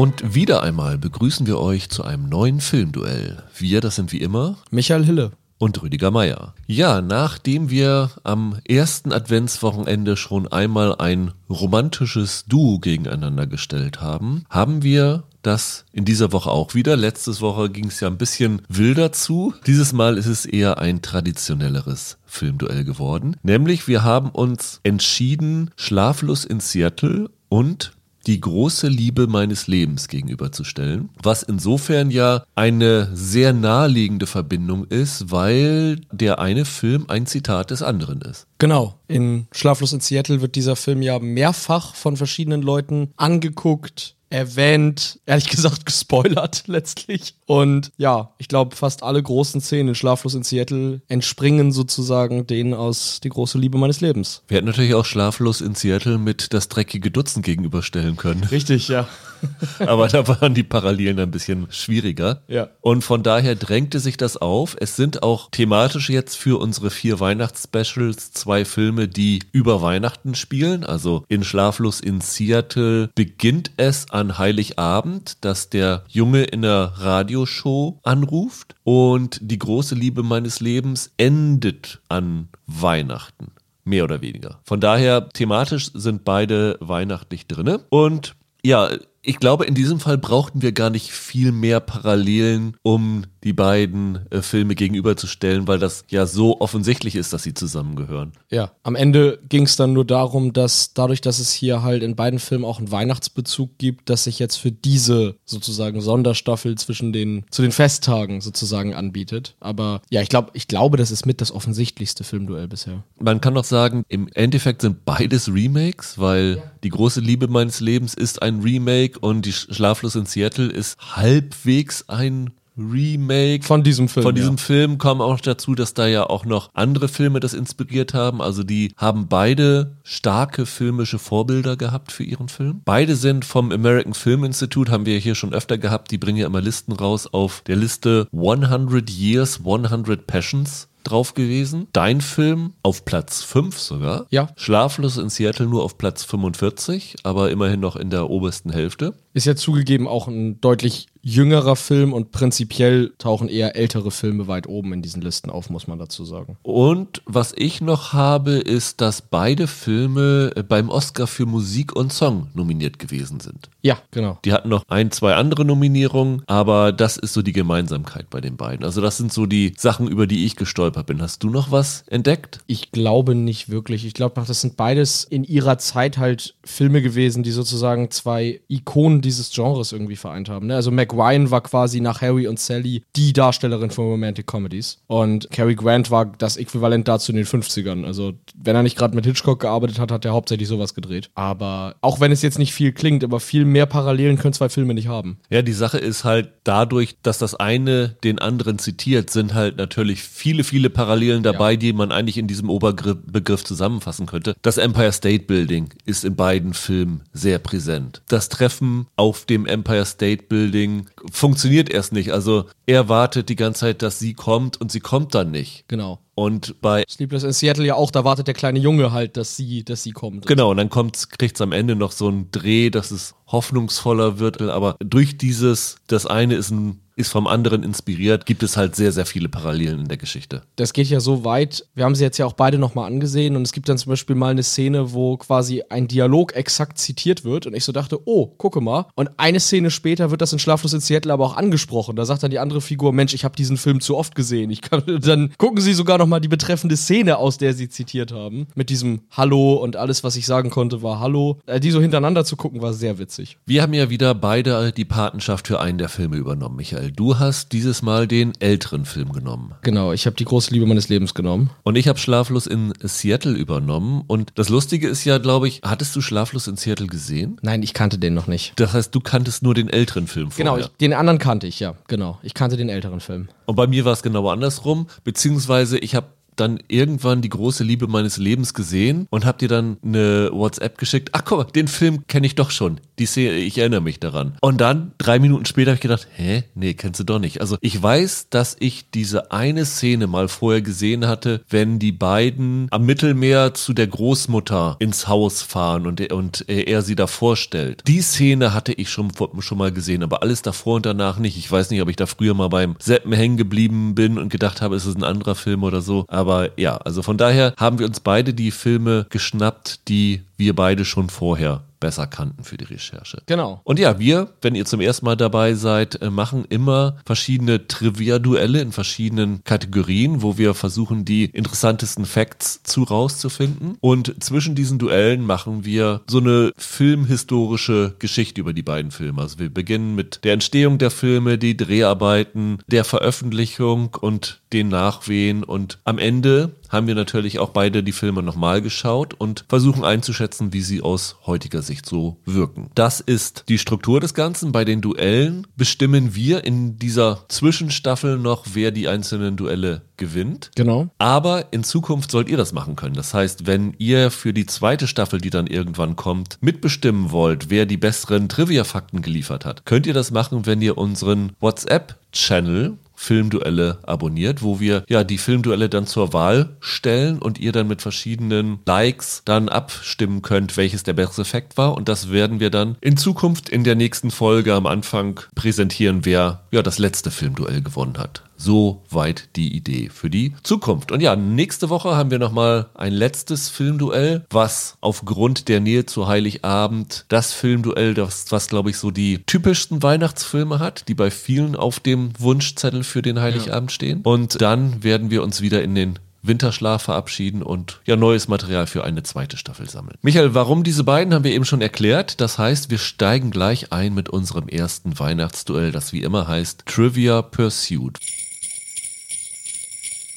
Und wieder einmal begrüßen wir euch zu einem neuen Filmduell. Wir, das sind wie immer Michael Hille und Rüdiger Meier. Ja, nachdem wir am ersten Adventswochenende schon einmal ein romantisches Duo gegeneinander gestellt haben, haben wir das in dieser Woche auch wieder. Letztes Woche ging es ja ein bisschen wilder zu. Dieses Mal ist es eher ein traditionelleres Filmduell geworden. Nämlich wir haben uns entschieden, Schlaflos in Seattle und die große Liebe meines Lebens gegenüberzustellen, was insofern ja eine sehr naheliegende Verbindung ist, weil der eine Film ein Zitat des anderen ist. Genau. In Schlaflos in Seattle wird dieser Film ja mehrfach von verschiedenen Leuten angeguckt, erwähnt, ehrlich gesagt gespoilert letztlich. Und ja, ich glaube, fast alle großen Szenen in Schlaflos in Seattle entspringen sozusagen denen aus Die große Liebe meines Lebens. Wir hätten natürlich auch Schlaflos in Seattle mit Das dreckige Dutzend gegenüberstellen können. Richtig, ja. Aber da waren die Parallelen ein bisschen schwieriger. Ja. Und von daher drängte sich das auf. Es sind auch thematisch jetzt für unsere vier Weihnachtsspecials zwei Filme, die über Weihnachten spielen. Also in Schlaflos in Seattle beginnt es an Heiligabend, dass der Junge in der Radioshow anruft und die große Liebe meines Lebens endet an Weihnachten. Mehr oder weniger. Von daher, thematisch sind beide weihnachtlich drinne. Und ja, ich glaube, in diesem Fall brauchten wir gar nicht viel mehr Parallelen, um die beiden äh, Filme gegenüberzustellen, weil das ja so offensichtlich ist, dass sie zusammengehören. Ja, am Ende ging es dann nur darum, dass dadurch, dass es hier halt in beiden Filmen auch einen Weihnachtsbezug gibt, dass sich jetzt für diese sozusagen Sonderstaffel zwischen den zu den Festtagen sozusagen anbietet. Aber ja, ich glaube, ich glaube, das ist mit das offensichtlichste Filmduell bisher. Man kann doch sagen, im Endeffekt sind beides Remakes, weil ja. die große Liebe meines Lebens ist ein Remake und die Schlaflos in Seattle ist halbwegs ein Remake von diesem Film. Von diesem ja. Film kommen auch dazu, dass da ja auch noch andere Filme das inspiriert haben. Also die haben beide starke filmische Vorbilder gehabt für ihren Film. Beide sind vom American Film Institute, haben wir hier schon öfter gehabt. Die bringen ja immer Listen raus auf der Liste 100 Years, 100 Passions drauf gewesen. Dein Film auf Platz 5 sogar. Ja. Schlaflos in Seattle nur auf Platz 45, aber immerhin noch in der obersten Hälfte. Ist ja zugegeben auch ein deutlich jüngerer Film und prinzipiell tauchen eher ältere Filme weit oben in diesen Listen auf, muss man dazu sagen. Und was ich noch habe, ist, dass beide Filme beim Oscar für Musik und Song nominiert gewesen sind. Ja, genau. Die hatten noch ein, zwei andere Nominierungen, aber das ist so die Gemeinsamkeit bei den beiden. Also das sind so die Sachen, über die ich gestolpert bin. Hast du noch was entdeckt? Ich glaube nicht wirklich. Ich glaube, das sind beides in ihrer Zeit halt Filme gewesen, die sozusagen zwei Ikonen dieses Genres irgendwie vereint haben. Ne? Also Meg Ryan war quasi nach Harry und Sally die Darstellerin von Romantic Comedies. Und Cary Grant war das Äquivalent dazu in den 50ern. Also wenn er nicht gerade mit Hitchcock gearbeitet hat, hat er hauptsächlich sowas gedreht. Aber auch wenn es jetzt nicht viel klingt, aber viel mehr Parallelen können zwei Filme nicht haben. Ja, die Sache ist halt dadurch, dass das eine den anderen zitiert, sind halt natürlich viele, viele Parallelen dabei, ja. die man eigentlich in diesem Oberbegriff zusammenfassen könnte. Das Empire State Building ist in beiden Filmen sehr präsent. Das Treffen auf dem Empire State Building funktioniert erst nicht. Also er wartet die ganze Zeit, dass sie kommt und sie kommt dann nicht. Genau. Und bei Sleepless in Seattle ja auch, da wartet der kleine Junge halt, dass sie, dass sie kommt. Genau, und dann kommt, kriegt es am Ende noch so einen Dreh, dass es hoffnungsvoller wird. Aber durch dieses, das eine ist ein ist vom anderen inspiriert, gibt es halt sehr, sehr viele Parallelen in der Geschichte. Das geht ja so weit, wir haben sie jetzt ja auch beide nochmal angesehen und es gibt dann zum Beispiel mal eine Szene, wo quasi ein Dialog exakt zitiert wird und ich so dachte, oh, gucke mal. Und eine Szene später wird das in Schlaflos in Seattle aber auch angesprochen. Da sagt dann die andere Figur, Mensch, ich habe diesen Film zu oft gesehen. Ich kann, dann gucken sie sogar nochmal die betreffende Szene, aus der sie zitiert haben. Mit diesem Hallo und alles, was ich sagen konnte, war Hallo. Äh, die so hintereinander zu gucken, war sehr witzig. Wir haben ja wieder beide die Patenschaft für einen der Filme übernommen, Michael du hast dieses Mal den älteren Film genommen. Genau, ich habe die große Liebe meines Lebens genommen. Und ich habe Schlaflos in Seattle übernommen. Und das Lustige ist ja, glaube ich, hattest du Schlaflos in Seattle gesehen? Nein, ich kannte den noch nicht. Das heißt, du kanntest nur den älteren Film vorher. Genau, ich, den anderen kannte ich, ja, genau. Ich kannte den älteren Film. Und bei mir war es genau andersrum, beziehungsweise ich habe dann irgendwann die große Liebe meines Lebens gesehen und hab dir dann eine WhatsApp geschickt. Ach komm, den Film kenne ich doch schon. Die Szene, ich erinnere mich daran. Und dann, drei Minuten später, habe ich gedacht, hä? Nee, kennst du doch nicht. Also ich weiß, dass ich diese eine Szene mal vorher gesehen hatte, wenn die beiden am Mittelmeer zu der Großmutter ins Haus fahren und, und er sie da vorstellt. Die Szene hatte ich schon, schon mal gesehen, aber alles davor und danach nicht. Ich weiß nicht, ob ich da früher mal beim Seppen hängen geblieben bin und gedacht habe, es ist ein anderer Film oder so. Aber ja, also von daher haben wir uns beide die Filme geschnappt, die wir beide schon vorher besser kannten für die Recherche. Genau. Und ja, wir, wenn ihr zum ersten Mal dabei seid, äh, machen immer verschiedene Trivia-Duelle in verschiedenen Kategorien, wo wir versuchen, die interessantesten Facts zu rauszufinden. Und zwischen diesen Duellen machen wir so eine filmhistorische Geschichte über die beiden Filme. Also wir beginnen mit der Entstehung der Filme, die Dreharbeiten, der Veröffentlichung und den Nachwehen und am Ende haben wir natürlich auch beide die Filme nochmal geschaut und versuchen einzuschätzen, wie sie aus heutiger Sicht so wirken. Das ist die Struktur des Ganzen. Bei den Duellen bestimmen wir in dieser Zwischenstaffel noch, wer die einzelnen Duelle gewinnt. Genau. Aber in Zukunft sollt ihr das machen können. Das heißt, wenn ihr für die zweite Staffel, die dann irgendwann kommt, mitbestimmen wollt, wer die besseren Trivia-Fakten geliefert hat, könnt ihr das machen, wenn ihr unseren WhatsApp-Channel Filmduelle abonniert, wo wir ja die Filmduelle dann zur Wahl stellen und ihr dann mit verschiedenen Likes dann abstimmen könnt, welches der bessere Effekt war. Und das werden wir dann in Zukunft in der nächsten Folge am Anfang präsentieren, wer ja das letzte Filmduell gewonnen hat. So weit die Idee für die Zukunft. Und ja, nächste Woche haben wir nochmal ein letztes Filmduell, was aufgrund der Nähe zu Heiligabend das Filmduell, das, was glaube ich so die typischsten Weihnachtsfilme hat, die bei vielen auf dem Wunschzettel für den Heiligabend ja. stehen. Und dann werden wir uns wieder in den Winterschlaf verabschieden und ja neues Material für eine zweite Staffel sammeln. Michael, warum diese beiden haben wir eben schon erklärt. Das heißt, wir steigen gleich ein mit unserem ersten Weihnachtsduell, das wie immer heißt Trivia Pursuit.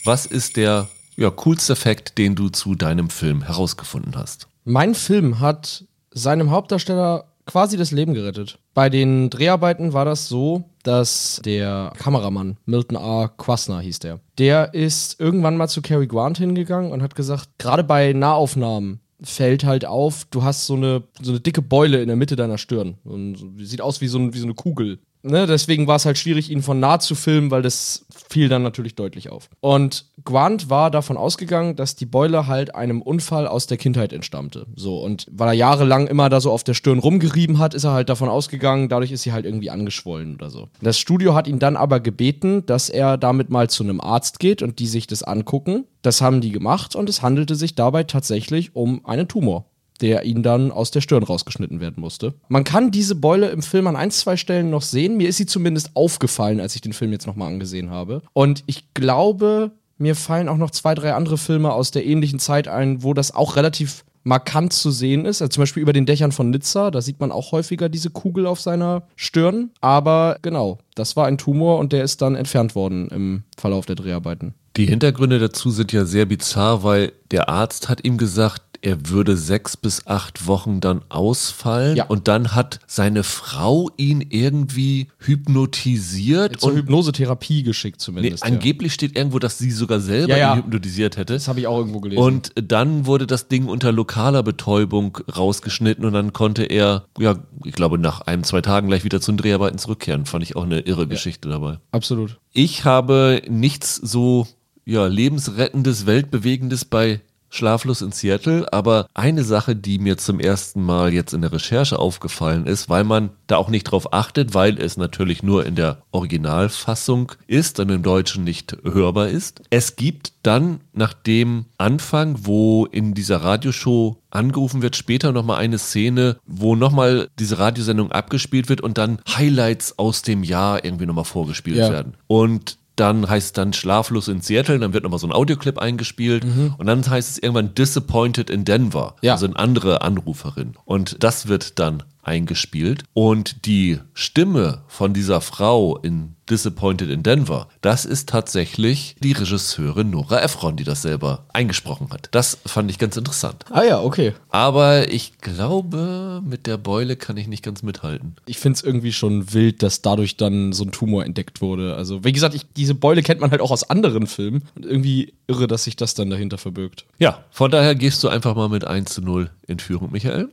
Was ist der ja, coolste Fakt, den du zu deinem Film herausgefunden hast? Mein Film hat seinem Hauptdarsteller quasi das Leben gerettet. Bei den Dreharbeiten war das so, dass der Kameramann, Milton R. Quasner hieß der, der ist irgendwann mal zu Cary Grant hingegangen und hat gesagt, gerade bei Nahaufnahmen fällt halt auf, du hast so eine, so eine dicke Beule in der Mitte deiner Stirn. Und sieht aus wie so, ein, wie so eine Kugel ne, deswegen war es halt schwierig, ihn von nah zu filmen, weil das fiel dann natürlich deutlich auf. Und Grant war davon ausgegangen, dass die Beule halt einem Unfall aus der Kindheit entstammte. So, und weil er jahrelang immer da so auf der Stirn rumgerieben hat, ist er halt davon ausgegangen, dadurch ist sie halt irgendwie angeschwollen oder so. Das Studio hat ihn dann aber gebeten, dass er damit mal zu einem Arzt geht und die sich das angucken. Das haben die gemacht und es handelte sich dabei tatsächlich um einen Tumor der ihn dann aus der Stirn rausgeschnitten werden musste. Man kann diese Beule im Film an ein, zwei Stellen noch sehen. Mir ist sie zumindest aufgefallen, als ich den Film jetzt nochmal angesehen habe. Und ich glaube, mir fallen auch noch zwei, drei andere Filme aus der ähnlichen Zeit ein, wo das auch relativ markant zu sehen ist. Also zum Beispiel über den Dächern von Nizza, da sieht man auch häufiger diese Kugel auf seiner Stirn. Aber genau, das war ein Tumor und der ist dann entfernt worden im Verlauf der Dreharbeiten. Die Hintergründe dazu sind ja sehr bizarr, weil der Arzt hat ihm gesagt, er würde sechs bis acht Wochen dann ausfallen. Ja. Und dann hat seine Frau ihn irgendwie hypnotisiert. Zur und Hypnosetherapie geschickt zumindest. Nee, ja. Angeblich steht irgendwo, dass sie sogar selber ja, ihn hypnotisiert hätte. Das habe ich auch irgendwo gelesen. Und dann wurde das Ding unter lokaler Betäubung rausgeschnitten und dann konnte er, ja, ich glaube, nach einem, zwei Tagen gleich wieder zu den Dreharbeiten zurückkehren. Fand ich auch eine irre Geschichte dabei. Absolut. Ich habe nichts so ja, lebensrettendes, weltbewegendes bei Schlaflos in Seattle, aber eine Sache, die mir zum ersten Mal jetzt in der Recherche aufgefallen ist, weil man da auch nicht drauf achtet, weil es natürlich nur in der Originalfassung ist und im Deutschen nicht hörbar ist. Es gibt dann nach dem Anfang, wo in dieser Radioshow angerufen wird, später nochmal eine Szene, wo nochmal diese Radiosendung abgespielt wird und dann Highlights aus dem Jahr irgendwie nochmal vorgespielt ja. werden. Und dann heißt es dann Schlaflos in Seattle, dann wird nochmal so ein Audioclip eingespielt mhm. und dann heißt es irgendwann Disappointed in Denver, ja. also eine andere Anruferin. Und das wird dann eingespielt und die Stimme von dieser Frau in Disappointed in Denver, das ist tatsächlich die Regisseurin Nora Ephron, die das selber eingesprochen hat. Das fand ich ganz interessant. Ah ja, okay. Aber ich glaube, mit der Beule kann ich nicht ganz mithalten. Ich finde es irgendwie schon wild, dass dadurch dann so ein Tumor entdeckt wurde. Also, wie gesagt, ich, diese Beule kennt man halt auch aus anderen Filmen. Und irgendwie irre, dass sich das dann dahinter verbirgt. Ja, von daher gehst du einfach mal mit 1 zu 0 in Führung, Michael.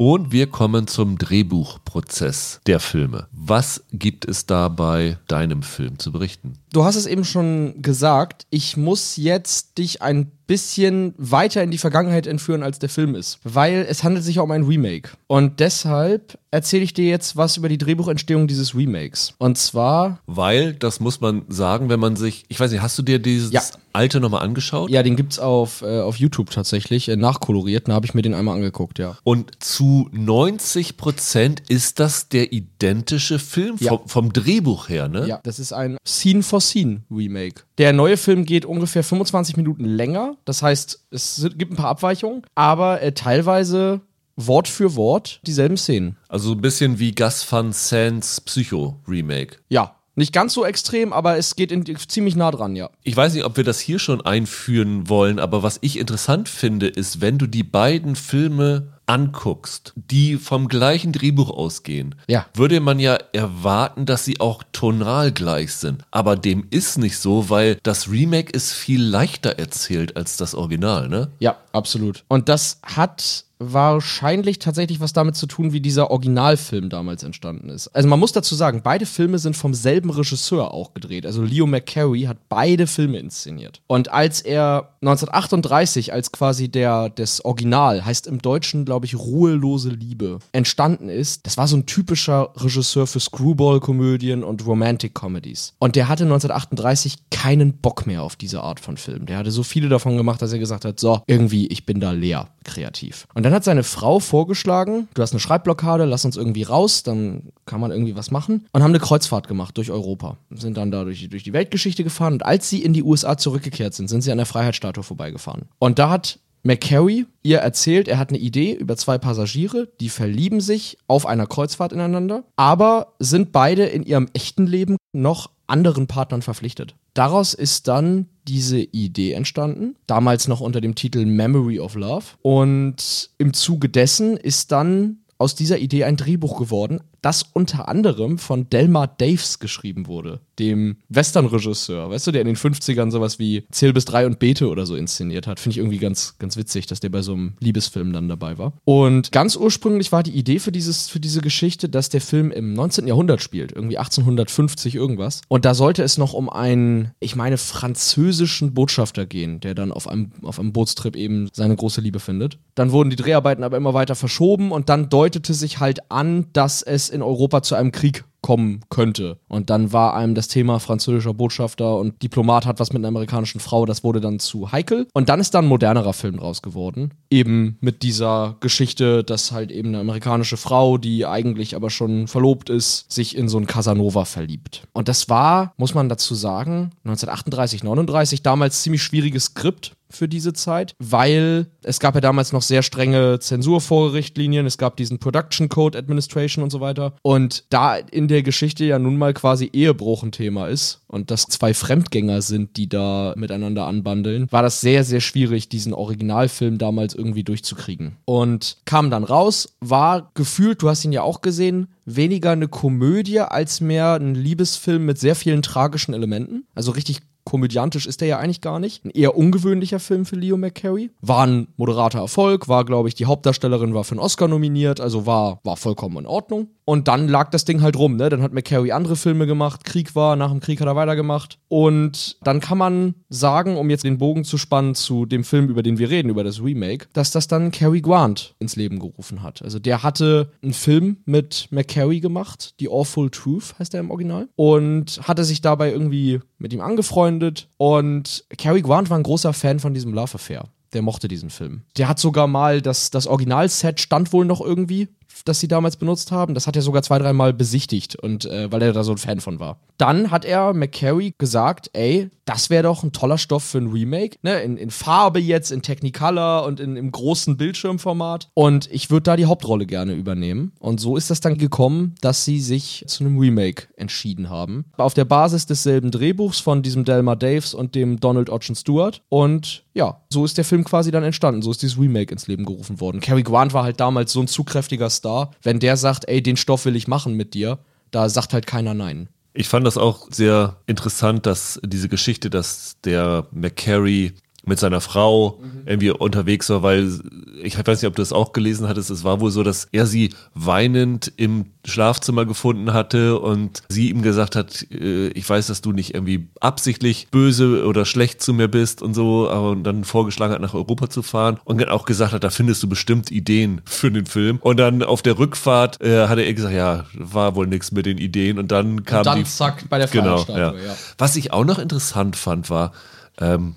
Und wir kommen zum Drehbuchprozess der Filme. Was gibt es da bei deinem Film zu berichten? Du hast es eben schon gesagt, ich muss jetzt dich ein bisschen weiter in die Vergangenheit entführen, als der Film ist. Weil es handelt sich ja um ein Remake. Und deshalb erzähle ich dir jetzt was über die Drehbuchentstehung dieses Remakes. Und zwar. Weil, das muss man sagen, wenn man sich. Ich weiß nicht, hast du dir dieses ja. alte nochmal angeschaut? Ja, den gibt's auf, äh, auf YouTube tatsächlich, äh, nachkoloriert. Da habe ich mir den einmal angeguckt, ja. Und zu 90 Prozent ist das der identische Film ja. vom, vom Drehbuch her, ne? Ja, das ist ein Scene for Scene Remake. Der neue Film geht ungefähr 25 Minuten länger. Das heißt, es gibt ein paar Abweichungen, aber äh, teilweise Wort für Wort dieselben Szenen. Also ein bisschen wie Gus Van Sands Psycho-Remake. Ja, nicht ganz so extrem, aber es geht in, ziemlich nah dran, ja. Ich weiß nicht, ob wir das hier schon einführen wollen, aber was ich interessant finde, ist, wenn du die beiden Filme anguckst, die vom gleichen Drehbuch ausgehen, ja. würde man ja erwarten, dass sie auch tonal gleich sind. Aber dem ist nicht so, weil das Remake ist viel leichter erzählt als das Original, ne? Ja, absolut. Und das hat wahrscheinlich tatsächlich was damit zu tun, wie dieser Originalfilm damals entstanden ist. Also man muss dazu sagen, beide Filme sind vom selben Regisseur auch gedreht. Also Leo McCarey hat beide Filme inszeniert. Und als er 1938 als quasi der das Original heißt im Deutschen glaube ich ruhelose Liebe entstanden ist, das war so ein typischer Regisseur für Screwball-Komödien und Romantic Comedies. Und der hatte 1938 keinen Bock mehr auf diese Art von Film. Der hatte so viele davon gemacht, dass er gesagt hat, so irgendwie ich bin da leer kreativ. Und dann hat seine Frau vorgeschlagen, du hast eine Schreibblockade, lass uns irgendwie raus, dann kann man irgendwie was machen. Und haben eine Kreuzfahrt gemacht durch Europa. Sind dann da durch, durch die Weltgeschichte gefahren und als sie in die USA zurückgekehrt sind, sind sie an der Freiheitsstatue vorbeigefahren. Und da hat McCary ihr erzählt, er hat eine Idee über zwei Passagiere, die verlieben sich auf einer Kreuzfahrt ineinander, aber sind beide in ihrem echten Leben noch anderen Partnern verpflichtet. Daraus ist dann diese Idee entstanden, damals noch unter dem Titel Memory of Love. Und im Zuge dessen ist dann aus dieser Idee ein Drehbuch geworden, das unter anderem von Delmar Daves geschrieben wurde, dem Western-Regisseur, weißt du, der in den 50ern sowas wie Zähl bis drei und Bete oder so inszeniert hat. Finde ich irgendwie ganz, ganz witzig, dass der bei so einem Liebesfilm dann dabei war. Und ganz ursprünglich war die Idee für, dieses, für diese Geschichte, dass der Film im 19. Jahrhundert spielt, irgendwie 1850 irgendwas. Und da sollte es noch um einen, ich meine, französischen Botschafter gehen, der dann auf einem, auf einem Bootstrip eben seine große Liebe findet. Dann wurden die Dreharbeiten aber immer weiter verschoben und dann deutete sich halt an, dass es in Europa zu einem Krieg kommen könnte. Und dann war einem das Thema französischer Botschafter und Diplomat hat was mit einer amerikanischen Frau, das wurde dann zu heikel. Und dann ist dann ein modernerer Film draus geworden. Eben mit dieser Geschichte, dass halt eben eine amerikanische Frau, die eigentlich aber schon verlobt ist, sich in so einen Casanova verliebt. Und das war, muss man dazu sagen, 1938, 39 damals ziemlich schwieriges Skript für diese Zeit, weil es gab ja damals noch sehr strenge Zensurvorrichtlinien, es gab diesen Production Code Administration und so weiter. Und da in der Geschichte ja nun mal quasi Ehebruch ein Thema ist und das zwei Fremdgänger sind, die da miteinander anbandeln, war das sehr, sehr schwierig, diesen Originalfilm damals irgendwie durchzukriegen. Und kam dann raus, war gefühlt, du hast ihn ja auch gesehen, weniger eine Komödie als mehr ein Liebesfilm mit sehr vielen tragischen Elementen. Also richtig komödiantisch ist der ja eigentlich gar nicht. Ein eher ungewöhnlicher Film für Leo McCarey. War ein moderater Erfolg, war, glaube ich, die Hauptdarstellerin war für einen Oscar nominiert, also war, war vollkommen in Ordnung. Und dann lag das Ding halt rum, ne? Dann hat McCarey andere Filme gemacht, Krieg war, nach dem Krieg hat er weitergemacht. Und dann kann man sagen, um jetzt den Bogen zu spannen zu dem Film, über den wir reden, über das Remake, dass das dann Cary Grant ins Leben gerufen hat. Also der hatte einen Film mit McCarey gemacht, The Awful Truth heißt er im Original, und hatte sich dabei irgendwie mit ihm angefreundet. Und Cary Grant war ein großer Fan von diesem Love Affair. Der mochte diesen Film. Der hat sogar mal das, das Originalset stand wohl noch irgendwie das sie damals benutzt haben. Das hat er sogar zwei, dreimal besichtigt und äh, weil er da so ein Fan von war. Dann hat er McCary gesagt, ey, das wäre doch ein toller Stoff für ein Remake, ne? In, in Farbe jetzt, in Technicolor und in, im großen Bildschirmformat. Und ich würde da die Hauptrolle gerne übernehmen. Und so ist das dann gekommen, dass sie sich zu einem Remake entschieden haben. Auf der Basis desselben Drehbuchs von diesem Delmar Daves und dem Donald Ocean Stewart. Und ja, so ist der Film quasi dann entstanden. So ist dieses Remake ins Leben gerufen worden. Cary Grant war halt damals so ein zu kräftiger Star. Wenn der sagt, ey, den Stoff will ich machen mit dir, da sagt halt keiner nein. Ich fand das auch sehr interessant, dass diese Geschichte, dass der McCary mit seiner Frau irgendwie unterwegs war, weil ich weiß nicht, ob du das auch gelesen hattest. Es war wohl so, dass er sie weinend im Schlafzimmer gefunden hatte und sie ihm gesagt hat, äh, ich weiß, dass du nicht irgendwie absichtlich böse oder schlecht zu mir bist und so, aber dann vorgeschlagen hat, nach Europa zu fahren und dann auch gesagt hat, da findest du bestimmt Ideen für den Film. Und dann auf der Rückfahrt äh, hatte er gesagt, ja, war wohl nichts mit den Ideen und dann kam Und dann die zack, bei der genau, ja. ja. Was ich auch noch interessant fand, war, ähm,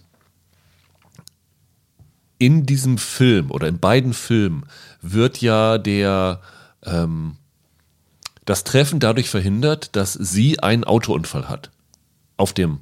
in diesem Film oder in beiden Filmen wird ja der ähm, das Treffen dadurch verhindert, dass sie einen Autounfall hat. Auf dem,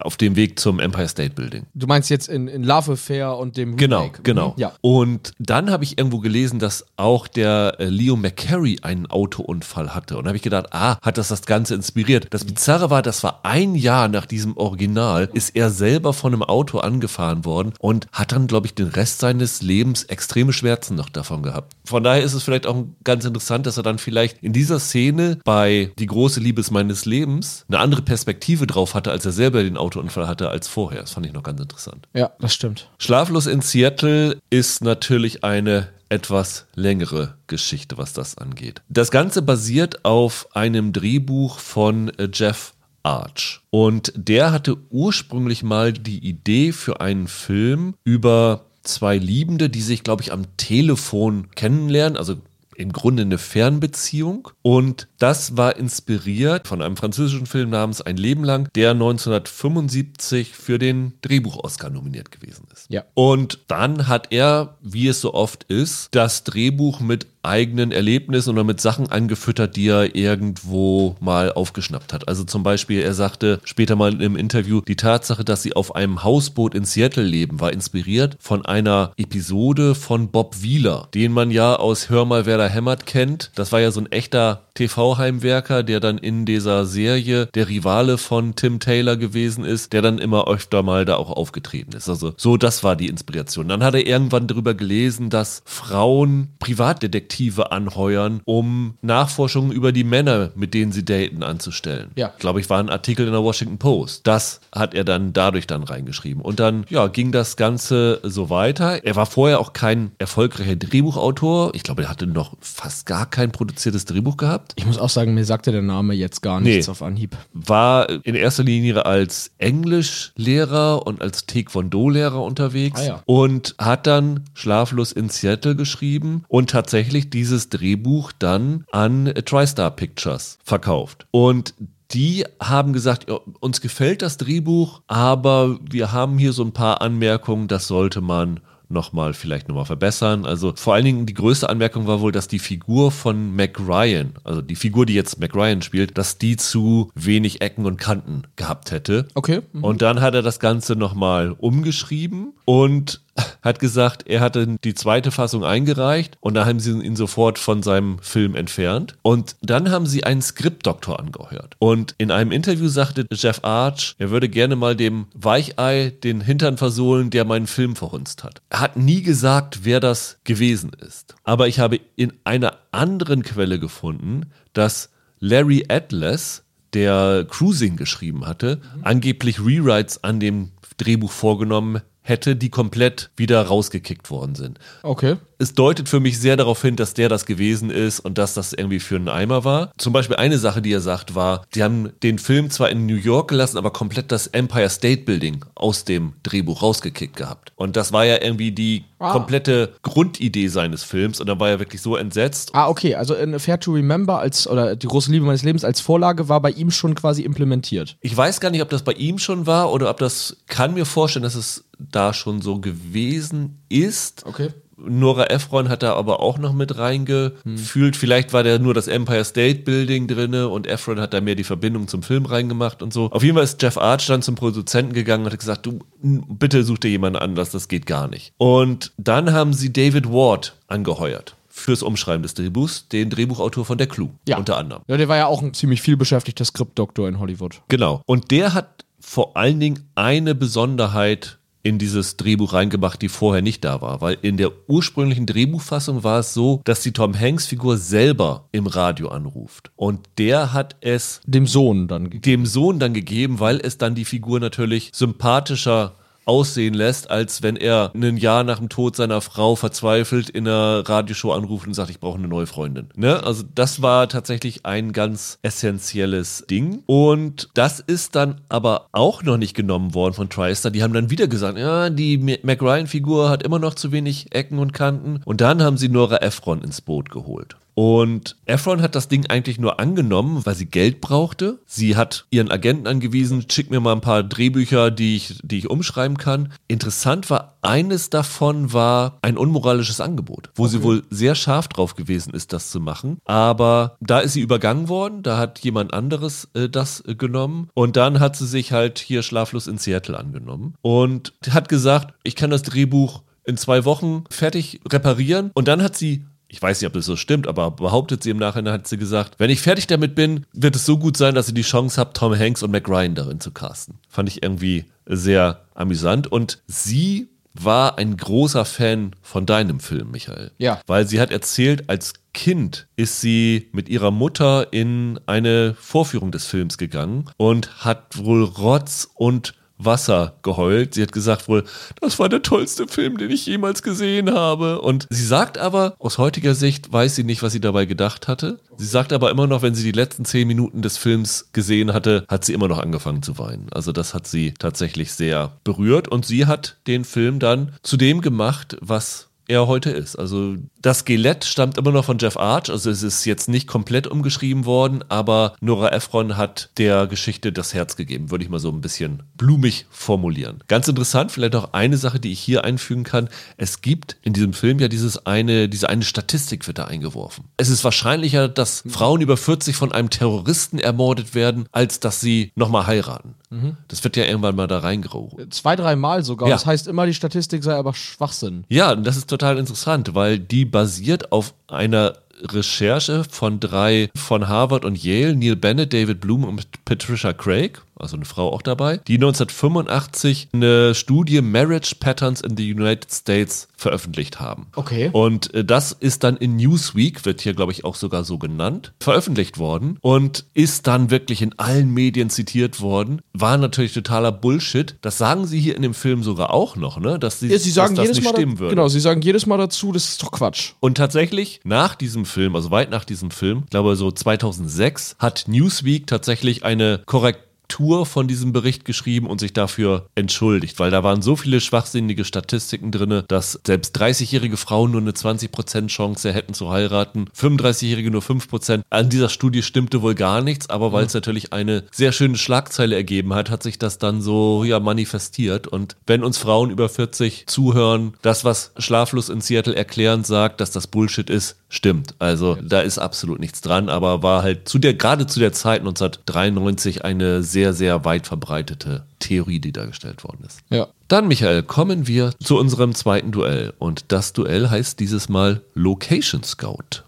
auf dem Weg zum Empire State Building. Du meinst jetzt in, in Love Affair und dem Genau, Remake? genau. Ja. Und dann habe ich irgendwo gelesen, dass auch der äh, Leo McCarey einen Autounfall hatte. Und da habe ich gedacht, ah, hat das das Ganze inspiriert. Das Bizarre war, das war ein Jahr nach diesem Original, ist er selber von einem Auto angefahren worden und hat dann, glaube ich, den Rest seines Lebens extreme Schmerzen noch davon gehabt. Von daher ist es vielleicht auch ganz interessant, dass er dann vielleicht in dieser Szene bei Die große Liebe meines Lebens eine andere Perspektive drauf hatte, als er selber den Autounfall hatte, als vorher. Das fand ich noch ganz interessant. Ja, das stimmt. Schlaflos in Seattle ist natürlich eine etwas längere Geschichte, was das angeht. Das Ganze basiert auf einem Drehbuch von Jeff Arch. Und der hatte ursprünglich mal die Idee für einen Film über zwei Liebende, die sich, glaube ich, am Telefon kennenlernen, also im Grunde eine Fernbeziehung. Und das war inspiriert von einem französischen Film namens Ein Leben lang, der 1975 für den Drehbuch-Oscar nominiert gewesen ist. Ja. Und dann hat er, wie es so oft ist, das Drehbuch mit eigenen Erlebnissen oder mit Sachen angefüttert, die er irgendwo mal aufgeschnappt hat. Also zum Beispiel, er sagte später mal im Interview, die Tatsache, dass sie auf einem Hausboot in Seattle leben, war inspiriert von einer Episode von Bob Wheeler, den man ja aus Hör mal, wer da hämmert kennt. Das war ja so ein echter TV-Heimwerker, der dann in dieser Serie der Rivale von Tim Taylor gewesen ist, der dann immer öfter mal da auch aufgetreten ist. Also so, das war die Inspiration. Dann hat er irgendwann darüber gelesen, dass Frauen Privatdetektive anheuern, um Nachforschungen über die Männer, mit denen sie daten, anzustellen. Ja. Ich glaube, ich war ein Artikel in der Washington Post. Das hat er dann dadurch dann reingeschrieben. Und dann, ja, ging das Ganze so weiter. Er war vorher auch kein erfolgreicher Drehbuchautor. Ich glaube, er hatte noch fast gar kein produziertes Drehbuch gehabt Ich muss auch sagen, mir sagte der Name jetzt gar Nee. nichts auf Anhieb. war in erster Linie als Englischlehrer und als Taekwondo-Lehrer unterwegs Ah ja. und hat dann Schlaflos in Seattle geschrieben und tatsächlich dieses Drehbuch dann an TriStar Pictures verkauft. Und die haben gesagt, uns gefällt das Drehbuch, aber wir haben hier so ein paar Anmerkungen, das sollte man nochmal vielleicht nochmal verbessern. Also vor allen Dingen die größte Anmerkung war wohl, dass die Figur von Mac Ryan, also die Figur, die jetzt Mac Ryan spielt, dass die zu wenig Ecken und Kanten gehabt hätte. Okay. Mhm. Und dann hat er das Ganze nochmal umgeschrieben und hat gesagt, er hatte die zweite Fassung eingereicht und da haben sie ihn sofort von seinem Film entfernt. Und dann haben sie einen Skriptdoktor angeheuert. Und in einem Interview sagte Jeff Arch, er würde gerne mal dem Weichei den Hintern versohlen, der meinen Film verhunzt hat. Er hat nie gesagt, wer das gewesen ist. Aber ich habe in einer anderen Quelle gefunden, dass Larry Atlas der Cruising geschrieben hatte, angeblich Rewrites an dem Drehbuch vorgenommen hätte, die komplett wieder rausgekickt worden sind. Okay. Es deutet für mich sehr darauf hin, dass der das gewesen ist und dass das irgendwie für einen Eimer war. Zum Beispiel eine Sache, die er sagt, war, die haben den Film zwar in New York gelassen, aber komplett das Empire State Building aus dem Drehbuch rausgekickt gehabt. Und das war ja irgendwie die Ah. komplette Grundidee seines Films und da war er wirklich so entsetzt. Ah, okay. Also in Fair to Remember als, oder die große Liebe meines Lebens als Vorlage war bei ihm schon quasi implementiert. Ich weiß gar nicht, ob das bei ihm schon war oder ob das, kann mir vorstellen, dass es da schon so gewesen ist. Okay. Nora Ephron hat da aber auch noch mit reingefühlt. Vielleicht war da nur das Empire State Building drinne und Ephron hat da mehr die Verbindung zum Film reingemacht und so. Auf jeden Fall ist Jeff Arch dann zum Produzenten gegangen und hat gesagt, du, bitte such dir jemanden anders, das geht gar nicht. Und dann haben sie David Ward angeheuert fürs Umschreiben des Drehbuchs, den Drehbuchautor von Der Clue, Ja. unter anderem. Ja, der war ja auch ein ziemlich viel beschäftigter Skriptdoktor in Hollywood. Genau. Und der hat vor allen Dingen eine Besonderheit in dieses Drehbuch reingemacht, die vorher nicht da war. Weil in der ursprünglichen Drehbuchfassung war es so, dass die Tom Hanks-Figur selber im Radio anruft. Und der hat es Dem Sohn dann gegeben. dem Sohn dann gegeben, weil es dann die Figur natürlich sympathischer aussehen lässt, als wenn er ein Jahr nach dem Tod seiner Frau verzweifelt in einer Radioshow anruft und sagt, ich brauche eine neue Freundin. Ne? Also das war tatsächlich ein ganz essentielles Ding. Und das ist dann aber auch noch nicht genommen worden von TriStar. Die haben dann wieder gesagt, ja, die Mac Ryan-Figur hat immer noch zu wenig Ecken und Kanten. Und dann haben sie Nora Ephron ins Boot geholt. Und Efron hat das Ding eigentlich nur angenommen, weil sie Geld brauchte. Sie hat ihren Agenten angewiesen, schick mir mal ein paar Drehbücher, die ich, die ich umschreiben kann. Interessant war, eines davon war ein unmoralisches Angebot, wo okay. sie wohl sehr scharf drauf gewesen ist, das zu machen. Aber da ist sie übergangen worden, da hat jemand anderes äh, das äh, genommen. Und dann hat sie sich halt hier schlaflos in Seattle angenommen und hat gesagt, ich kann das Drehbuch in zwei Wochen fertig reparieren. Und dann hat sie ich weiß nicht, ob das so stimmt, aber behauptet sie im Nachhinein, hat sie gesagt, wenn ich fertig damit bin, wird es so gut sein, dass ihr die Chance habt, Tom Hanks und Mac Ryan darin zu casten. Fand ich irgendwie sehr amüsant. Und sie war ein großer Fan von deinem Film, Michael. Ja. Weil sie hat erzählt, als Kind ist sie mit ihrer Mutter in eine Vorführung des Films gegangen und hat wohl Rotz und Wasser geheult. Sie hat gesagt wohl, das war der tollste Film, den ich jemals gesehen habe. Und sie sagt aber, aus heutiger Sicht weiß sie nicht, was sie dabei gedacht hatte. Sie sagt aber immer noch, wenn sie die letzten zehn Minuten des Films gesehen hatte, hat sie immer noch angefangen zu weinen. Also das hat sie tatsächlich sehr berührt. Und sie hat den Film dann zu dem gemacht, was er heute ist. Also das Skelett stammt immer noch von Jeff Arch, also es ist jetzt nicht komplett umgeschrieben worden, aber Nora Ephron hat der Geschichte das Herz gegeben, würde ich mal so ein bisschen blumig formulieren. Ganz interessant, vielleicht auch eine Sache, die ich hier einfügen kann. Es gibt in diesem Film ja dieses eine, diese eine Statistik wird da eingeworfen. Es ist wahrscheinlicher, dass Frauen über 40 von einem Terroristen ermordet werden, als dass sie nochmal heiraten. Mhm. Das wird ja irgendwann mal da reingerochen. Zwei, dreimal sogar. Ja. Das heißt immer, die Statistik sei aber Schwachsinn. Ja, das ist total interessant, weil die basiert auf einer Recherche von drei von Harvard und Yale, Neil Bennett, David Bloom und Patricia Craig also eine Frau auch dabei, die 1985 eine Studie Marriage Patterns in the United States veröffentlicht haben. Okay. Und äh, das ist dann in Newsweek, wird hier glaube ich auch sogar so genannt, veröffentlicht worden und ist dann wirklich in allen Medien zitiert worden. War natürlich totaler Bullshit. Das sagen sie hier in dem Film sogar auch noch, ne? Dass sie, ja, sie sagen dass das nicht Mal stimmen würde. Genau, sie sagen jedes Mal dazu, das ist doch Quatsch. Und tatsächlich nach diesem Film, also weit nach diesem Film, ich glaube so 2006, hat Newsweek tatsächlich eine Korrektur Korrektur von diesem Bericht geschrieben und sich dafür entschuldigt, weil da waren so viele schwachsinnige Statistiken drin, dass selbst 30-jährige Frauen nur eine 20% Chance hätten zu heiraten, 35-jährige nur 5%. An dieser Studie stimmte wohl gar nichts, aber weil es mhm. natürlich eine sehr schöne Schlagzeile ergeben hat, hat sich das dann so ja manifestiert und wenn uns Frauen über 40 zuhören, das was Schlaflos in Seattle erklärend sagt, dass das Bullshit ist, stimmt. Also da ist absolut nichts dran, aber war halt zu der gerade zu der Zeit 1993 eine sehr sehr, weit verbreitete Theorie, die dargestellt worden ist. Ja. Dann, Michael, kommen wir zu unserem zweiten Duell. Und das Duell heißt dieses Mal Location Scout.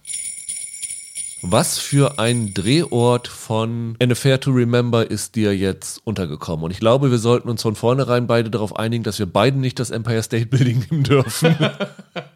Was für ein Drehort von An Affair to Remember ist dir jetzt untergekommen? Und ich glaube, wir sollten uns von vornherein beide darauf einigen, dass wir beide nicht das Empire State Building nehmen dürfen.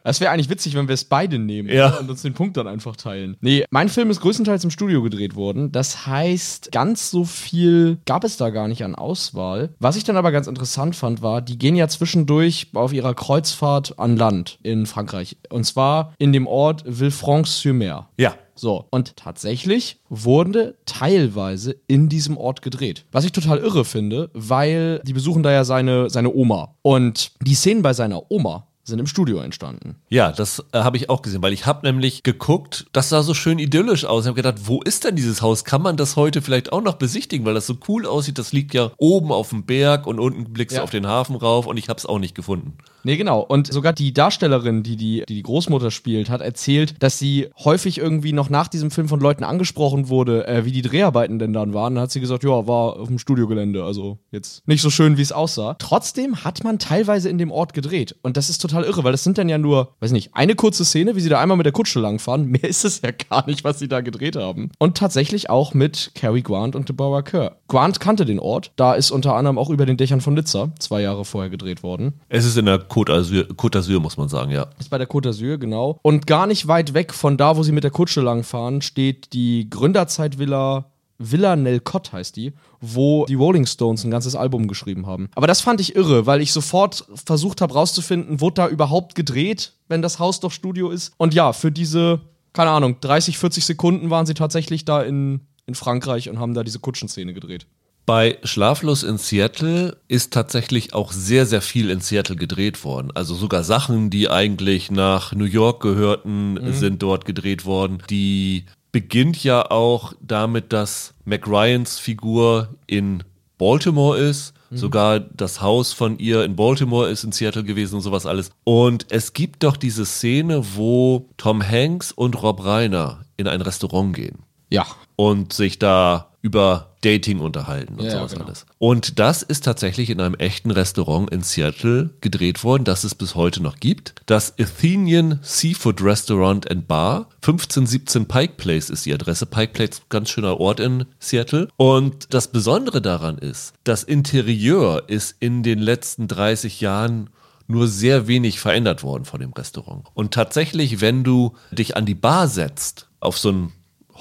Es wäre eigentlich witzig, wenn wir es beide nehmen ja. und uns den Punkt dann einfach teilen. Nee, mein Film ist größtenteils im Studio gedreht worden. Das heißt, ganz so viel gab es da gar nicht an Auswahl. Was ich dann aber ganz interessant fand, war, die gehen ja zwischendurch auf ihrer Kreuzfahrt an Land in Frankreich. Und zwar in dem Ort Villefranche-sur-Mer. Ja. So, und tatsächlich wurde teilweise in diesem Ort gedreht. Was ich total irre finde, weil die besuchen da ja seine, seine Oma. Und die Szenen bei seiner Oma sind im Studio entstanden. Ja, das äh, habe ich auch gesehen, weil ich habe nämlich geguckt, das sah so schön idyllisch aus. Ich habe gedacht, wo ist denn dieses Haus? Kann man das heute vielleicht auch noch besichtigen, weil das so cool aussieht? Das liegt ja oben auf dem Berg und unten blickst du auf den Hafen rauf und ich habe es auch nicht gefunden. Nee, genau. Und sogar die Darstellerin, die die, die die Großmutter spielt, hat erzählt, dass sie häufig irgendwie noch nach diesem Film von Leuten angesprochen wurde, äh, wie die Dreharbeiten denn dann waren. Dann hat sie gesagt, ja, war auf dem Studiogelände, also jetzt nicht so schön, wie es aussah. Trotzdem hat man teilweise in dem Ort gedreht. Und das ist total irre, weil das sind dann ja nur, weiß nicht, eine kurze Szene, wie sie da einmal mit der Kutsche langfahren. Mehr ist es ja gar nicht, was sie da gedreht haben. Und tatsächlich auch mit Cary Grant und Deborah Kerr. Grant kannte den Ort. Da ist unter anderem auch über den Dächern von Nizza zwei Jahre vorher gedreht worden. Es ist in der Côte d'Azur, Côte d'Azur, muss man sagen, ja. Ist bei der Côte d'Azur, genau. Und gar nicht weit weg von da, wo sie mit der Kutsche langfahren, steht die Gründerzeitvilla Villa Nelcott heißt die, wo die Rolling Stones ein ganzes Album geschrieben haben. Aber das fand ich irre, weil ich sofort versucht habe rauszufinden, wurde da überhaupt gedreht, wenn das Haus doch Studio ist. Und ja, für diese, keine Ahnung, 30, 40 Sekunden waren sie tatsächlich da in, in Frankreich und haben da diese Kutschenszene gedreht. Bei Schlaflos in Seattle ist tatsächlich auch sehr, sehr viel in Seattle gedreht worden. Also sogar Sachen, die eigentlich nach New York gehörten, mhm. sind dort gedreht worden. Die beginnt ja auch damit, dass Mac Ryans Figur in Baltimore ist. Mhm. Sogar das Haus von ihr in Baltimore ist in Seattle gewesen und sowas alles. Und es gibt doch diese Szene, wo Tom Hanks und Rob Reiner in ein Restaurant gehen. Ja. Und sich da über Dating unterhalten und Ja, sowas genau. alles. Und das ist tatsächlich in einem echten Restaurant in Seattle gedreht worden, das es bis heute noch gibt. Das Athenian Seafood Restaurant and Bar. 1517 Pike Place ist die Adresse. Pike Place, ganz schöner Ort in Seattle. Und das Besondere daran ist, das Interieur ist in den letzten 30 Jahren nur sehr wenig verändert worden von dem Restaurant. Und tatsächlich, wenn du dich an die Bar setzt, auf so einen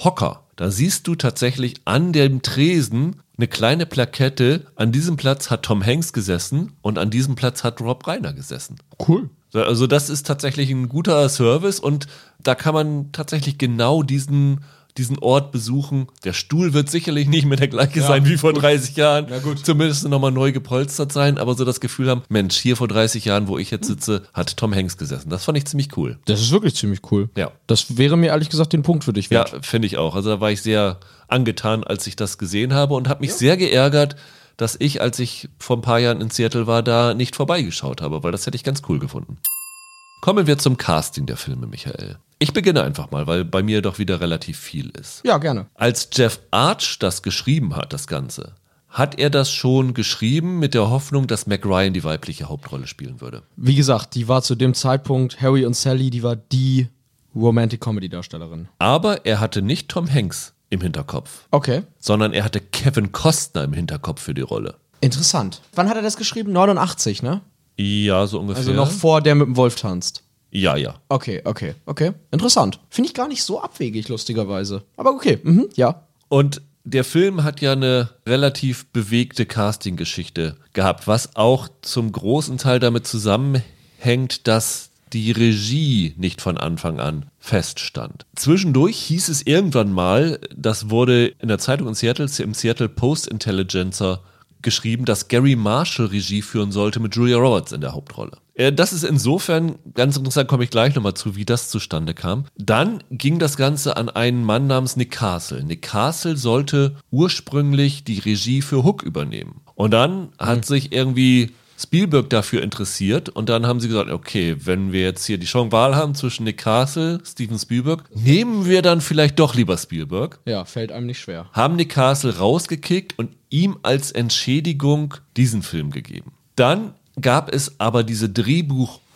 Hocker, da siehst du tatsächlich an dem Tresen eine kleine Plakette. An diesem Platz hat Tom Hanks gesessen und an diesem Platz hat Rob Reiner gesessen. Cool. Also das ist tatsächlich ein guter Service und da kann man tatsächlich genau diesen, diesen Ort besuchen. Der Stuhl wird sicherlich nicht mehr der gleiche Ja, sein wie vor gut. 30 Jahren. Na gut. Zumindest nochmal neu gepolstert sein, aber so das Gefühl haben, Mensch, hier vor 30 Jahren, wo ich jetzt sitze, hat Tom Hanks gesessen. Das fand ich ziemlich cool. Das ist wirklich ziemlich cool. Ja. Das wäre mir ehrlich gesagt den Punkt für dich Ja, wert. finde ich auch. Also da war ich sehr angetan, als ich das gesehen habe und habe mich sehr geärgert, dass ich, als ich vor ein paar Jahren in Seattle war, da nicht vorbeigeschaut habe, weil das hätte ich ganz cool gefunden. Kommen wir zum Casting der Filme, Michael. Ich beginne einfach mal, weil bei mir doch wieder relativ viel ist. Ja, gerne. Als Jeff Arch das geschrieben hat, das Ganze, hat er das schon geschrieben mit der Hoffnung, dass Mac Ryan die weibliche Hauptrolle spielen würde. Wie gesagt, die war zu dem Zeitpunkt, Harry und Sally, die war die Romantic-Comedy-Darstellerin. Aber er hatte nicht Tom Hanks im Hinterkopf, Okay. sondern er hatte Kevin Costner im Hinterkopf für die Rolle. Interessant. Wann hat er das geschrieben? 89, ne? Ja, so ungefähr. Also noch vor der mit dem Wolf tanzt. Ja, ja. Okay, okay, okay. Interessant. Finde ich gar nicht so abwegig, lustigerweise. Aber okay, mhm, ja. Und der Film hat ja eine relativ bewegte Casting-Geschichte gehabt, was auch zum großen Teil damit zusammenhängt, dass die Regie nicht von Anfang an feststand. Zwischendurch hieß es irgendwann mal, das wurde in der Zeitung in Seattle, im Seattle Post-Intelligencer geschrieben, dass Gary Marshall Regie führen sollte mit Julia Roberts in der Hauptrolle. Äh, Das ist insofern ganz interessant, komme ich gleich nochmal zu, wie das zustande kam. Dann ging das Ganze an einen Mann namens Nick Castle. Nick Castle sollte ursprünglich die Regie für Hook übernehmen. Und dann hat sich irgendwie Spielberg dafür interessiert und dann haben sie gesagt, okay, wenn wir jetzt hier die Chance Wahl haben zwischen Nick Castle, Steven Spielberg, nehmen wir dann vielleicht doch lieber Spielberg Ja, fällt einem nicht schwer. haben Nick Castle rausgekickt und ihm als Entschädigung diesen Film gegeben. Dann gab es aber diese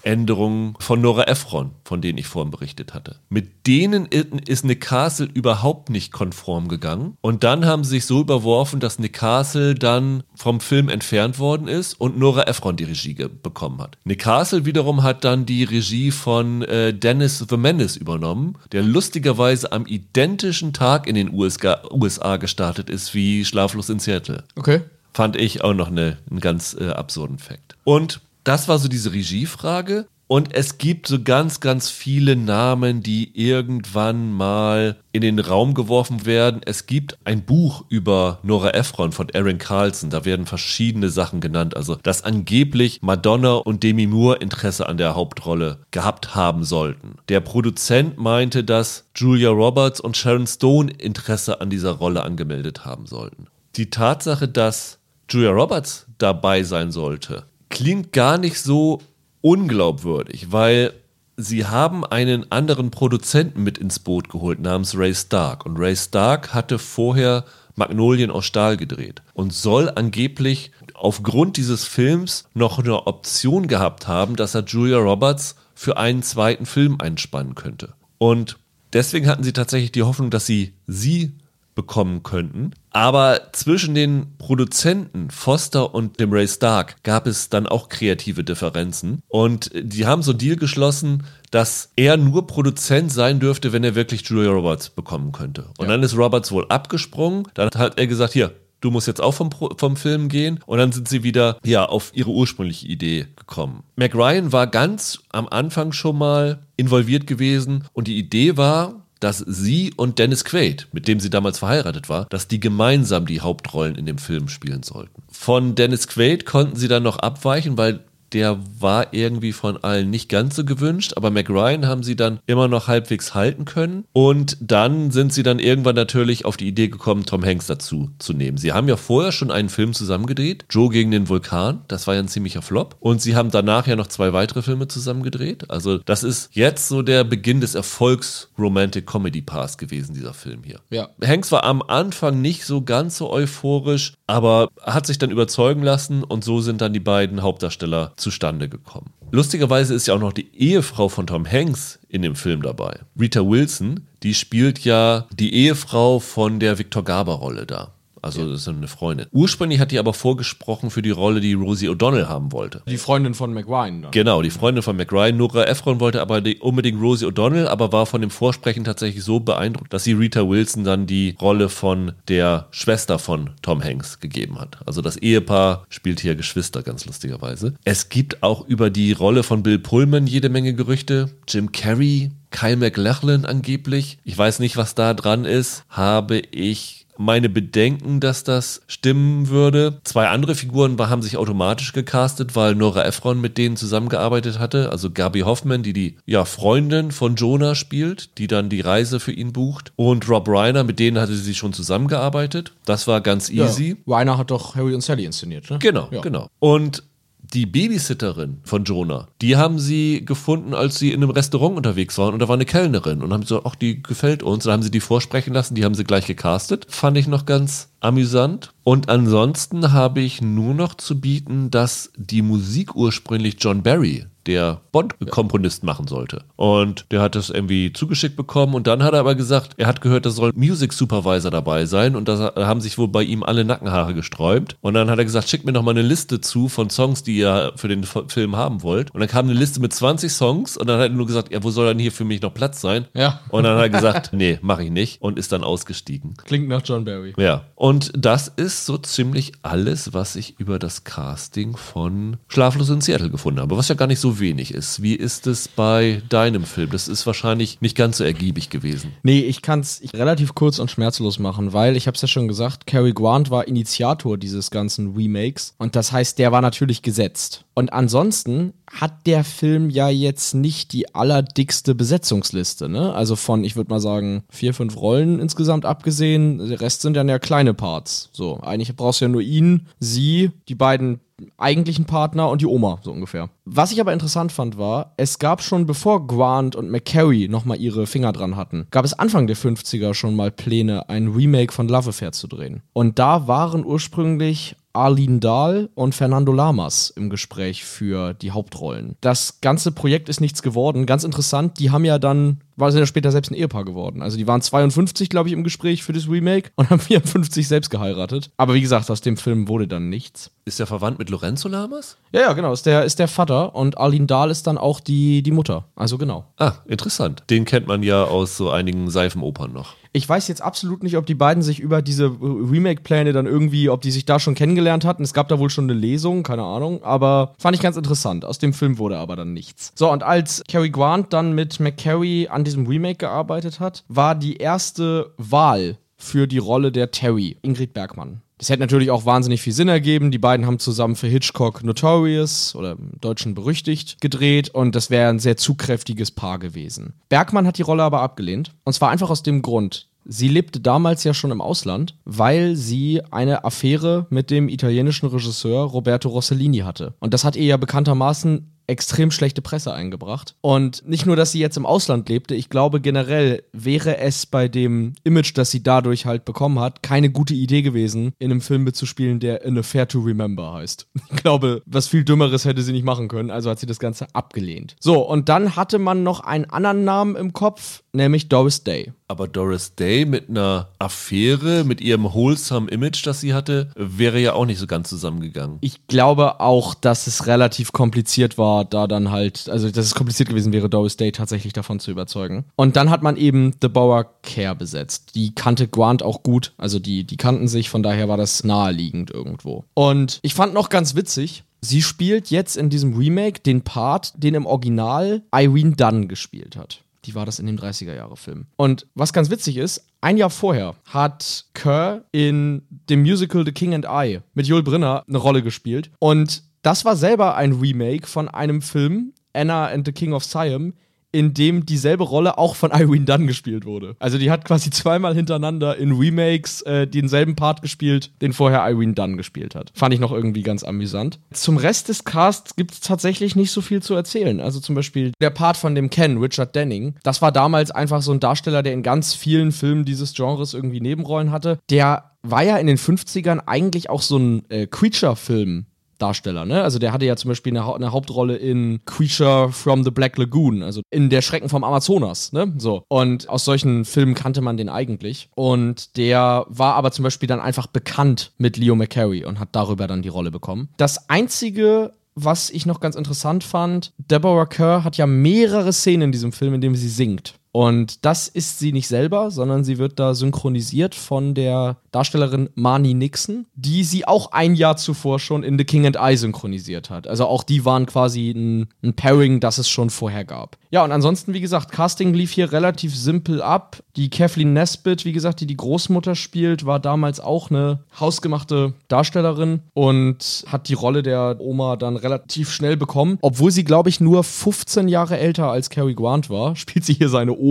Drehbuchänderungen von Nora Ephron, von denen ich vorhin berichtet hatte. Mit denen ist Nick Castle überhaupt nicht konform gegangen. Und dann haben sie sich so überworfen, dass Nick Castle dann vom Film entfernt worden ist und Nora Ephron die Regie bekommen hat. Nick Castle wiederum hat dann die Regie von äh, Dennis the Menace übernommen, der lustigerweise am identischen Tag in den USA, USA gestartet ist wie Schlaflos in Seattle. Okay. Fand ich auch noch eine, einen ganz äh, absurden Fakt. Und das war so diese Regiefrage. Und es gibt so ganz, ganz viele Namen, die irgendwann mal in den Raum geworfen werden. Es gibt ein Buch über Nora Ephron von Aaron Carlson. Da werden verschiedene Sachen genannt. Also, dass angeblich Madonna und Demi Moore Interesse an der Hauptrolle gehabt haben sollten. Der Produzent meinte, dass Julia Roberts und Sharon Stone Interesse an dieser Rolle angemeldet haben sollten. Die Tatsache, dass Julia Roberts dabei sein sollte, klingt gar nicht so unglaubwürdig, weil sie haben einen anderen Produzenten mit ins Boot geholt namens Ray Stark. Und Ray Stark hatte vorher Magnolien aus Stahl gedreht und soll angeblich aufgrund dieses Films noch eine Option gehabt haben, dass er Julia Roberts für einen zweiten Film einspannen könnte. Und deswegen hatten sie tatsächlich die Hoffnung, dass sie sie bekommen könnten. Aber zwischen den Produzenten Foster und dem Ray Stark gab es dann auch kreative Differenzen. Und die haben so einen Deal geschlossen, dass er nur Produzent sein dürfte, wenn er wirklich Julia Roberts bekommen könnte. Und ja. dann ist Roberts wohl abgesprungen. Dann hat er gesagt, hier, du musst jetzt auch vom, vom Film gehen. Und dann sind sie wieder ja, auf ihre ursprüngliche Idee gekommen. Mac Ryan war ganz am Anfang schon mal involviert gewesen und die Idee war, dass sie und Dennis Quaid, mit dem sie damals verheiratet war, dass die gemeinsam die Hauptrollen in dem Film spielen sollten. Von Dennis Quaid konnten sie dann noch abweichen, weil der war irgendwie von allen nicht ganz so gewünscht, aber McRyan haben sie dann immer noch halbwegs halten können. Und dann sind sie dann irgendwann natürlich auf die Idee gekommen, Tom Hanks dazu zu nehmen. Sie haben ja vorher schon einen Film zusammengedreht, Joe gegen den Vulkan, das war ja ein ziemlicher Flop. Und sie haben danach ja noch zwei weitere Filme zusammengedreht. Also das ist jetzt so der Beginn des Erfolgs Romantic Comedy Pass gewesen, dieser Film hier. Ja. Hanks war am Anfang nicht so ganz so euphorisch, aber hat sich dann überzeugen lassen und so sind dann die beiden Hauptdarsteller zustande gekommen. Lustigerweise ist ja auch noch die Ehefrau von Tom Hanks in dem Film dabei. Rita Wilson, die spielt ja die Ehefrau von der Victor Garber-Rolle da. Also ja. das ist eine Freundin. Ursprünglich hat die aber vorgesprochen für die Rolle, die Rosie O'Donnell haben wollte. Die Freundin von McRyan dann. Genau, die Freundin von McRyan. Nora Ephron wollte aber unbedingt Rosie O'Donnell, aber war von dem Vorsprechen tatsächlich so beeindruckt, dass sie Rita Wilson dann die Rolle von der Schwester von Tom Hanks gegeben hat. Also das Ehepaar spielt hier Geschwister, ganz lustigerweise. Es gibt auch über die Rolle von Bill Pullman jede Menge Gerüchte. Jim Carrey Kyle McLachlan angeblich. Ich weiß nicht, was da dran ist. Habe ich meine Bedenken, dass das stimmen würde. Zwei andere Figuren haben sich automatisch gecastet, weil Nora Ephron mit denen zusammengearbeitet hatte. Also Gabi Hoffman, die die ja, Freundin von Jonah spielt, die dann die Reise für ihn bucht. Und Rob Reiner, mit denen hatte sie schon zusammengearbeitet. Das war ganz easy. Ja, Reiner hat doch Harry und Sally inszeniert, ne? Genau, ja. genau. Und die Babysitterin von Jonah, die haben sie gefunden, als sie in einem Restaurant unterwegs waren und da war eine Kellnerin und haben gesagt, ach, die gefällt uns. Dann haben sie die vorsprechen lassen, die haben sie gleich gecastet. Fand ich noch ganz amüsant. Und ansonsten habe ich nur noch zu bieten, dass die Musik ursprünglich John Barry der Bond-Komponist machen sollte. Und der hat das irgendwie zugeschickt bekommen und dann hat er aber gesagt, er hat gehört, da soll Music Supervisor dabei sein und da haben sich wohl bei ihm alle Nackenhaare gesträubt. Und dann hat er gesagt, schickt mir noch mal eine Liste zu von Songs, die ihr für den Film haben wollt. Und dann kam eine Liste mit 20 Songs und dann hat er nur gesagt, ja, wo soll dann hier für mich noch Platz sein? Ja. Und dann hat er gesagt, nee, mache ich nicht und ist dann ausgestiegen. Klingt nach John Barry. Ja. Und das ist so ziemlich alles, was ich über das Casting von Schlaflos in Seattle gefunden habe, was ja gar nicht so wenig ist. Wie ist es bei deinem Film? Das ist wahrscheinlich nicht ganz so ergiebig gewesen. Nee, ich kann es relativ kurz und schmerzlos machen, weil ich habe es ja schon gesagt, Cary Grant war Initiator dieses ganzen Remakes und das heißt, der war natürlich gesetzt. Und ansonsten hat der Film ja jetzt nicht die allerdickste Besetzungsliste, ne? Also von, ich würde mal sagen, vier, fünf Rollen insgesamt abgesehen. Der Rest sind dann ja kleine Parts. So, eigentlich brauchst du ja nur ihn, sie, die beiden eigentlichen Partner und die Oma, so ungefähr. Was ich aber interessant fand, war, es gab schon bevor Grant und McCary nochmal ihre Finger dran hatten, gab es Anfang der 50er schon mal Pläne, ein Remake von Love Affair zu drehen. Und da waren ursprünglich Arlene Dahl und Fernando Lamas im Gespräch für die Hauptrollen. Das ganze Projekt ist nichts geworden. Ganz interessant, die haben ja dann war sie ja später selbst ein Ehepaar geworden. Also die waren 52, glaube ich, im Gespräch für das Remake und haben 54 selbst geheiratet. Aber wie gesagt, aus dem Film wurde dann nichts. Ist der verwandt mit Lorenzo Lamas? Ja, ja, genau. Ist der, ist der Vater und Arlene Dahl ist dann auch die, die Mutter. Also genau. Ah, interessant. Den kennt man ja aus so einigen Seifenopern noch. Ich weiß jetzt absolut nicht, ob die beiden sich über diese Remake-Pläne dann irgendwie, ob die sich da schon kennengelernt hatten. Es gab da wohl schon eine Lesung, keine Ahnung. Aber fand ich ganz interessant. Aus dem Film wurde aber dann nichts. So, und als Cary Grant dann mit McCary an diesem Remake gearbeitet hat, war die erste Wahl für die Rolle der Terry Ingrid Bergmann. Das hätte natürlich auch wahnsinnig viel Sinn ergeben. Die beiden haben zusammen für Hitchcock Notorious oder im Deutschen berüchtigt gedreht und das wäre ein sehr zugkräftiges Paar gewesen. Bergmann hat die Rolle aber abgelehnt und zwar einfach aus dem Grund, Sie lebte damals ja schon im Ausland, weil sie eine Affäre mit dem italienischen Regisseur Roberto Rossellini hatte. Und das hat ihr ja bekanntermaßen extrem schlechte Presse eingebracht. Und nicht nur, dass sie jetzt im Ausland lebte, ich glaube generell wäre es bei dem Image, das sie dadurch halt bekommen hat, keine gute Idee gewesen, in einem Film mitzuspielen, der In a Fair to Remember heißt. Ich glaube, was viel Dümmeres hätte sie nicht machen können, also hat sie das Ganze abgelehnt. So, und dann hatte man noch einen anderen Namen im Kopf, nämlich Doris Day. Aber Doris Day mit einer Affäre, mit ihrem wholesome Image, das sie hatte, wäre ja auch nicht so ganz zusammengegangen. Ich glaube auch, dass es relativ kompliziert war, da dann halt, also dass es kompliziert gewesen wäre, Doris Day tatsächlich davon zu überzeugen. Und dann hat man eben The Bower Care besetzt. Die kannte Grant auch gut, also die, die kannten sich, von daher war das naheliegend irgendwo. Und ich fand noch ganz witzig, Sie spielt jetzt in diesem Remake den Part, den im Original Irene Dunn gespielt hat. Die war das in dem 30er-Jahre-Film. Und was ganz witzig ist, ein Jahr vorher hat Kerr in dem Musical The King and I mit Joel Brinner eine Rolle gespielt. Und das war selber ein Remake von einem Film, Anna and the King of Siam, in dem dieselbe Rolle auch von Irene Dunn gespielt wurde. Also die hat quasi zweimal hintereinander in Remakes äh, denselben Part gespielt, den vorher Irene Dunn gespielt hat. Fand ich noch irgendwie ganz amüsant. Zum Rest des Casts gibt es tatsächlich nicht so viel zu erzählen. Also zum Beispiel der Part von dem Ken, Richard Denning, das war damals einfach so ein Darsteller, der in ganz vielen Filmen dieses Genres irgendwie Nebenrollen hatte. Der war ja in den 50ern eigentlich auch so ein äh, Creature-Film Darsteller, ne? Also der hatte ja zum Beispiel eine, eine, Hauptrolle in Creature from the Black Lagoon, also in Der Schrecken vom Amazonas, ne? So. Und aus solchen Filmen kannte man den eigentlich. Und der war aber zum Beispiel dann einfach bekannt mit Leo McCarey und hat darüber dann die Rolle bekommen. Das einzige was ich noch ganz interessant fand, Deborah Kerr hat ja mehrere Szenen in diesem Film, in dem sie singt. Und das ist sie nicht selber, sondern sie wird da synchronisiert von der Darstellerin Marnie Nixon, die sie auch ein Jahr zuvor schon in The King and I synchronisiert hat. Also auch die waren quasi ein, ein Pairing, das es schon vorher gab. Ja, und ansonsten, wie gesagt, Casting lief hier relativ simpel ab. Die Kathleen Nesbitt, wie gesagt, die die Großmutter spielt, war damals auch eine hausgemachte Darstellerin und hat die Rolle der Oma dann relativ schnell bekommen. Obwohl sie, glaube ich, nur 15 Jahre älter als Cary Grant war, spielt sie hier seine Oma.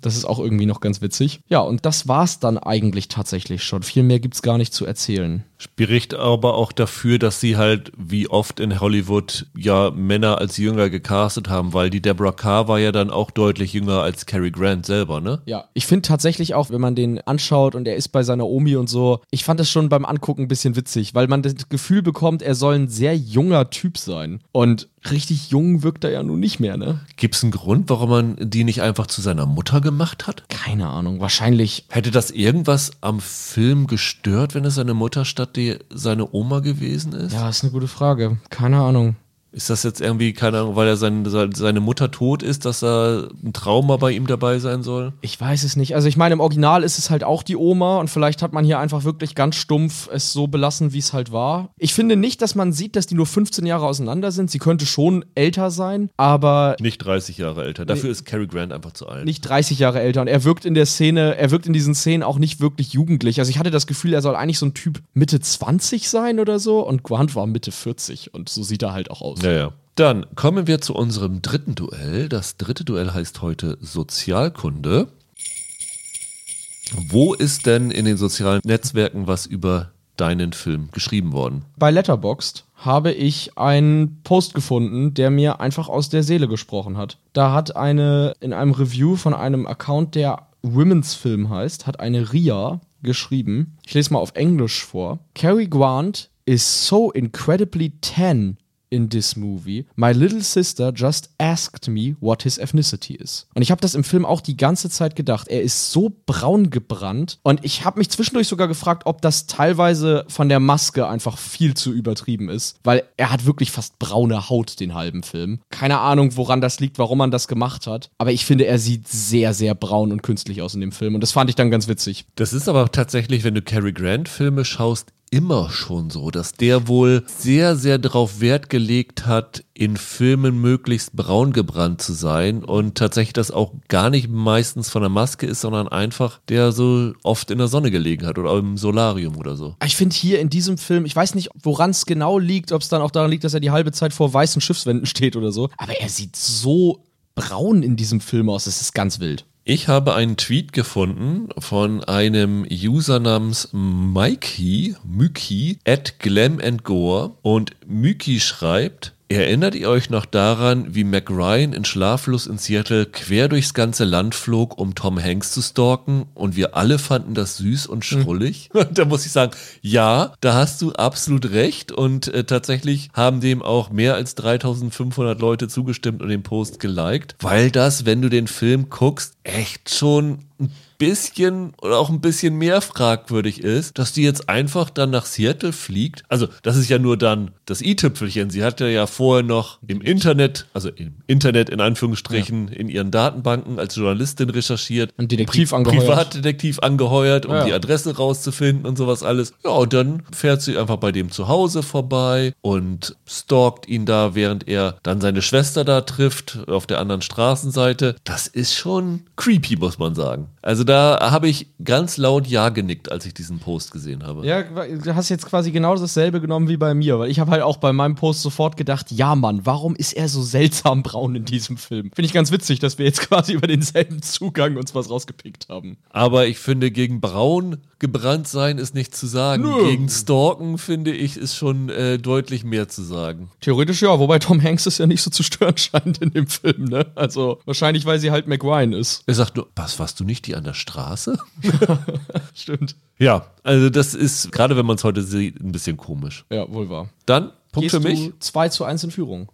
Das ist auch irgendwie noch ganz witzig. Ja, und das war's dann eigentlich tatsächlich schon. Viel mehr gibt's gar nicht zu erzählen. Spricht aber auch dafür, dass sie halt wie oft in Hollywood ja Männer als jünger gecastet haben, weil die Deborah Carr war ja dann auch deutlich jünger als Cary Grant selber, ne? Ja, ich finde tatsächlich auch, wenn man den anschaut und er ist bei seiner Omi und so, ich fand es schon beim Angucken ein bisschen witzig, weil man das Gefühl bekommt, er soll ein sehr junger Typ sein. Und richtig jung wirkt er ja nun nicht mehr, ne? Gibt es einen Grund, warum man die nicht einfach zu seiner Mutter gemacht hat? Keine Ahnung, wahrscheinlich. Hätte das irgendwas am Film gestört, wenn es seine Mutter statt die seine Oma gewesen ist? Ja, ist eine gute Frage. Keine Ahnung. Ist das jetzt irgendwie, keine Ahnung, weil er sein, seine Mutter tot ist, dass da ein Trauma bei ihm dabei sein soll? Ich weiß es nicht. Also ich meine, im Original ist es halt auch die Oma und vielleicht hat man hier einfach wirklich ganz stumpf es so belassen, wie es halt war. Ich finde nicht, dass man sieht, dass die nur 15 Jahre auseinander sind. Sie könnte schon älter sein, aber... Nicht 30 Jahre älter. Dafür nee, ist Cary Grant einfach zu alt. Nicht 30 Jahre älter und er wirkt in der Szene, er wirkt in diesen Szenen auch nicht wirklich jugendlich. Also ich hatte das Gefühl, er soll eigentlich so ein Typ Mitte 20 sein oder so und Grant war Mitte 40 und so sieht er halt auch aus. Ja, ja. Dann kommen wir zu unserem dritten Duell. Das dritte Duell heißt heute Sozialkunde. Wo ist denn in den sozialen Netzwerken was über deinen Film geschrieben worden? Bei Letterboxd habe ich einen Post gefunden, der mir einfach aus der Seele gesprochen hat. Da hat eine in einem Review von einem Account, der Women's Film heißt, hat eine Ria geschrieben. Ich lese mal auf Englisch vor. Cary Grant is so incredibly tan in this movie. My little sister just asked me what his ethnicity is. Und ich habe das im Film auch die ganze Zeit gedacht. Er ist so braun gebrannt und ich habe mich zwischendurch sogar gefragt, ob das teilweise von der Maske einfach viel zu übertrieben ist, weil er hat wirklich fast braune Haut den halben Film. Keine Ahnung, woran das liegt, warum man das gemacht hat, aber ich finde, er sieht sehr sehr braun und künstlich aus in dem Film und das fand ich dann ganz witzig. Das ist aber tatsächlich, wenn du Cary Grant Filme schaust, immer schon so, dass der wohl sehr, sehr darauf Wert gelegt hat, in Filmen möglichst braun gebrannt zu sein und tatsächlich das auch gar nicht meistens von der Maske ist, sondern einfach der so oft in der Sonne gelegen hat oder im Solarium oder so. Ich finde hier in diesem Film, ich weiß nicht, woran es genau liegt, ob es dann auch daran liegt, dass er die halbe Zeit vor weißen Schiffswänden steht oder so, aber er sieht so braun in diesem Film aus, es ist ganz wild. Ich habe einen Tweet gefunden von einem User namens Mikey, Myki, at Glam Gore. Und Myki schreibt, Erinnert ihr euch noch daran, wie Mac Ryan in Schlaflos in Seattle quer durchs ganze Land flog, um Tom Hanks zu stalken und wir alle fanden das süß und hm. schrullig? Mhm. da muss ich sagen, ja, da hast du absolut recht und äh, tatsächlich haben dem auch mehr als 3500 Leute zugestimmt und den Post geliked, weil das, wenn du den Film guckst, echt schon ein bisschen oder auch ein bisschen mehr fragwürdig ist, dass die jetzt einfach dann nach Seattle fliegt. Also, das ist ja nur dann das i-Tüpfelchen. Sie hatte ja vorher noch im Internet, also im Internet in Anführungsstrichen, ja. in ihren Datenbanken als Journalistin recherchiert. Ein Detektiv Pri angeheuert. Privatdetektiv angeheuert, um ja. die Adresse rauszufinden und sowas alles. Ja, und dann fährt sie einfach bei dem zu Hause vorbei und stalkt ihn da, während er dann seine Schwester da trifft auf der anderen Straßenseite. Das ist schon creepy, muss man sagen. Also da habe ich ganz laut Ja genickt, als ich diesen Post gesehen habe. Ja, du hast jetzt quasi genau dasselbe genommen wie bei mir, weil ich habe halt auch bei meinem Post sofort gedacht, ja Mann, warum ist er so seltsam braun in diesem Film? Finde ich ganz witzig, dass wir jetzt quasi über denselben Zugang uns was rausgepickt haben. Aber ich finde, gegen braun gebrannt sein ist nicht zu sagen. Nö. Gegen Stalken, finde ich, ist schon äh, deutlich mehr zu sagen. Theoretisch ja, wobei Tom Hanks es ja nicht so zu stören scheint in dem Film, ne? Also wahrscheinlich, weil sie halt McRyan ist. Er sagt nur, was, warst du nicht die an der Straße? Stimmt. Ja, also das ist, gerade wenn man es heute sieht, ein bisschen komisch. Ja, wohl wahr. Dann, Punkt Gehst für mich. 2 zu 1 in Führung.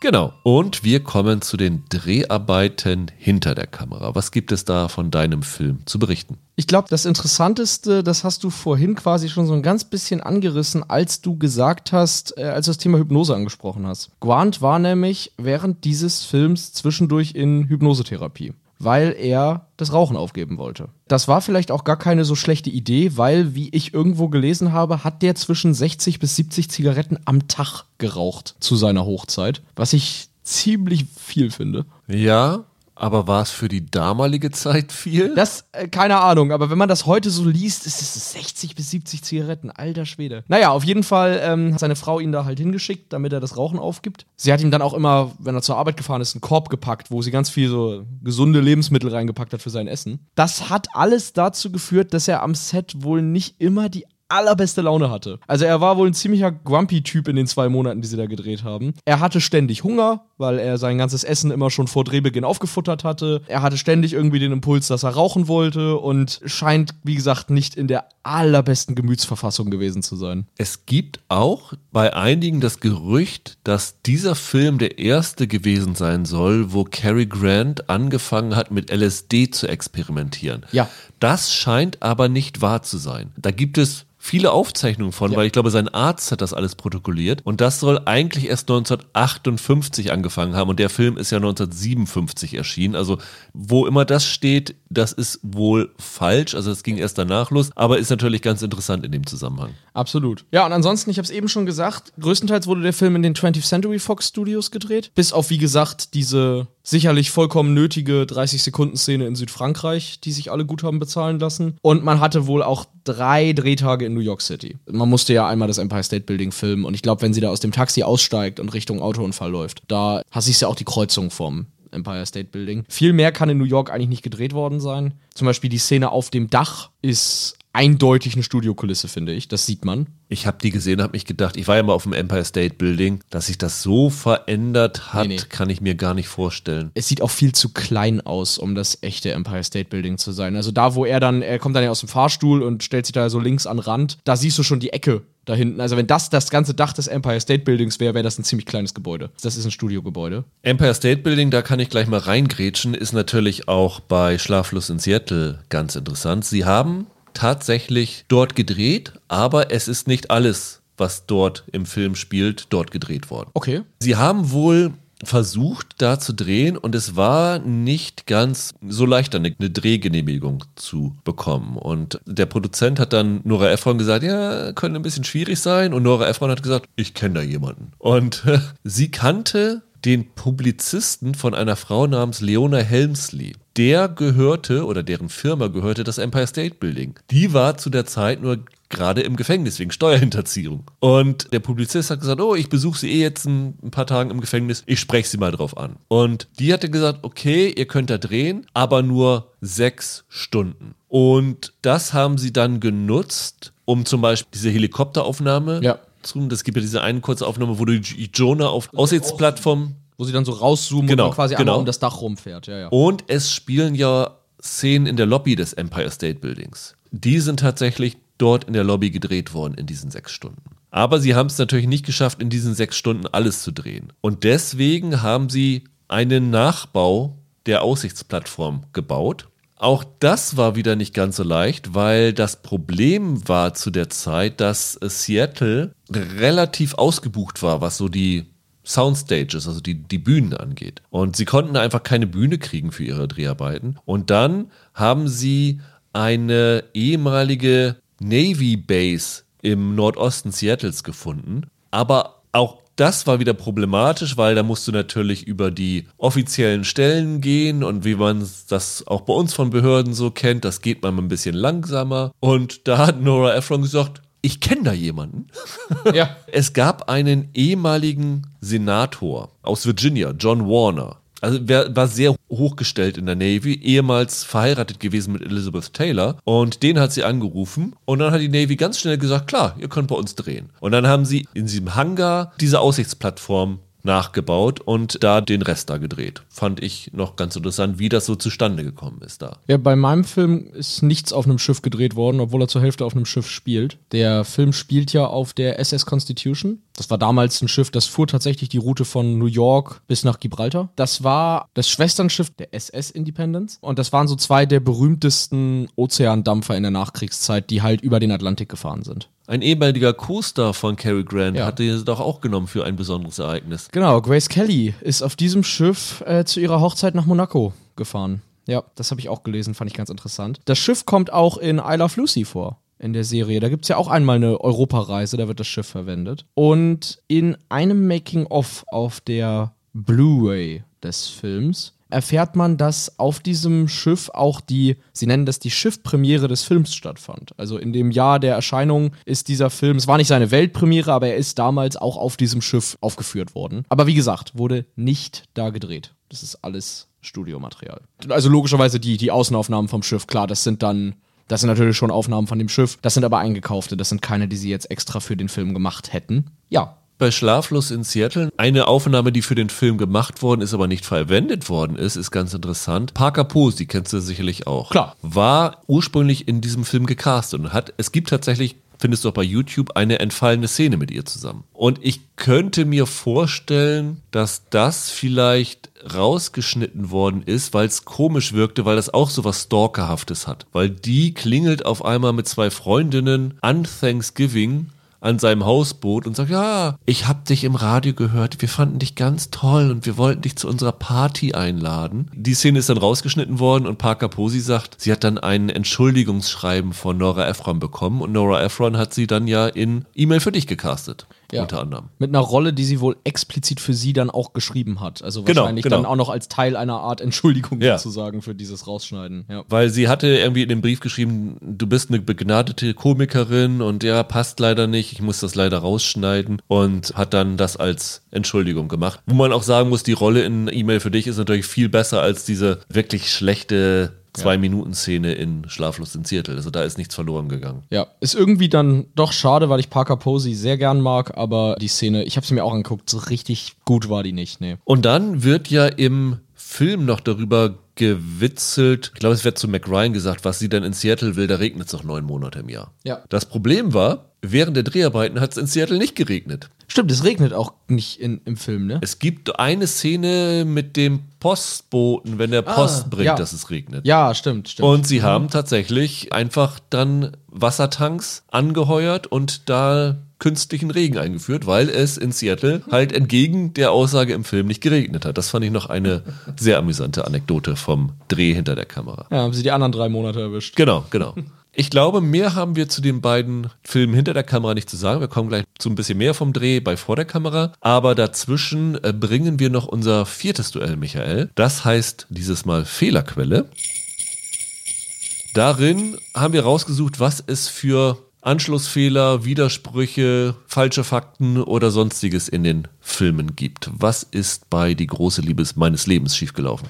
Genau. Und wir kommen zu den Dreharbeiten hinter der Kamera. Was gibt es da von deinem Film zu berichten? Ich glaube, das Interessanteste, das hast du vorhin quasi schon so ein ganz bisschen angerissen, als du gesagt hast, äh, als du das Thema Hypnose angesprochen hast. Grant war nämlich während dieses Films zwischendurch in Hypnosetherapie weil er das Rauchen aufgeben wollte. Das war vielleicht auch gar keine so schlechte Idee, weil, wie ich irgendwo gelesen habe, hat der zwischen 60 bis 70 Zigaretten am Tag geraucht zu seiner Hochzeit, was ich ziemlich viel finde. Ja, aber war es für die damalige Zeit viel? Das, äh, keine Ahnung, aber wenn man das heute so liest, ist es 60 bis 70 Zigaretten, alter Schwede. Naja, auf jeden Fall ähm, hat seine Frau ihn da halt hingeschickt, damit er das Rauchen aufgibt. Sie hat ihm dann auch immer, wenn er zur Arbeit gefahren ist, einen Korb gepackt, wo sie ganz viel so gesunde Lebensmittel reingepackt hat für sein Essen. Das hat alles dazu geführt, dass er am Set wohl nicht immer die allerbeste Laune hatte. Also er war wohl ein ziemlicher Grumpy-Typ in den zwei Monaten, die sie da gedreht haben. Er hatte ständig Hunger, weil er sein ganzes Essen immer schon vor Drehbeginn aufgefuttert hatte. Er hatte ständig irgendwie den Impuls, dass er rauchen wollte und scheint, wie gesagt, nicht in der allerbesten Gemütsverfassung gewesen zu sein. Es gibt auch bei einigen das Gerücht, dass dieser Film der erste gewesen sein soll, wo Cary Grant angefangen hat, mit LSD zu experimentieren. Ja. Das scheint aber nicht wahr zu sein. Da gibt es viele Aufzeichnungen von, ja. weil ich glaube, sein Arzt hat das alles protokolliert. Und das soll eigentlich erst 1958 angefangen haben. Und der Film ist ja 1957 erschienen. Also, wo immer das steht, das ist wohl falsch. Also, es ging erst danach los, aber ist natürlich ganz interessant in dem Zusammenhang. Absolut. Ja, und ansonsten, ich habe es eben schon gesagt, größtenteils wurde der Film in den 20th Century Fox Studios gedreht. Bis auf, wie gesagt, diese sicherlich vollkommen nötige 30-Sekunden-Szene in Südfrankreich, die sich alle gut haben bezahlen lassen. Und man hatte wohl auch drei Drehtage in New York City. Man musste ja einmal das Empire State Building filmen. Und ich glaube, wenn sie da aus dem Taxi aussteigt und Richtung Autounfall läuft, da hast du ja auch die Kreuzung vom Empire State Building. Viel mehr kann in New York eigentlich nicht gedreht worden sein. Zum Beispiel die Szene auf dem Dach ist eindeutig eine Studiokulisse, finde ich. Das sieht man. Ich habe die gesehen, habe mich gedacht, ich war ja mal auf dem Empire State Building, dass sich das so verändert hat, nee, nee. kann ich mir gar nicht vorstellen. Es sieht auch viel zu klein aus, um das echte Empire State Building zu sein. Also da, wo er dann, er kommt dann ja aus dem Fahrstuhl und stellt sich da so links an Rand, da siehst du schon die Ecke da hinten. Also wenn das das ganze Dach des Empire State Buildings wäre, wäre das ein ziemlich kleines Gebäude. Das ist ein Studiogebäude. Empire State Building, da kann ich gleich mal reingrätschen, ist natürlich auch bei Schlaflos in Seattle ganz interessant. Sie haben tatsächlich dort gedreht, aber es ist nicht alles, was dort im Film spielt, dort gedreht worden. Okay. Sie haben wohl versucht, da zu drehen und es war nicht ganz so leicht, eine, eine Drehgenehmigung zu bekommen. Und der Produzent hat dann Nora Ephron gesagt, ja, könnte ein bisschen schwierig sein. Und Nora Ephron hat gesagt, ich kenne da jemanden. Und sie kannte den Publizisten von einer Frau namens Leona Helmsley. Der gehörte oder deren Firma gehörte das Empire State Building. Die war zu der Zeit nur gerade im Gefängnis wegen Steuerhinterziehung. Und der Publizist hat gesagt, oh, ich besuche sie eh jetzt ein, paar Tage im Gefängnis, ich spreche sie mal drauf an. Und die hatte gesagt, okay, ihr könnt da drehen, aber nur sechs Stunden. Und das haben sie dann genutzt, um zum Beispiel diese Helikopteraufnahme ja. zu. Das gibt ja diese eine kurze Aufnahme, wo du Jonah auf Aussichtsplattform wo sie dann so rauszoomen genau, und quasi genau. einmal um das Dach rumfährt. Ja, ja. Und es spielen ja Szenen in der Lobby des Empire State Buildings. Die sind tatsächlich dort in der Lobby gedreht worden in diesen sechs Stunden. Aber sie haben es natürlich nicht geschafft, in diesen sechs Stunden alles zu drehen. Und deswegen haben sie einen Nachbau der Aussichtsplattform gebaut. Auch das war wieder nicht ganz so leicht, weil das Problem war zu der Zeit, dass Seattle relativ ausgebucht war, was so die Soundstages, also die, die Bühnen angeht. Und sie konnten einfach keine Bühne kriegen für ihre Dreharbeiten. Und dann haben sie eine ehemalige Navy Base im Nordosten Seattles gefunden. Aber auch das war wieder problematisch, weil da musst du natürlich über die offiziellen Stellen gehen und wie man das auch bei uns von Behörden so kennt, das geht man ein bisschen langsamer. Und da hat Nora Ephron gesagt, ich kenne da jemanden. Ja. es gab einen ehemaligen Senator aus Virginia, John Warner. Also wer war sehr hochgestellt in der Navy, ehemals verheiratet gewesen mit Elizabeth Taylor. Und den hat sie angerufen. Und dann hat die Navy ganz schnell gesagt, klar, ihr könnt bei uns drehen. Und dann haben sie in diesem Hangar diese Aussichtsplattform nachgebaut und da den Rest da gedreht. Fand ich noch ganz interessant, wie das so zustande gekommen ist da. Ja, bei meinem Film ist nichts auf einem Schiff gedreht worden, obwohl er zur Hälfte auf einem Schiff spielt. Der Film spielt ja auf der SS Constitution. Das war damals ein Schiff, das fuhr tatsächlich die Route von New York bis nach Gibraltar. Das war das Schwesternschiff der SS Independence und das waren so zwei der berühmtesten Ozeandampfer in der Nachkriegszeit, die halt über den Atlantik gefahren sind. Ein ehemaliger Co-Star von Cary Grant ja. hatte sie doch auch genommen für ein besonderes Ereignis. Genau, Grace Kelly ist auf diesem Schiff äh, zu ihrer Hochzeit nach Monaco gefahren. Ja, das habe ich auch gelesen, fand ich ganz interessant. Das Schiff kommt auch in I Love Lucy vor in der Serie. Da gibt es ja auch einmal eine Europareise, da wird das Schiff verwendet. Und in einem Making-of auf der Blu-ray des Films erfährt man, dass auf diesem Schiff auch die, sie nennen das die Schiffpremiere des Films stattfand. Also in dem Jahr der Erscheinung ist dieser Film, es war nicht seine Weltpremiere, aber er ist damals auch auf diesem Schiff aufgeführt worden. Aber wie gesagt, wurde nicht da gedreht. Das ist alles Studiomaterial. Also logischerweise die, die Außenaufnahmen vom Schiff, klar, das sind dann das sind natürlich schon Aufnahmen von dem Schiff. Das sind aber eingekaufte. Das sind keine, die sie jetzt extra für den Film gemacht hätten. Ja, bei Schlaflos in Seattle. Eine Aufnahme, die für den Film gemacht worden ist, aber nicht verwendet worden ist, ist ganz interessant. Parker Posey, die kennst du sicherlich auch. Klar. War ursprünglich in diesem Film gecastet und hat, es gibt tatsächlich findest du auch bei YouTube eine entfallene Szene mit ihr zusammen. Und ich könnte mir vorstellen, dass das vielleicht rausgeschnitten worden ist, weil es komisch wirkte, weil das auch so was Stalkerhaftes hat. Weil die klingelt auf einmal mit zwei Freundinnen an Thanksgiving an seinem Hausboot und sagt, ja, ich hab dich im Radio gehört, wir fanden dich ganz toll und wir wollten dich zu unserer Party einladen. Die Szene ist dann rausgeschnitten worden und Parker Posey sagt, sie hat dann ein Entschuldigungsschreiben von Nora Ephron bekommen und Nora Ephron hat sie dann ja in E-Mail für dich gecastet. Ja. Unter anderem. Mit einer Rolle, die sie wohl explizit für sie dann auch geschrieben hat. Also genau, wahrscheinlich genau, genau. dann auch noch als Teil einer Art Entschuldigung ja. sozusagen für dieses Rausschneiden. Ja. Weil sie hatte irgendwie in dem Brief geschrieben, du bist eine begnadete Komikerin und ja, passt leider nicht, ich muss das leider rausschneiden und hat dann das als Entschuldigung gemacht. Wo man auch sagen muss, die Rolle in E-Mail für dich ist natürlich viel besser als diese wirklich schlechte Zwei-Minuten-Szene in Schlaflos in Seattle. Also da ist nichts verloren gegangen. Ja, ist irgendwie dann doch schade, weil ich Parker Posey sehr gern mag, aber die Szene, ich habe sie mir auch angeguckt, so richtig gut war die nicht, nee. Und dann wird ja im Film noch darüber gewitzelt, ich glaube, es wird zu McRyan gesagt, was sie denn in Seattle will, da regnet es noch neun Monate im Jahr. Ja. Das Problem war, während der Dreharbeiten hat es in Seattle nicht geregnet. Stimmt, es regnet auch nicht in, im Film, ne? Es gibt eine Szene mit dem Postboten, wenn der Post ah, bringt, ja. dass es regnet. Ja, stimmt, stimmt. Und sie haben tatsächlich einfach dann Wassertanks angeheuert und da künstlichen Regen eingeführt, weil es in Seattle halt entgegen der Aussage im Film nicht geregnet hat. Das fand ich noch eine sehr amüsante Anekdote vom Dreh hinter der Kamera. Ja, haben sie die anderen drei Monate erwischt. Genau, genau. Ich glaube, mehr haben wir zu den beiden Filmen hinter der Kamera nicht zu sagen. Wir kommen gleich zu ein bisschen mehr vom Dreh bei vor der Kamera. Aber dazwischen äh, bringen wir noch unser viertes Duell, Michael. Das heißt dieses Mal Fehlerquelle. Darin haben wir rausgesucht, was es für Anschlussfehler, Widersprüche, falsche Fakten oder sonstiges in den Filmen gibt. Was ist bei Die große Liebe meines Lebens schiefgelaufen?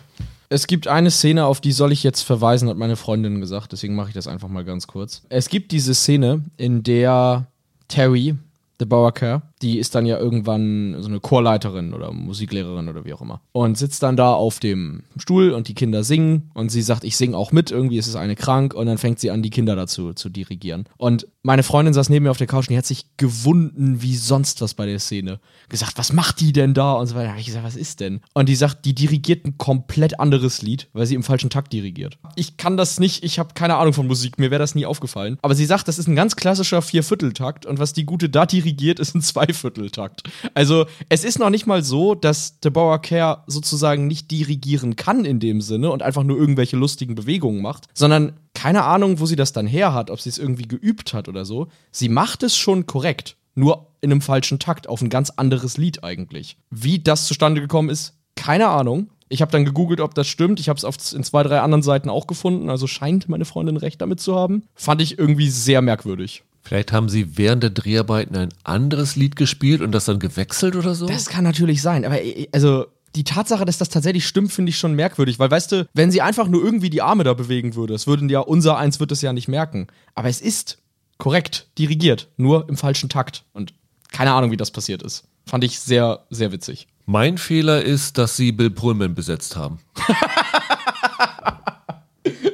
Es gibt eine Szene, auf die soll ich jetzt verweisen, hat meine Freundin gesagt, deswegen mache ich das einfach mal ganz kurz. Es gibt diese Szene, in der Terry, der Bauerker, Die ist dann ja irgendwann so eine Chorleiterin oder Musiklehrerin oder wie auch immer. Und sitzt dann da auf dem Stuhl und die Kinder singen und sie sagt, ich singe auch mit, irgendwie ist es eine krank und dann fängt sie an, die Kinder dazu zu dirigieren. Und meine Freundin saß neben mir auf der Couch und die hat sich gewunden wie sonst was bei der Szene. Gesagt, was macht die denn da? Und so weiter. Da hab ich gesagt, was ist denn? Und die sagt, die dirigiert ein komplett anderes Lied, weil sie im falschen Takt dirigiert. Ich kann das nicht, ich habe keine Ahnung von Musik, mir wäre das nie aufgefallen. Aber sie sagt, das ist ein ganz klassischer Viervierteltakt und was die gute da dirigiert, ist ein Zweivierteltakt. Also es ist noch nicht mal so, dass Bauer Care sozusagen nicht dirigieren kann in dem Sinne und einfach nur irgendwelche lustigen Bewegungen macht, sondern keine Ahnung, wo sie das dann her hat, ob sie es irgendwie geübt hat oder so. Sie macht es schon korrekt, nur in einem falschen Takt auf ein ganz anderes Lied eigentlich. Wie das zustande gekommen ist, keine Ahnung. Ich habe dann gegoogelt, ob das stimmt. Ich habe es in zwei, drei anderen Seiten auch gefunden. Also scheint meine Freundin recht damit zu haben. Fand ich irgendwie sehr merkwürdig. Vielleicht haben sie während der Dreharbeiten ein anderes Lied gespielt und das dann gewechselt oder so? Das kann natürlich sein. Aber äh, also die Tatsache, dass das tatsächlich stimmt, finde ich schon merkwürdig. Weil, weißt du, wenn sie einfach nur irgendwie die Arme da bewegen würde, es würden ja, unser Eins wird es ja nicht merken. Aber es ist korrekt dirigiert, nur im falschen Takt. Und keine Ahnung, wie das passiert ist. Fand ich sehr, sehr witzig. Mein Fehler ist, dass sie Bill Pullman besetzt haben.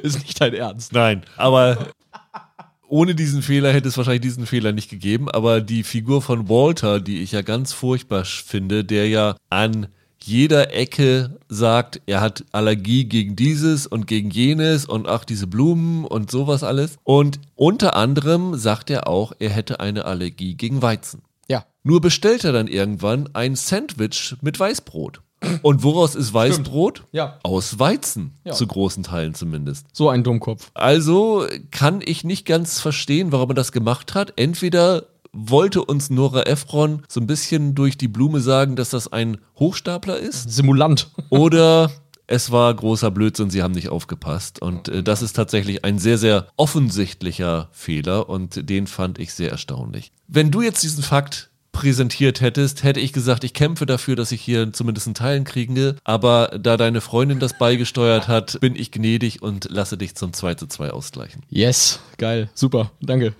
ist nicht dein Ernst. Nein, aber ohne diesen Fehler hätte es wahrscheinlich diesen Fehler nicht gegeben. Aber die Figur von Walter, die ich ja ganz furchtbar finde, der ja an jeder Ecke sagt, er hat Allergie gegen dieses und gegen jenes und ach, diese Blumen und sowas alles. Und unter anderem sagt er auch, er hätte eine Allergie gegen Weizen. Ja. Nur bestellt er dann irgendwann ein Sandwich mit Weißbrot. Und woraus ist Weißbrot? Ja. Aus Weizen, Ja. zu großen Teilen zumindest. So ein Dummkopf. Also kann ich nicht ganz verstehen, warum er das gemacht hat. Entweder wollte uns Nora Ephron so ein bisschen durch die Blume sagen, dass das ein Hochstapler ist, Simulant. oder es war großer Blödsinn, sie haben nicht aufgepasst. Und äh, das ist tatsächlich ein sehr, sehr offensichtlicher Fehler und den fand ich sehr erstaunlich. Wenn du jetzt diesen Fakt präsentiert hättest, hätte ich gesagt, ich kämpfe dafür, dass ich hier zumindest einen Teilen kriege. Aber da deine Freundin das beigesteuert hat, bin ich gnädig und lasse dich zum 2 zu 2 ausgleichen. Yes. Geil. Super. Danke.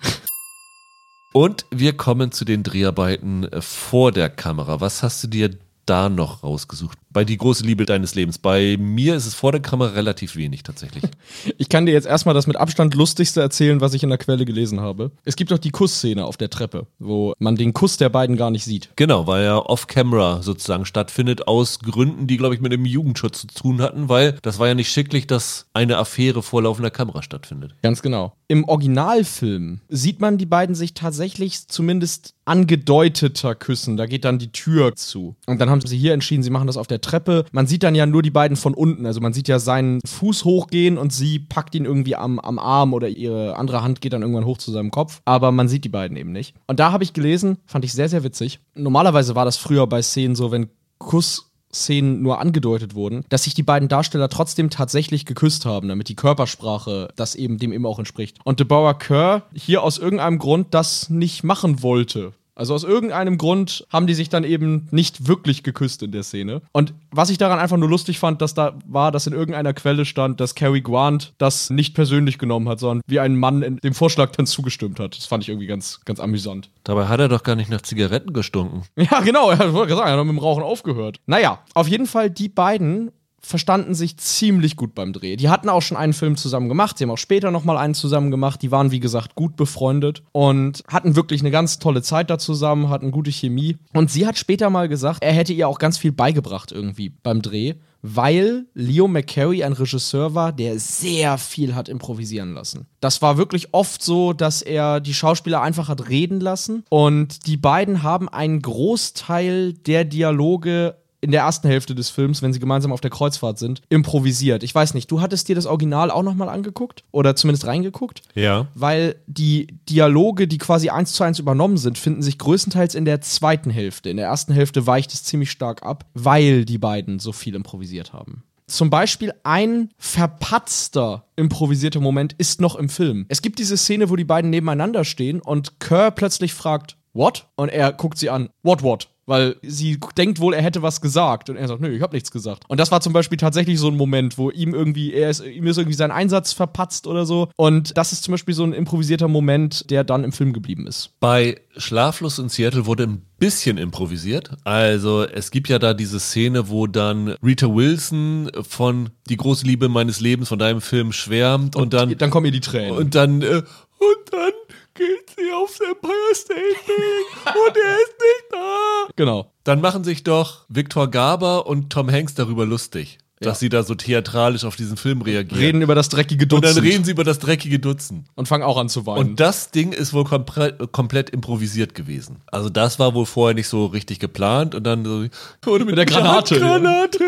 Und wir kommen zu den Dreharbeiten vor der Kamera. Was hast du dir da noch rausgesucht? Bei die große Liebe deines Lebens. Bei mir ist es vor der Kamera relativ wenig tatsächlich. Ich kann dir jetzt erstmal das mit Abstand lustigste erzählen, was ich in der Quelle gelesen habe. Es gibt doch die Kussszene auf der Treppe, wo man den Kuss der beiden gar nicht sieht. Genau, weil er off-camera sozusagen stattfindet, aus Gründen, die, glaube ich, mit dem Jugendschutz zu tun hatten, weil das war ja nicht schicklich, dass eine Affäre vor laufender Kamera stattfindet. Ganz genau. Im Originalfilm sieht man die beiden sich tatsächlich zumindest angedeuteter küssen. Da geht dann die Tür zu. Und dann haben sie hier entschieden, sie machen das auf der Treppe. Man sieht dann ja nur die beiden von unten. Also man sieht ja seinen Fuß hochgehen und sie packt ihn irgendwie am, am Arm oder ihre andere Hand geht dann irgendwann hoch zu seinem Kopf. Aber man sieht die beiden eben nicht. Und da habe ich gelesen, fand ich sehr, sehr witzig. Normalerweise war das früher bei Szenen so, wenn Kuss Szenen nur angedeutet wurden, dass sich die beiden Darsteller trotzdem tatsächlich geküsst haben, damit die Körpersprache das eben dem eben auch entspricht. Und DeBauer Kerr hier aus irgendeinem Grund das nicht machen wollte. Also aus irgendeinem Grund haben die sich dann eben nicht wirklich geküsst in der Szene. Und was ich daran einfach nur lustig fand, dass da war, dass in irgendeiner Quelle stand, dass Cary Grant das nicht persönlich genommen hat, sondern wie ein Mann in dem Vorschlag dann zugestimmt hat. Das fand ich irgendwie ganz, ganz amüsant. Dabei hat er doch gar nicht nach Zigaretten gestunken. Ja, genau, er wollte sagen, er hat mit dem Rauchen aufgehört. Naja, auf jeden Fall, die beiden verstanden sich ziemlich gut beim Dreh. Die hatten auch schon einen Film zusammen gemacht, sie haben auch später nochmal einen zusammen gemacht. Die waren, wie gesagt, gut befreundet und hatten wirklich eine ganz tolle Zeit da zusammen, hatten gute Chemie. Und sie hat später mal gesagt, er hätte ihr auch ganz viel beigebracht irgendwie beim Dreh, weil Leo McCarey ein Regisseur war, der sehr viel hat improvisieren lassen. Das war wirklich oft so, dass er die Schauspieler einfach hat reden lassen und die beiden haben einen Großteil der Dialoge in der ersten Hälfte des Films, wenn sie gemeinsam auf der Kreuzfahrt sind, improvisiert. Ich weiß nicht, du hattest dir das Original auch nochmal angeguckt? Oder zumindest reingeguckt? Ja. Weil die Dialoge, die quasi eins zu eins übernommen sind, finden sich größtenteils in der zweiten Hälfte. In der ersten Hälfte weicht es ziemlich stark ab, weil die beiden so viel improvisiert haben. Zum Beispiel ein verpatzter improvisierter Moment ist noch im Film. Es gibt diese Szene, wo die beiden nebeneinander stehen und Kerr plötzlich fragt, What? Und er guckt sie an, What, what? Weil sie denkt wohl, er hätte was gesagt und er sagt, nö, ich habe nichts gesagt. Und das war zum Beispiel tatsächlich so ein Moment, wo ihm irgendwie, er ist, ihm ist irgendwie sein Einsatz verpatzt oder so. Und das ist zum Beispiel so ein improvisierter Moment, der dann im Film geblieben ist. Bei Schlaflos in Seattle wurde ein bisschen improvisiert. Also es gibt ja da diese Szene, wo dann Rita Wilson von Die große Liebe meines Lebens von deinem Film schwärmt und, und dann dann kommen ihr die Tränen und dann äh, und dann geht sie aufs Empire State und er ist nicht da. Genau. Dann machen sich doch Victor Garber und Tom Hanks darüber lustig dass sie da so theatralisch auf diesen Film reagieren. Reden über das dreckige Dutzend. Und dann reden sie über das dreckige Dutzend. Und fangen auch an zu weinen. Und das Ding ist wohl komplett, komplett improvisiert gewesen. Also das war wohl vorher nicht so richtig geplant und dann so oder mit der Granate. Granate.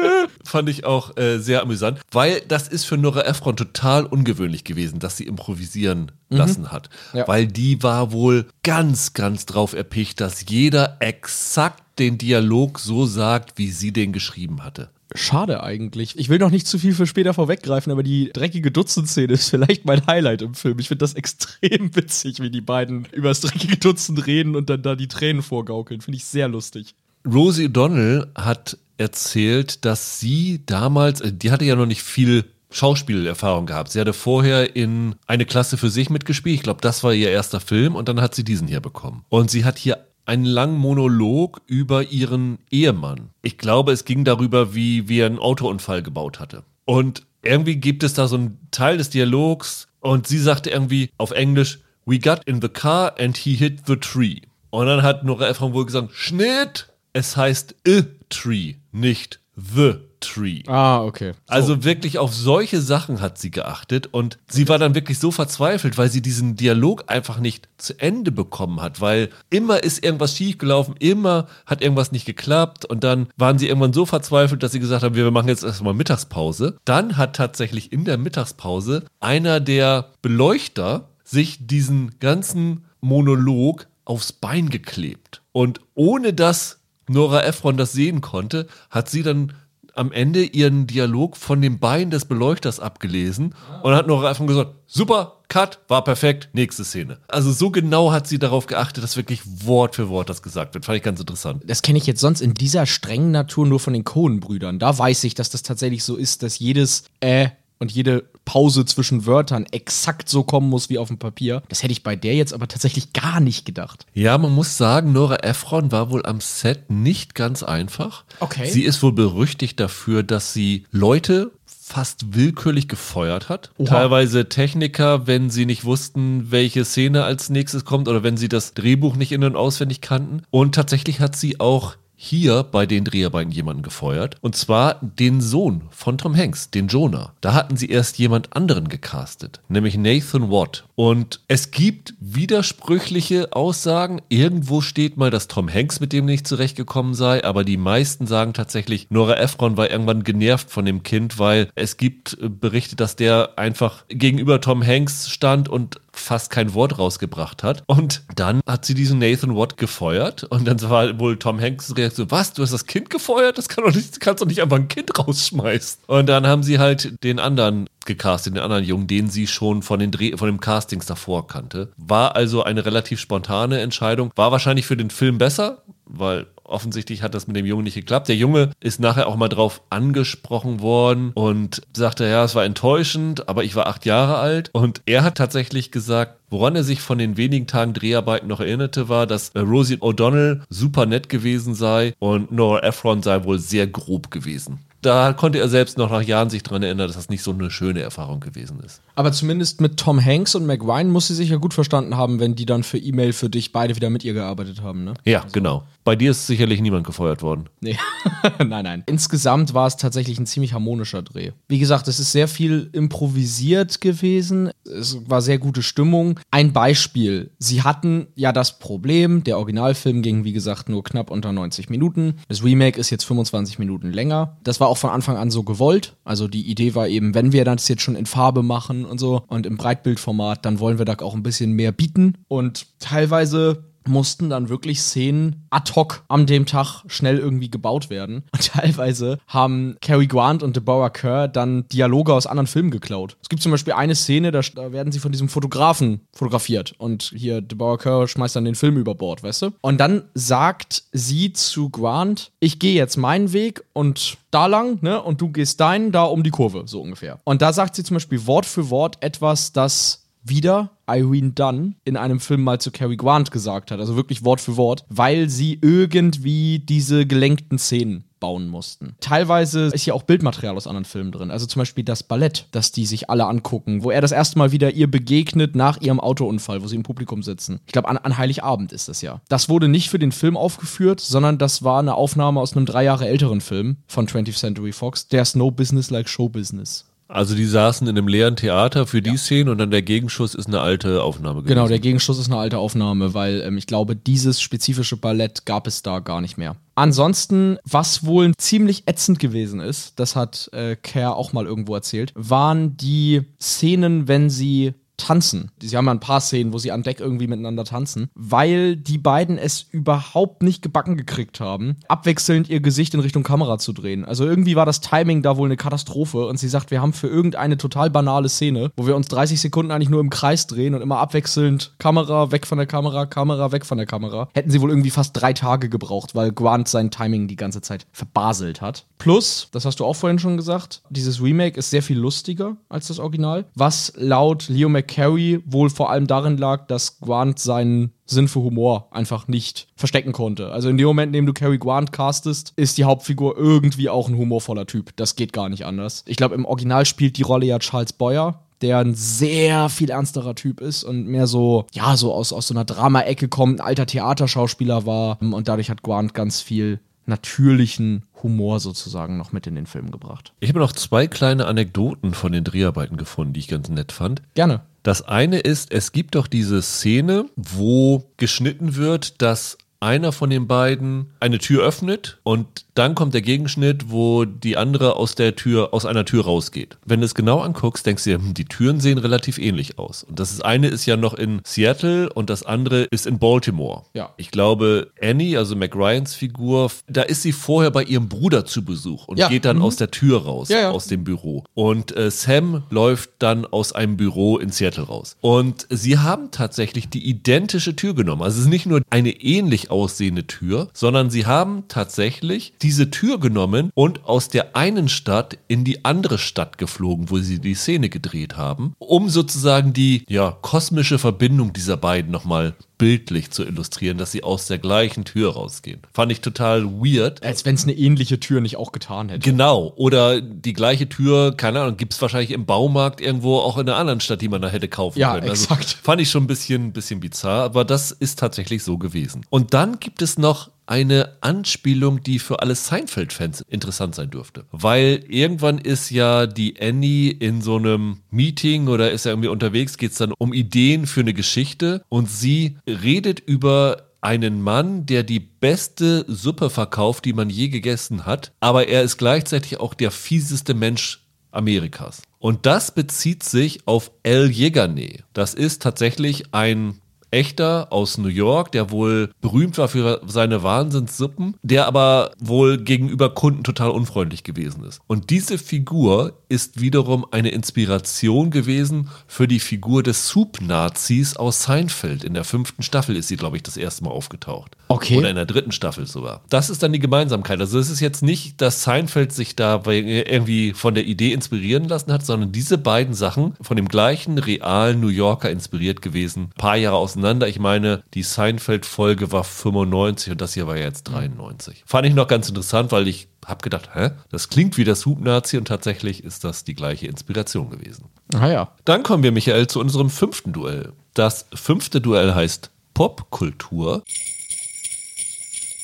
Fand ich auch äh, sehr amüsant, weil das ist für Nora Ephron total ungewöhnlich gewesen, dass sie improvisieren mhm. lassen hat. Ja. Weil die war wohl ganz, ganz drauf erpicht, dass jeder exakt den Dialog so sagt, wie sie den geschrieben hatte. Schade eigentlich. Ich will noch nicht zu viel für später vorweggreifen, aber die dreckige Dutzend-Szene ist vielleicht mein Highlight im Film. Ich finde das extrem witzig, wie die beiden über das dreckige Dutzend reden und dann da die Tränen vorgaukeln. Finde ich sehr lustig. Rosie O'Donnell hat erzählt, dass sie damals, äh, die hatte ja noch nicht viel Schauspielerfahrung gehabt. Sie hatte vorher in eine Klasse für sich mitgespielt. Ich glaube, das war ihr erster Film und dann hat sie diesen hier bekommen. Und sie hat hier einen langen Monolog über ihren Ehemann. Ich glaube, es ging darüber, wie, wie er einen Autounfall gebaut hatte. Und irgendwie gibt es da so einen Teil des Dialogs und sie sagte irgendwie auf Englisch, We got in the car and he hit the tree. Und dann hat Nora Ephron wohl gesagt, Schnitt! Es heißt a tree, nicht the Tree. Ah, okay. So. Also wirklich auf solche Sachen hat sie geachtet und sie war dann wirklich so verzweifelt, weil sie diesen Dialog einfach nicht zu Ende bekommen hat, weil immer ist irgendwas schiefgelaufen, immer hat irgendwas nicht geklappt und dann waren sie irgendwann so verzweifelt, dass sie gesagt haben, wir machen jetzt erstmal Mittagspause. Dann hat tatsächlich in der Mittagspause einer der Beleuchter sich diesen ganzen Monolog aufs Bein geklebt. Und ohne dass Nora Ephron das sehen konnte, hat sie dann am Ende ihren Dialog von dem Bein des Beleuchters abgelesen und hat noch einfach gesagt, super, Cut, war perfekt, nächste Szene. Also so genau hat sie darauf geachtet, dass wirklich Wort für Wort das gesagt wird. Fand ich ganz interessant. Das kenne ich jetzt sonst in dieser strengen Natur nur von den Cohen-Brüdern. Da weiß ich, dass das tatsächlich so ist, dass jedes äh und jede Pause zwischen Wörtern exakt so kommen muss wie auf dem Papier. Das hätte ich bei der jetzt aber tatsächlich gar nicht gedacht. Ja, man muss sagen, Nora Ephron war wohl am Set nicht ganz einfach. Okay. Sie ist wohl berüchtigt dafür, dass sie Leute fast willkürlich gefeuert hat. Oha. Teilweise Techniker, wenn sie nicht wussten, welche Szene als nächstes kommt oder wenn sie das Drehbuch nicht in- und auswendig kannten. Und tatsächlich hat sie auch hier bei den Dreharbeiten jemanden gefeuert. Und zwar den Sohn von Tom Hanks, den Jonah. Da hatten sie erst jemand anderen gecastet, nämlich Nathan Watt. Und es gibt widersprüchliche Aussagen. Irgendwo steht mal, dass Tom Hanks mit dem nicht zurechtgekommen sei, aber die meisten sagen tatsächlich, Nora Ephron war irgendwann genervt von dem Kind, weil es gibt äh, Berichte, dass der einfach gegenüber Tom Hanks stand und fast kein Wort rausgebracht hat. Und dann hat sie diesen Nathan Watt gefeuert und dann war wohl Tom Hanks Reaktion, was, du hast das Kind gefeuert? Das kann doch nicht, kannst doch nicht einfach ein Kind rausschmeißen. Und dann haben sie halt den anderen gecastet, den anderen Jungen, den sie schon von den Dreh, von den Castings davor kannte. War also eine relativ spontane Entscheidung. War wahrscheinlich für den Film besser, weil offensichtlich hat das mit dem Jungen nicht geklappt. Der Junge ist nachher auch mal drauf angesprochen worden und sagte, ja, es war enttäuschend, aber ich war acht Jahre alt. Und er hat tatsächlich gesagt, Woran er sich von den wenigen Tagen Dreharbeiten noch erinnerte, war, dass äh, Rosie O'Donnell super nett gewesen sei und Nora Ephron sei wohl sehr grob gewesen da konnte er selbst noch nach Jahren sich daran erinnern, dass das nicht so eine schöne Erfahrung gewesen ist. Aber zumindest mit Tom Hanks und McWine muss sie sich ja gut verstanden haben, wenn die dann für E-Mail für dich beide wieder mit ihr gearbeitet haben, ne? Ja, also. genau. Bei dir ist sicherlich niemand gefeuert worden. Nee. nein, nein. Insgesamt war es tatsächlich ein ziemlich harmonischer Dreh. Wie gesagt, es ist sehr viel improvisiert gewesen. Es war sehr gute Stimmung. Ein Beispiel. Sie hatten ja das Problem, der Originalfilm ging, wie gesagt, nur knapp unter 90 Minuten. Das Remake ist jetzt 25 Minuten länger. Das war auch von Anfang an so gewollt. Also die Idee war eben, wenn wir das jetzt schon in Farbe machen und so und im Breitbildformat, dann wollen wir da auch ein bisschen mehr bieten. Und teilweise mussten dann wirklich Szenen ad hoc an dem Tag schnell irgendwie gebaut werden. Und teilweise haben Cary Grant und Deborah Kerr dann Dialoge aus anderen Filmen geklaut. Es gibt zum Beispiel eine Szene, da, da werden sie von diesem Fotografen fotografiert und hier Deborah Kerr schmeißt dann den Film über Bord, weißt du? Und dann sagt sie zu Grant, ich gehe jetzt meinen Weg und da lang, ne? Und du gehst deinen da um die Kurve, so ungefähr. Und da sagt sie zum Beispiel Wort für Wort etwas, das wieder Irene Dunn in einem Film mal zu Cary Grant gesagt hat, also wirklich Wort für Wort, weil sie irgendwie diese gelenkten Szenen bauen mussten. Teilweise ist ja auch Bildmaterial aus anderen Filmen drin. Also zum Beispiel das Ballett, das die sich alle angucken, wo er das erste Mal wieder ihr begegnet nach ihrem Autounfall, wo sie im Publikum sitzen. Ich glaube, an, an Heiligabend ist das ja. Das wurde nicht für den Film aufgeführt, sondern das war eine Aufnahme aus einem drei Jahre älteren Film von 20th Century Fox. There's no business like show business. Also die saßen in einem leeren Theater für die ja. Szene und dann der Gegenschuss ist eine alte Aufnahme gewesen. Genau, der Gegenschuss ist eine alte Aufnahme, weil ähm, ich glaube, dieses spezifische Ballett gab es da gar nicht mehr. Ansonsten, was wohl ziemlich ätzend gewesen ist, das hat äh, Kerr auch mal irgendwo erzählt, waren die Szenen, wenn sie tanzen. Sie haben ja ein paar Szenen, wo sie an Deck irgendwie miteinander tanzen, weil die beiden es überhaupt nicht gebacken gekriegt haben, abwechselnd ihr Gesicht in Richtung Kamera zu drehen. Also irgendwie war das Timing da wohl eine Katastrophe und sie sagt, wir haben für irgendeine total banale Szene, wo wir uns 30 Sekunden eigentlich nur im Kreis drehen und immer abwechselnd Kamera weg von der Kamera, Kamera weg von der Kamera, hätten sie wohl irgendwie fast drei Tage gebraucht, weil Grant sein Timing die ganze Zeit verbaselt hat. Plus, das hast du auch vorhin schon gesagt, dieses Remake ist sehr viel lustiger als das Original, was laut Leo Mac Carey wohl vor allem darin lag, dass Grant seinen Sinn für Humor einfach nicht verstecken konnte. Also in dem Moment, in dem du Cary Grant castest, ist die Hauptfigur irgendwie auch ein humorvoller Typ. Das geht gar nicht anders. Ich glaube, im Original spielt die Rolle ja Charles Boyer, der ein sehr viel ernsterer Typ ist und mehr so, ja, so aus, aus so einer Drama-Ecke kommt, ein alter Theaterschauspieler war. Und dadurch hat Grant ganz viel natürlichen Humor sozusagen noch mit in den Film gebracht. Ich habe noch zwei kleine Anekdoten von den Dreharbeiten gefunden, die ich ganz nett fand. Gerne. Das eine ist, es gibt doch diese Szene, wo geschnitten wird, dass einer von den beiden eine Tür öffnet und dann kommt der Gegenschnitt, wo die andere aus der Tür, aus einer Tür rausgeht. Wenn du es genau anguckst, denkst du dir, hm, die Türen sehen relativ ähnlich aus. Und das eine ist ja noch in Seattle und das andere ist in Baltimore. Ja. Ich glaube, Annie, also McRyans Figur, da ist sie vorher bei ihrem Bruder zu Besuch und ja. geht dann mhm. aus der Tür raus, ja, ja. aus dem Büro. Und äh, Sam läuft dann aus einem Büro in Seattle raus. Und sie haben tatsächlich die identische Tür genommen. Also es ist nicht nur eine ähnlich aussehende Tür, sondern sie haben tatsächlich diese Tür genommen und aus der einen Stadt in die andere Stadt geflogen, wo sie die Szene gedreht haben, um sozusagen die ja, kosmische Verbindung dieser beiden nochmal bildlich zu illustrieren, dass sie aus der gleichen Tür rausgehen. Fand ich total weird. Als wenn es eine ähnliche Tür nicht auch getan hätte. Genau. Oder die gleiche Tür, keine Ahnung, gibt es wahrscheinlich im Baumarkt irgendwo auch in einer anderen Stadt, die man da hätte kaufen ja, können. Also exakt. Fand ich schon ein bisschen, bisschen bizarr, aber das ist tatsächlich so gewesen. Und dann gibt es noch eine Anspielung, die für alle Seinfeld-Fans interessant sein dürfte. Weil irgendwann ist ja die Annie in so einem Meeting oder ist ja irgendwie unterwegs, geht es dann um Ideen für eine Geschichte und sie redet über einen Mann, der die beste Suppe verkauft, die man je gegessen hat, aber er ist gleichzeitig auch der fieseste Mensch Amerikas. Und das bezieht sich auf El Yegane. Das ist tatsächlich ein echter aus New York, der wohl berühmt war für seine Wahnsinnssuppen, der aber wohl gegenüber Kunden total unfreundlich gewesen ist. Und diese Figur ist wiederum eine Inspiration gewesen für die Figur des Soup-Nazis aus Seinfeld. In der fünften Staffel ist sie, glaube ich, das erste Mal aufgetaucht. Okay. Oder in der dritten Staffel sogar. Das ist dann die Gemeinsamkeit. Also es ist jetzt nicht, dass Seinfeld sich da irgendwie von der Idee inspirieren lassen hat, sondern diese beiden Sachen von dem gleichen realen New Yorker inspiriert gewesen. Ein paar Jahre auseinander. Ich meine, die Seinfeld-Folge war 95 und das hier war jetzt 93. Fand ich noch ganz interessant, weil ich habe gedacht, hä, das klingt wie der Soup-Nazi und tatsächlich ist das die gleiche Inspiration gewesen. Ah ja. Dann kommen wir, Michael, zu unserem fünften Duell. Das fünfte Duell heißt Popkultur.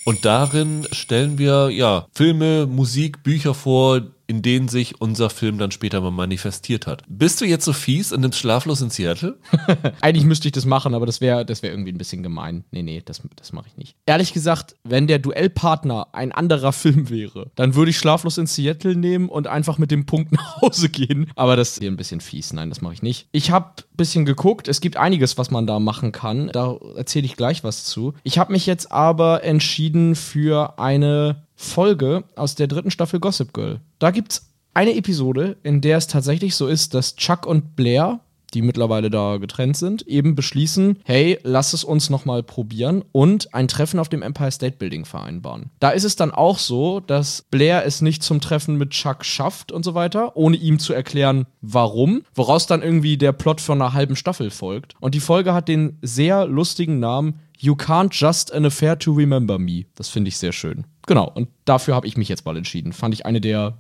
Und darin stellen wir ja Filme, Musik, Bücher vor, in denen sich unser Film dann später mal manifestiert hat. Bist du jetzt so fies und nimmst Schlaflos in Seattle? Eigentlich müsste ich das machen, aber das wäre das wär irgendwie ein bisschen gemein. Nee, nee, das, das mache ich nicht. Ehrlich gesagt, wenn der Duellpartner ein anderer Film wäre, dann würde ich Schlaflos in Seattle nehmen und einfach mit dem Punkt nach Hause gehen. Aber das ist ein bisschen fies. Nein, das mache ich nicht. Ich habe ein bisschen geguckt. Es gibt einiges, was man da machen kann. Da erzähle ich gleich was zu. Ich habe mich jetzt aber entschieden für eine Folge aus der dritten Staffel Gossip Girl. Da gibt's eine Episode, in der es tatsächlich so ist, dass Chuck und Blair die mittlerweile da getrennt sind, eben beschließen, hey, lass es uns nochmal probieren und ein Treffen auf dem Empire State Building vereinbaren. Da ist es dann auch so, dass Blair es nicht zum Treffen mit Chuck schafft und so weiter, ohne ihm zu erklären, warum, woraus dann irgendwie der Plot von einer halben Staffel folgt. Und die Folge hat den sehr lustigen Namen You Can't Just an Affair to Remember Me. Das finde ich sehr schön. Genau, und dafür habe ich mich jetzt mal entschieden. Fand ich eine der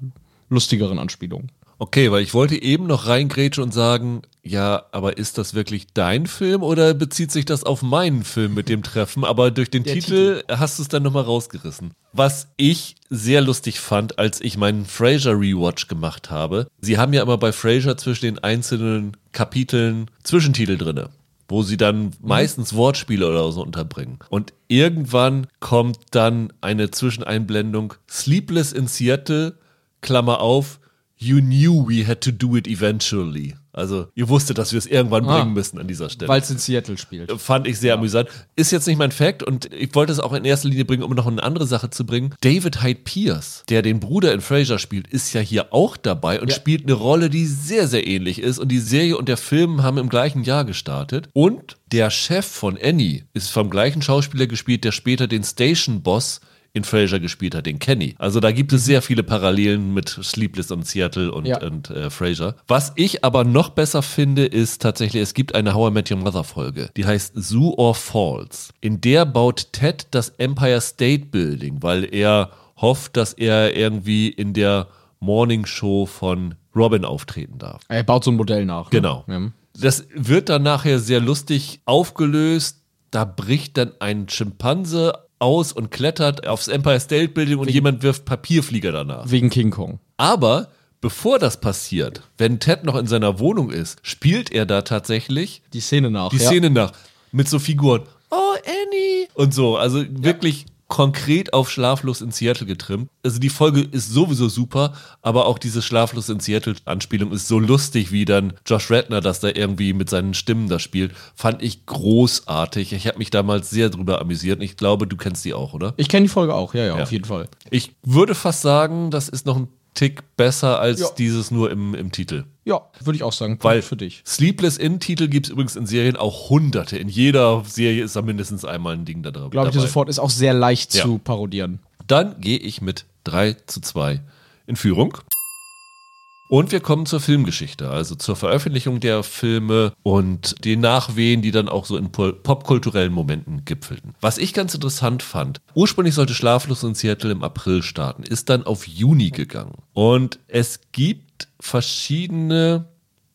lustigeren Anspielungen. Okay, weil ich wollte eben noch reingrätschen und sagen, ja, aber ist das wirklich dein Film oder bezieht sich das auf meinen Film mit dem Treffen? Aber durch den Titel, Titel, hast du es dann nochmal rausgerissen. Was ich sehr lustig fand, als ich meinen Frasier Rewatch gemacht habe. Sie haben ja immer bei Frasier zwischen den einzelnen Kapiteln Zwischentitel drinne wo sie dann mhm. meistens Wortspiele oder so unterbringen. Und irgendwann kommt dann eine Zwischeneinblendung Sleepless in Seattle, Klammer auf, You knew we had to do it eventually. Also, ihr wusstet, dass wir es irgendwann ah, bringen müssen an dieser Stelle. Weil es in Seattle spielt. Fand ich sehr ja. amüsant. Ist jetzt nicht mein Fact und ich wollte es auch in erster Linie bringen, um noch eine andere Sache zu bringen. David Hyde Pierce, der den Bruder in Frasier spielt, ist ja hier auch dabei und ja. spielt eine Rolle, die sehr, sehr ähnlich ist. Und die Serie und der Film haben im gleichen Jahr gestartet. Und der Chef von Annie ist vom gleichen Schauspieler gespielt, der später den Station Boss in Frasier gespielt hat, den Kenny. Also da gibt es sehr viele Parallelen mit Sleepless und Seattle und, ja. und äh, Frasier. Was ich aber noch besser finde, ist tatsächlich, es gibt eine How I Met Your Mother Folge, die heißt Zoo or Falls. In der baut Ted das Empire State Building, weil er hofft, dass er irgendwie in der Morning Show von Robin auftreten darf. Er baut so ein Modell nach. Ne? Genau. Ja. Das wird dann nachher sehr lustig aufgelöst. Da bricht dann ein Schimpanse aus und klettert aufs Empire State Building und Wegen, jemand wirft Papierflieger danach. Wegen King Kong. Aber bevor das passiert, wenn Ted noch in seiner Wohnung ist, spielt er da tatsächlich die Szene nach. Die ja. Szene nach. Mit so Figuren. Oh, Annie. Und so. Also wirklich konkret auf Schlaflos in Seattle getrimmt. Also die Folge ist sowieso super, aber auch diese Schlaflos in Seattle Anspielung ist so lustig, wie dann Josh Redner das da irgendwie mit seinen Stimmen da spielt. Fand ich großartig. Ich habe mich damals sehr drüber amüsiert und ich glaube, du kennst die auch, oder? Ich kenne die Folge auch, ja, ja, ja, auf jeden Fall. Ich würde fast sagen, das ist noch ein Tick besser als ja. dieses nur im, im Titel. Ja, würde ich auch sagen. Punkt Weil für dich. Sleepless In-Titel gibt es übrigens in Serien auch hunderte. In jeder Serie ist da mindestens einmal ein Ding da drauf. Glaube ich dir sofort, ist auch sehr leicht ja. zu parodieren. Dann gehe ich mit 3 zu 2 in Führung. Und wir kommen zur Filmgeschichte, also zur Veröffentlichung der Filme und den Nachwehen, die dann auch so in popkulturellen Momenten gipfelten. Was ich ganz interessant fand, ursprünglich sollte Schlaflos in Seattle im April starten, ist dann auf Juni gegangen. Und es gibt verschiedene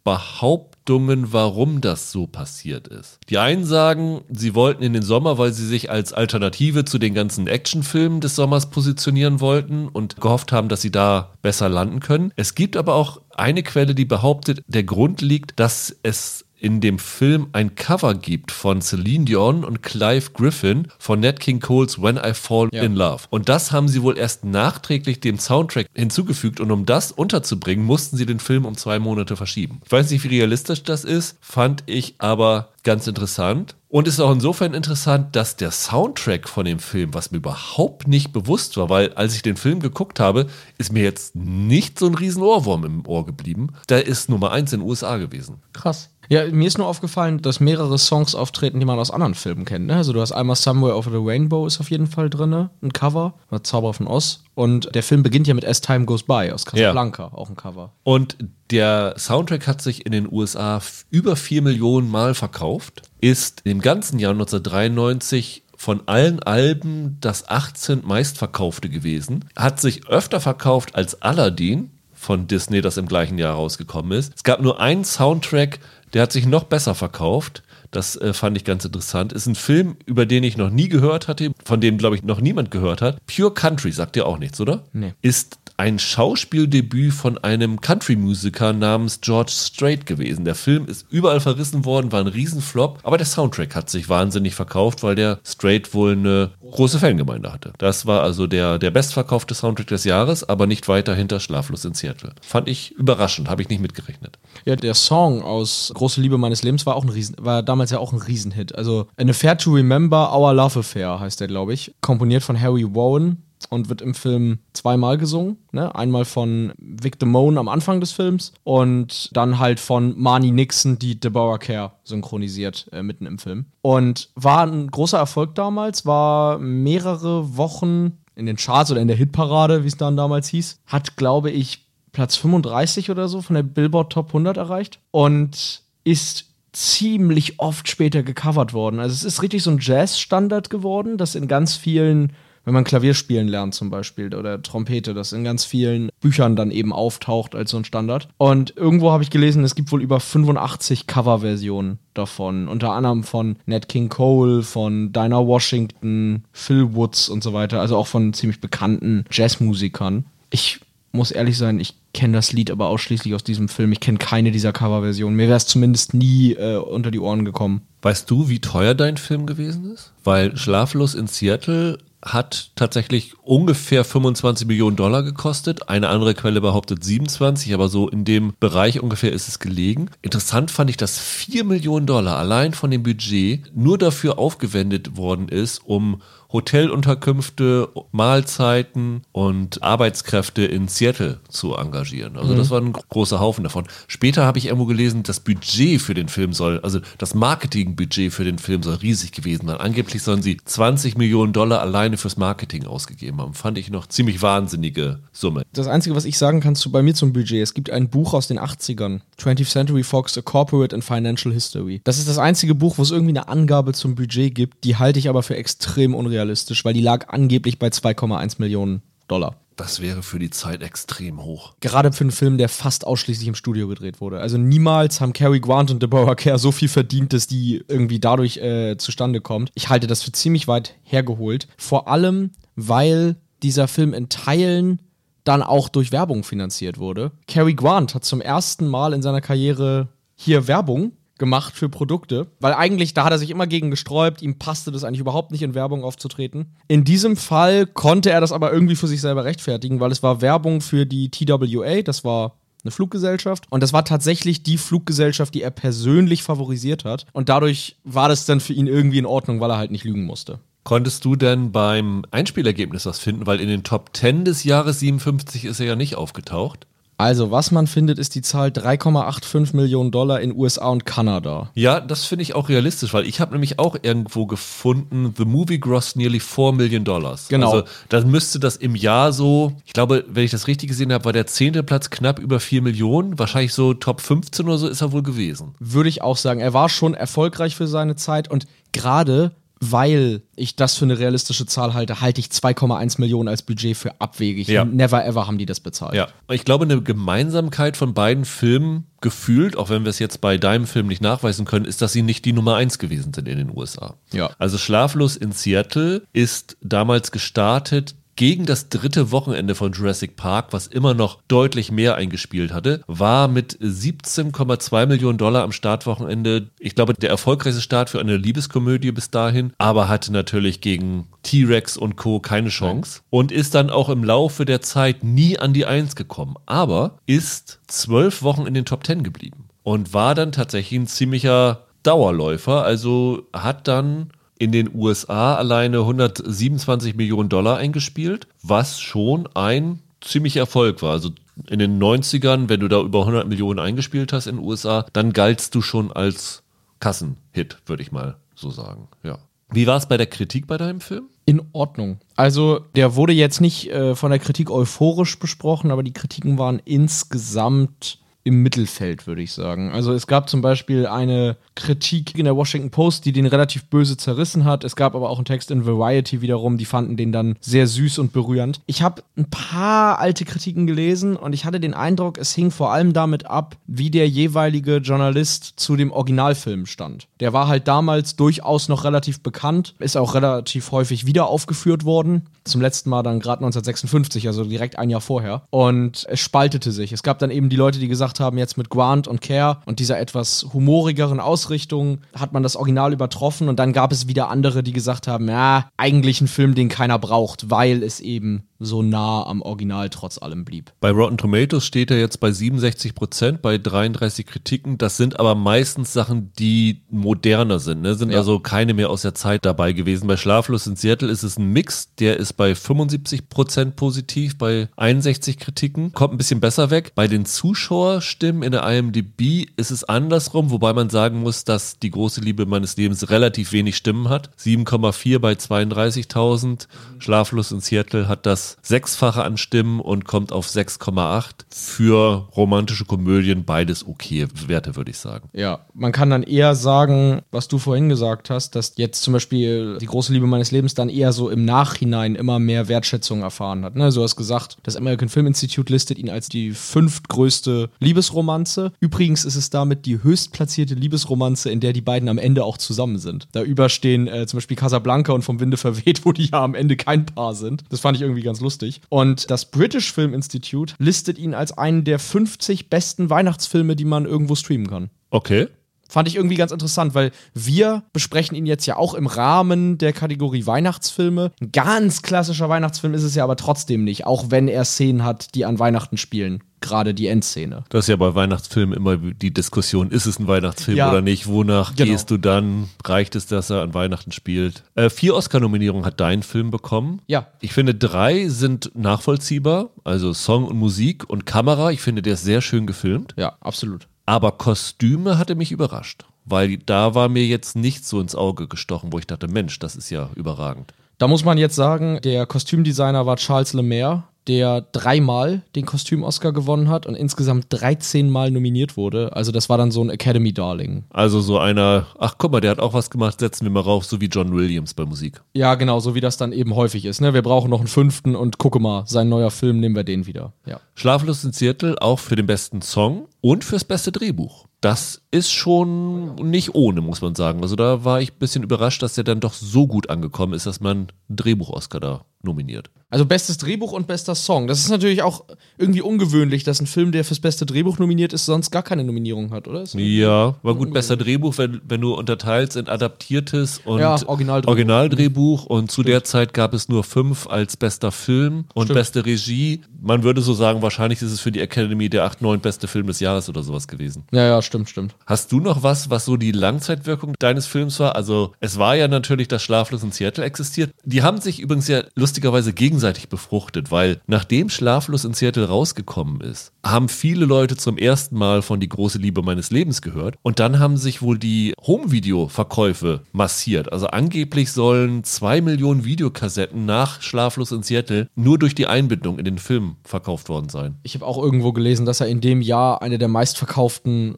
Behauptungen, warum das so passiert ist. Die einen sagen, sie wollten in den Sommer, weil sie sich als Alternative zu den ganzen Actionfilmen des Sommers positionieren wollten und gehofft haben, dass sie da besser landen können. Es gibt aber auch eine Quelle, die behauptet, der Grund liegt, dass es in dem Film ein Cover gibt von Celine Dion und Clive Griffin von Nat King Cole's When I Fall ja. in Love. Und das haben sie wohl erst nachträglich dem Soundtrack hinzugefügt und um das unterzubringen, mussten sie den Film um zwei Monate verschieben. Ich weiß nicht, wie realistisch das ist, fand ich aber ganz interessant. Und ist auch insofern interessant, dass der Soundtrack von dem Film, was mir überhaupt nicht bewusst war, weil als ich den Film geguckt habe, ist mir jetzt nicht so ein riesen Ohrwurm im Ohr geblieben. Der ist Nummer eins in den USA gewesen. Krass. Ja, mir ist nur aufgefallen, dass mehrere Songs auftreten, die man aus anderen Filmen kennt. Ne? Also du hast einmal Somewhere Over the Rainbow ist auf jeden Fall drin, ein Cover, Zauber von Oz. Und der Film beginnt ja mit As Time Goes By aus Casablanca, ja. auch ein Cover. Und der Soundtrack hat sich in den USA über vier Millionen Mal verkauft, ist im ganzen Jahr 1993 von allen Alben das 18 meistverkaufte gewesen, hat sich öfter verkauft als Aladdin von Disney, das im gleichen Jahr rausgekommen ist. Es gab nur einen Soundtrack, der hat sich noch besser verkauft. Das äh, fand ich ganz interessant. Ist ein Film, über den ich noch nie gehört hatte, von dem, glaube ich, noch niemand gehört hat. Pure Country sagt dir auch nichts, oder? Nee. Ist ein Schauspieldebüt von einem Country-Musiker namens George Strait gewesen. Der Film ist überall verrissen worden, war ein Riesenflop, aber der Soundtrack hat sich wahnsinnig verkauft, weil der Strait wohl eine große Fangemeinde hatte. Das war also der, der bestverkaufte Soundtrack des Jahres, aber nicht weiter hinter Schlaflos in Seattle. Fand ich überraschend, habe ich nicht mitgerechnet. Ja, der Song aus Große Liebe meines Lebens war auch ein Riesen, war damals ja auch ein Riesenhit. Also An Affair to Remember, Our Love Affair heißt der, glaube ich. Komponiert von Harry Wowen und wird im Film zweimal gesungen. Ne? Einmal von Vic Damone am Anfang des Films und dann halt von Marnie Nixon, die Deborah Kerr synchronisiert äh, mitten im Film. Und war ein großer Erfolg damals, war mehrere Wochen in den Charts oder in der Hitparade, wie es dann damals hieß. Hat, glaube ich, Platz 35 oder so von der Billboard Top 100 erreicht und ist ziemlich oft später gecovert worden. Also es ist richtig so ein Jazz-Standard geworden, das in ganz vielen wenn man Klavier spielen lernt zum Beispiel oder Trompete, das in ganz vielen Büchern dann eben auftaucht als so ein Standard. Und irgendwo habe ich gelesen, es gibt wohl über 85 Coverversionen davon, unter anderem von Nat King Cole, von Dinah Washington, Phil Woods und so weiter, also auch von ziemlich bekannten Jazzmusikern. Ich muss ehrlich sein, ich kenne das Lied aber ausschließlich aus diesem Film. Ich kenne keine dieser Coverversionen. Mir wäre es zumindest nie äh, unter die Ohren gekommen. Weißt du, wie teuer dein Film gewesen ist? Weil Schlaflos in Seattle hat tatsächlich ungefähr 25 Millionen Dollar gekostet. Eine andere Quelle behauptet 27, aber so in dem Bereich ungefähr ist es gelegen. Interessant fand ich, dass 4 Millionen Dollar allein von dem Budget nur dafür aufgewendet worden ist, um Hotelunterkünfte, Mahlzeiten und Arbeitskräfte in Seattle zu engagieren. Also mhm. das war ein großer Haufen davon. Später habe ich irgendwo gelesen, das Budget für den Film soll, also das Marketingbudget für den Film soll riesig gewesen sein. Angeblich sollen sie 20 Millionen Dollar alleine fürs Marketing ausgegeben haben. Fand ich noch ziemlich wahnsinnige Summe. Das Einzige, was ich sagen kann zu bei mir zum Budget, es gibt ein Buch aus den 80ern, 20th Century Fox, A Corporate and Financial History. Das ist das einzige Buch, wo es irgendwie eine Angabe zum Budget gibt, die halte ich aber für extrem unrealistisch unrealistisch, weil die lag angeblich bei 2,1 Millionen Dollar. Das wäre für die Zeit extrem hoch. Gerade für einen Film, der fast ausschließlich im Studio gedreht wurde. Also niemals haben Cary Grant und Deborah Kerr so viel verdient, dass die irgendwie dadurch äh, zustande kommt. Ich halte das für ziemlich weit hergeholt. Vor allem, weil dieser Film in Teilen dann auch durch Werbung finanziert wurde. Cary Grant hat zum ersten Mal in seiner Karriere hier Werbung gemacht für Produkte, weil eigentlich da hat er sich immer gegen gesträubt, ihm passte das eigentlich überhaupt nicht in Werbung aufzutreten. In diesem Fall konnte er das aber irgendwie für sich selber rechtfertigen, weil es war Werbung für die TWA, das war eine Fluggesellschaft und das war tatsächlich die Fluggesellschaft, die er persönlich favorisiert hat und dadurch war das dann für ihn irgendwie in Ordnung, weil er halt nicht lügen musste. Konntest du denn beim Einspielergebnis was finden? Weil in den Top 10 des Jahres 57 ist er ja nicht aufgetaucht. Also, was man findet, ist die Zahl 3,85 Millionen Dollar in USA und Kanada. Ja, das finde ich auch realistisch, weil ich habe nämlich auch irgendwo gefunden, The Movie grossed nearly 4 Millionen Dollars. Genau. Also, dann müsste das im Jahr so, ich glaube, wenn ich das richtig gesehen habe, war der zehnte Platz knapp über 4 Millionen. Wahrscheinlich so Top 15 oder so ist er wohl gewesen. Würde ich auch sagen. Er war schon erfolgreich für seine Zeit und gerade weil ich das für eine realistische Zahl halte, halte ich 2,1 Millionen als Budget für abwegig. Ja. Never ever haben die das bezahlt. Ja, ich glaube, eine Gemeinsamkeit von beiden Filmen gefühlt, auch wenn wir es jetzt bei deinem Film nicht nachweisen können, ist, dass sie nicht die Nummer 1 gewesen sind in den USA. Ja. Also Schlaflos in Seattle ist damals gestartet gegen das dritte Wochenende von Jurassic Park, was immer noch deutlich mehr eingespielt hatte, war mit 17,2 Millionen Dollar am Startwochenende, ich glaube, der erfolgreichste Start für eine Liebeskomödie bis dahin, aber hatte natürlich gegen T-Rex und Co. keine Chance und ist dann auch im Laufe der Zeit nie an die Eins gekommen, aber ist zwölf Wochen in den Top Ten geblieben und war dann tatsächlich ein ziemlicher Dauerläufer, also hat dann in den USA alleine 127 Millionen Dollar eingespielt, was schon ein ziemlicher Erfolg war. Also in den 90ern, wenn du da über 100 Millionen eingespielt hast in den USA, dann galtst du schon als Kassenhit, würde ich mal so sagen. Ja. Wie war es bei der Kritik bei deinem Film? In Ordnung. Also, der wurde jetzt nicht äh, von der Kritik euphorisch besprochen, aber die Kritiken waren insgesamt im Mittelfeld, würde ich sagen. Also es gab zum Beispiel eine Kritik in der Washington Post, die den relativ böse zerrissen hat. Es gab aber auch einen Text in Variety wiederum, die fanden den dann sehr süß und berührend. Ich habe ein paar alte Kritiken gelesen und ich hatte den Eindruck, es hing vor allem damit ab, wie der jeweilige Journalist zu dem Originalfilm stand. Der war halt damals durchaus noch relativ bekannt, ist auch relativ häufig wieder aufgeführt worden. Zum letzten Mal dann gerade 1956, also direkt ein Jahr vorher. Und es spaltete sich. Es gab dann eben die Leute, die gesagt haben, jetzt mit Grant und Care und dieser etwas humorigeren Ausrichtung hat man das Original übertroffen. Und dann gab es wieder andere, die gesagt haben, ja, eigentlich ein Film, den keiner braucht, weil es eben so nah am Original trotz allem blieb. Bei Rotten Tomatoes steht er jetzt bei 67 Prozent, bei 33 Kritiken. Das sind aber meistens Sachen, die moderner sind. Ne? Sind Ja. also keine mehr aus der Zeit dabei gewesen. Bei Schlaflos in Seattle ist es ein Mix. Der ist bei 75 Prozent positiv, bei 61 Kritiken. Kommt ein bisschen besser weg. Bei den Zuschauerstimmen in der IMDb ist es andersrum, wobei man sagen muss, dass die große Liebe meines Lebens relativ wenig Stimmen hat. 7,4 bei 32.000. Schlaflos in Seattle hat das Sechsfache an Stimmen und kommt auf 6,8. Für romantische Komödien beides okay Werte, würde ich sagen. Ja, man kann dann eher sagen, was du vorhin gesagt hast, dass jetzt zum Beispiel die große Liebe meines Lebens dann eher so im Nachhinein immer mehr Wertschätzung erfahren hat. Ne? So hast gesagt, das American Film Institute listet ihn als die fünftgrößte Liebesromanze. Übrigens ist es damit die höchstplatzierte Liebesromanze, in der die beiden am Ende auch zusammen sind. Da überstehen äh, zum Beispiel Casablanca und vom Winde verweht, wo die ja am Ende kein Paar sind. Das fand ich irgendwie ganz lustig. Und das British Film Institute listet ihn als einen der 50 besten Weihnachtsfilme, die man irgendwo streamen kann. Okay. Fand ich irgendwie ganz interessant, weil wir besprechen ihn jetzt ja auch im Rahmen der Kategorie Weihnachtsfilme. Ein ganz klassischer Weihnachtsfilm ist es ja aber trotzdem nicht, auch wenn er Szenen hat, die an Weihnachten spielen. Gerade die Endszene. Das ist ja bei Weihnachtsfilmen immer die Diskussion, ist es ein Weihnachtsfilm Ja. oder nicht? Wonach Genau. gehst du dann? Reicht es, dass er an Weihnachten spielt? Äh, vier Oscar-Nominierungen hat dein Film bekommen. Ja. Ich finde, drei sind nachvollziehbar. Also Song und Musik und Kamera. Ich finde, der ist sehr schön gefilmt. Ja, absolut. Aber Kostüme hatte mich überrascht. Weil da war mir jetzt nichts so ins Auge gestochen, wo ich dachte, Mensch, das ist ja überragend. Da muss man jetzt sagen, der Kostümdesigner war Charles Lemaire, der dreimal den Kostüm-Oscar gewonnen hat und insgesamt 13 Mal nominiert wurde. Also das war dann so ein Academy-Darling. Also so einer, ach guck mal, der hat auch was gemacht, setzen wir mal rauf, so wie John Williams bei Musik. Ja, genau, so wie das dann eben häufig ist. Ne? Wir brauchen noch einen fünften und gucke mal, sein neuer Film, nehmen wir den wieder. Ja. Schlaflos in Seattle auch für den besten Song und fürs beste Drehbuch. Das ist schon nicht ohne, muss man sagen. Also da war ich ein bisschen überrascht, dass der dann doch so gut angekommen ist, dass man Drehbuch-Oscar da nominiert. Also bestes Drehbuch und bester Song. Das ist natürlich auch irgendwie ungewöhnlich, dass ein Film, der fürs beste Drehbuch nominiert ist, sonst gar keine Nominierung hat, oder? Ja, war gut, besser Drehbuch, wenn, wenn du unterteilst in adaptiertes und Ja, Originaldrehbuch. Originaldrehbuch. Und zu der Zeit gab es nur fünf als bester Film und Stimmt. beste Regie. Man würde so sagen, wahrscheinlich ist es für die Academy der 8, 9 beste Film des Jahres oder sowas gewesen. Ja, ja, stimmt, stimmt. Hast du noch was, was so die Langzeitwirkung deines Films war? Also, es war ja natürlich, dass Schlaflos in Seattle existiert. Die haben sich übrigens ja lustigerweise gegenseitig befruchtet, weil nachdem Schlaflos in Seattle rausgekommen ist, haben viele Leute zum ersten Mal von Die große Liebe meines Lebens gehört. Und dann haben sich wohl die Home-Video-Verkäufe massiert. Also angeblich sollen zwei Millionen Videokassetten nach Schlaflos in Seattle nur durch die Einbindung in den Film verkauft worden sein. Ich habe auch irgendwo gelesen, dass er in dem Jahr eine der meistverkauften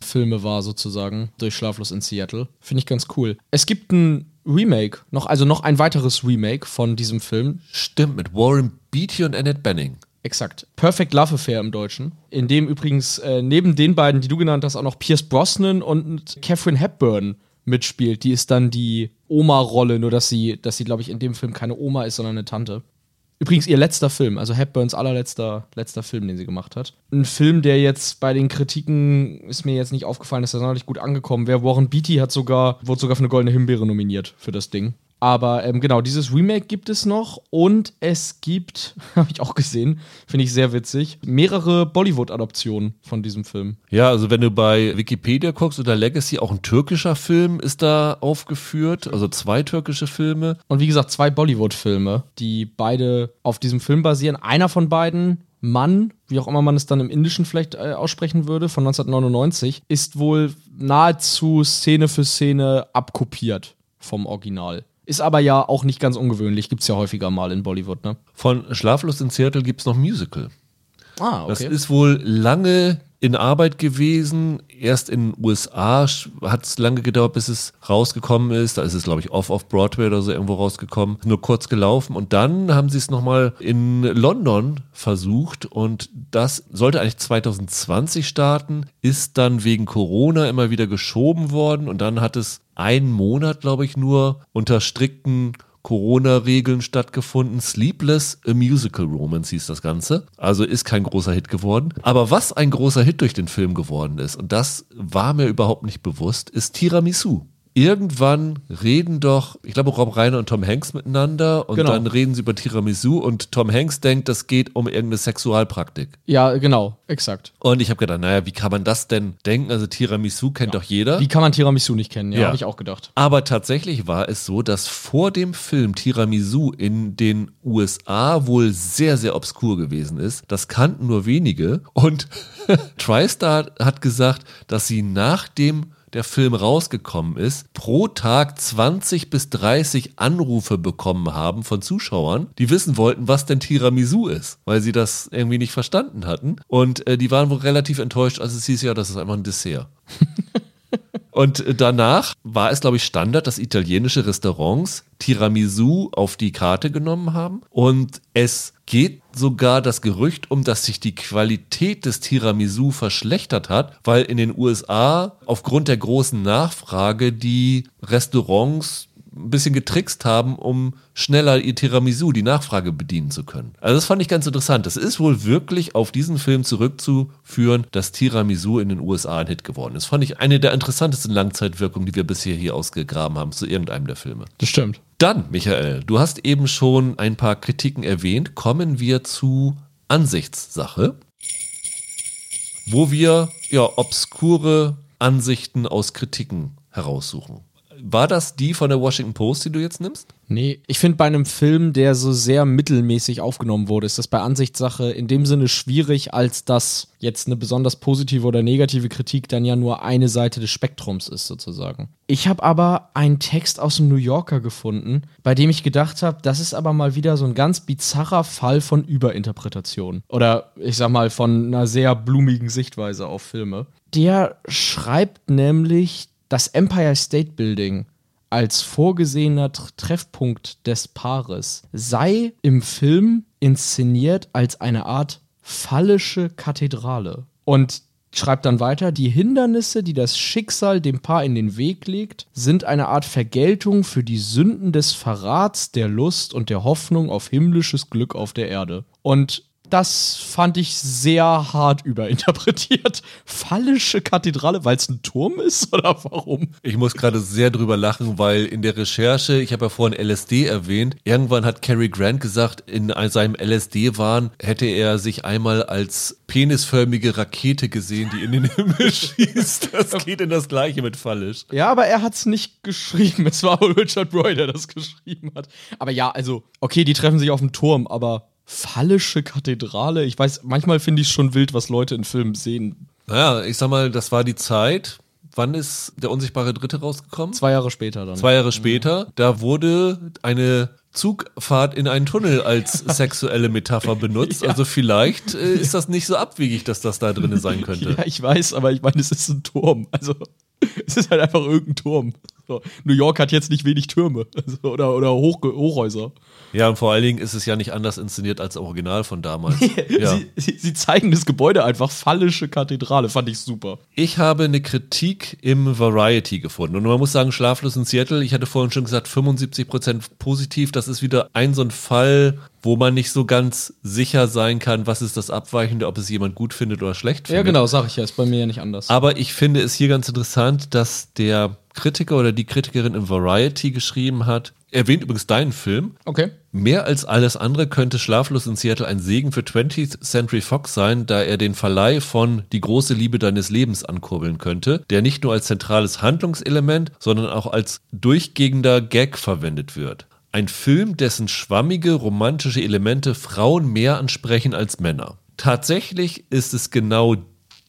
VHS-Filme war, sozusagen, durch Schlaflos in Seattle. Finde ich ganz cool. Es gibt ein Remake, noch, also noch ein weiteres Remake von diesem Film. Stimmt, mit Warren Beatty und Annette Benning. Exakt. Perfect Love Affair im Deutschen. In dem übrigens äh, neben den beiden, die du genannt hast, auch noch Pierce Brosnan und Catherine Hepburn mitspielt. Die ist dann die Oma-Rolle, nur dass sie, dass sie, glaube ich, in dem Film keine Oma ist, sondern eine Tante. Übrigens ihr letzter Film, also Hepburns allerletzter letzter Film, den sie gemacht hat. Ein Film, der jetzt bei den Kritiken ist mir jetzt nicht aufgefallen, dass er sonderlich gut angekommen wäre. Warren Beatty hat sogar, wurde sogar für eine goldene Himbeere nominiert für das Ding. Aber ähm, genau, dieses Remake gibt es noch und es gibt, habe ich auch gesehen, finde ich sehr witzig, mehrere Bollywood-Adoptionen von diesem Film. Ja, also wenn du bei Wikipedia guckst oder Legacy, auch ein türkischer Film ist da aufgeführt, also zwei türkische Filme. Und wie gesagt, zwei Bollywood-Filme, die beide auf diesem Film basieren. Einer von beiden, Mann, wie auch immer man es dann im Indischen vielleicht äh, aussprechen würde, von 1999, ist wohl nahezu Szene für Szene abkopiert vom Original. Ist aber ja auch nicht ganz ungewöhnlich, gibt es ja häufiger mal in Bollywood, ne? Von Schlaflos in Seattle gibt es noch Musical. Ah, Das ist wohl lange in Arbeit gewesen. Erst in den USA hat es lange gedauert, bis es rausgekommen ist. Da ist es, glaube ich, off auf Broadway oder so irgendwo rausgekommen. Nur kurz gelaufen. Und dann haben sie es nochmal in London versucht. Und das sollte eigentlich 2020 starten, ist dann wegen Corona immer wieder geschoben worden. Und dann hat es einen Monat, glaube ich, nur unter strikten Corona-Regeln stattgefunden. Sleepless, a Musical Romance hieß das Ganze. Also ist kein großer Hit geworden. Aber was ein großer Hit durch den Film geworden ist, und das war mir überhaupt nicht bewusst, ist Tiramisu irgendwann reden doch, ich glaube, Rob Reiner und Tom Hanks miteinander und genau. dann reden sie über Tiramisu und Tom Hanks denkt, das geht um irgendeine Sexualpraktik. Ja, genau, exakt. Und ich habe gedacht, naja, wie kann man das denn denken? Also Tiramisu kennt ja. doch jeder. Wie kann man Tiramisu nicht kennen? Ja, ja. habe ich auch gedacht. Aber tatsächlich war es so, dass vor dem Film Tiramisu in den USA wohl sehr, sehr obskur gewesen ist. Das kannten nur wenige. Und TriStar hat gesagt, dass sie nach dem der Film rausgekommen ist, pro Tag 20 bis 30 Anrufe bekommen haben von Zuschauern, die wissen wollten, was denn Tiramisu ist, weil sie das irgendwie nicht verstanden hatten. Und äh, die waren wohl relativ enttäuscht, als es hieß ja, das ist einfach ein Dessert. Und danach war es, glaube ich, Standard, dass italienische Restaurants Tiramisu auf die Karte genommen haben. Und es geht sogar das Gerücht um, dass sich die Qualität des Tiramisu verschlechtert hat, weil in den USA aufgrund der großen Nachfrage die Restaurants ein bisschen getrickst haben, um schneller ihr Tiramisu, die Nachfrage bedienen zu können. Also das fand ich ganz interessant. Das ist wohl wirklich auf diesen Film zurückzuführen, dass Tiramisu in den USA ein Hit geworden ist. Fand ich eine der interessantesten Langzeitwirkungen, die wir bisher hier ausgegraben haben zu irgendeinem der Filme. Das stimmt. Dann, Michael, du hast eben schon ein paar Kritiken erwähnt. Kommen wir zu Ansichtssache, wo wir ja obskure Ansichten aus Kritiken heraussuchen. War das die von der Washington Post, die du jetzt nimmst? Nee, ich finde bei einem Film, der so sehr mittelmäßig aufgenommen wurde, ist das bei Ansichtssache in dem Sinne schwierig, als dass jetzt eine besonders positive oder negative Kritik dann ja nur eine Seite des Spektrums ist, sozusagen. Ich habe aber einen Text aus dem New Yorker gefunden, bei dem ich gedacht habe, das ist aber mal wieder so ein ganz bizarrer Fall von Überinterpretation. Oder ich sag mal von einer sehr blumigen Sichtweise auf Filme. Der schreibt nämlich, das Empire State Building als vorgesehener Treffpunkt des Paares sei im Film inszeniert als eine Art phallische Kathedrale. Und schreibt dann weiter, die Hindernisse, die das Schicksal dem Paar in den Weg legt, sind eine Art Vergeltung für die Sünden des Verrats, der Lust und der Hoffnung auf himmlisches Glück auf der Erde. Und das fand ich sehr hart überinterpretiert. Phallische Kathedrale, weil es ein Turm ist oder warum? Ich muss gerade sehr drüber lachen, weil in der Recherche, ich habe ja vorhin LSD erwähnt, irgendwann hat Cary Grant gesagt, in seinem LSD-Wahn hätte er sich einmal als penisförmige Rakete gesehen, die in den Himmel schießt. Das geht in das Gleiche mit Phallisch. Ja, aber er hat es nicht geschrieben. Es war Richard Roy, der das geschrieben hat. Aber ja, also, okay, die treffen sich auf dem Turm, aber phallische Kathedrale. Ich weiß, manchmal finde ich es schon wild, was Leute in Filmen sehen. Naja, ich sag mal, das war die Zeit. Wann ist der unsichtbare Dritte rausgekommen? Zwei Jahre später dann. Zwei Jahre später. Da wurde eine Zugfahrt in einen Tunnel als sexuelle Metapher benutzt. Ja. Also vielleicht äh, ist das nicht so abwegig, dass das da drin sein könnte. Ja, ich weiß, aber ich meine, es ist ein Turm. Also es ist halt einfach irgendein Turm. So. New York hat jetzt nicht wenig Türme also, oder, oder Hoch Hochhäuser. Ja, und vor allen Dingen ist es ja nicht anders inszeniert als Original von damals. ja. sie, sie, sie, zeigen das Gebäude einfach, phallische Kathedrale, fand ich super. Ich habe eine Kritik im Variety gefunden. Und man muss sagen, Schlaflos in Seattle, ich hatte vorhin schon gesagt, 75% positiv. Das ist wieder ein so ein Fall, wo man nicht so ganz sicher sein kann, was ist das Abweichende, ob es jemand gut findet oder schlecht findet. Ja, genau, sag ich ja, ist bei mir ja nicht anders. Aber ich finde es hier ganz interessant, dass der Kritiker oder die Kritikerin im Variety geschrieben hat, erwähnt übrigens deinen Film. Okay. Mehr als alles andere könnte Schlaflos in Seattle ein Segen für 20th Century Fox sein, da er den Verleih von Die große Liebe deines Lebens ankurbeln könnte, der nicht nur als zentrales Handlungselement, sondern auch als durchgehender Gag verwendet wird. Ein Film, dessen schwammige romantische Elemente Frauen mehr ansprechen als Männer. Tatsächlich ist es genau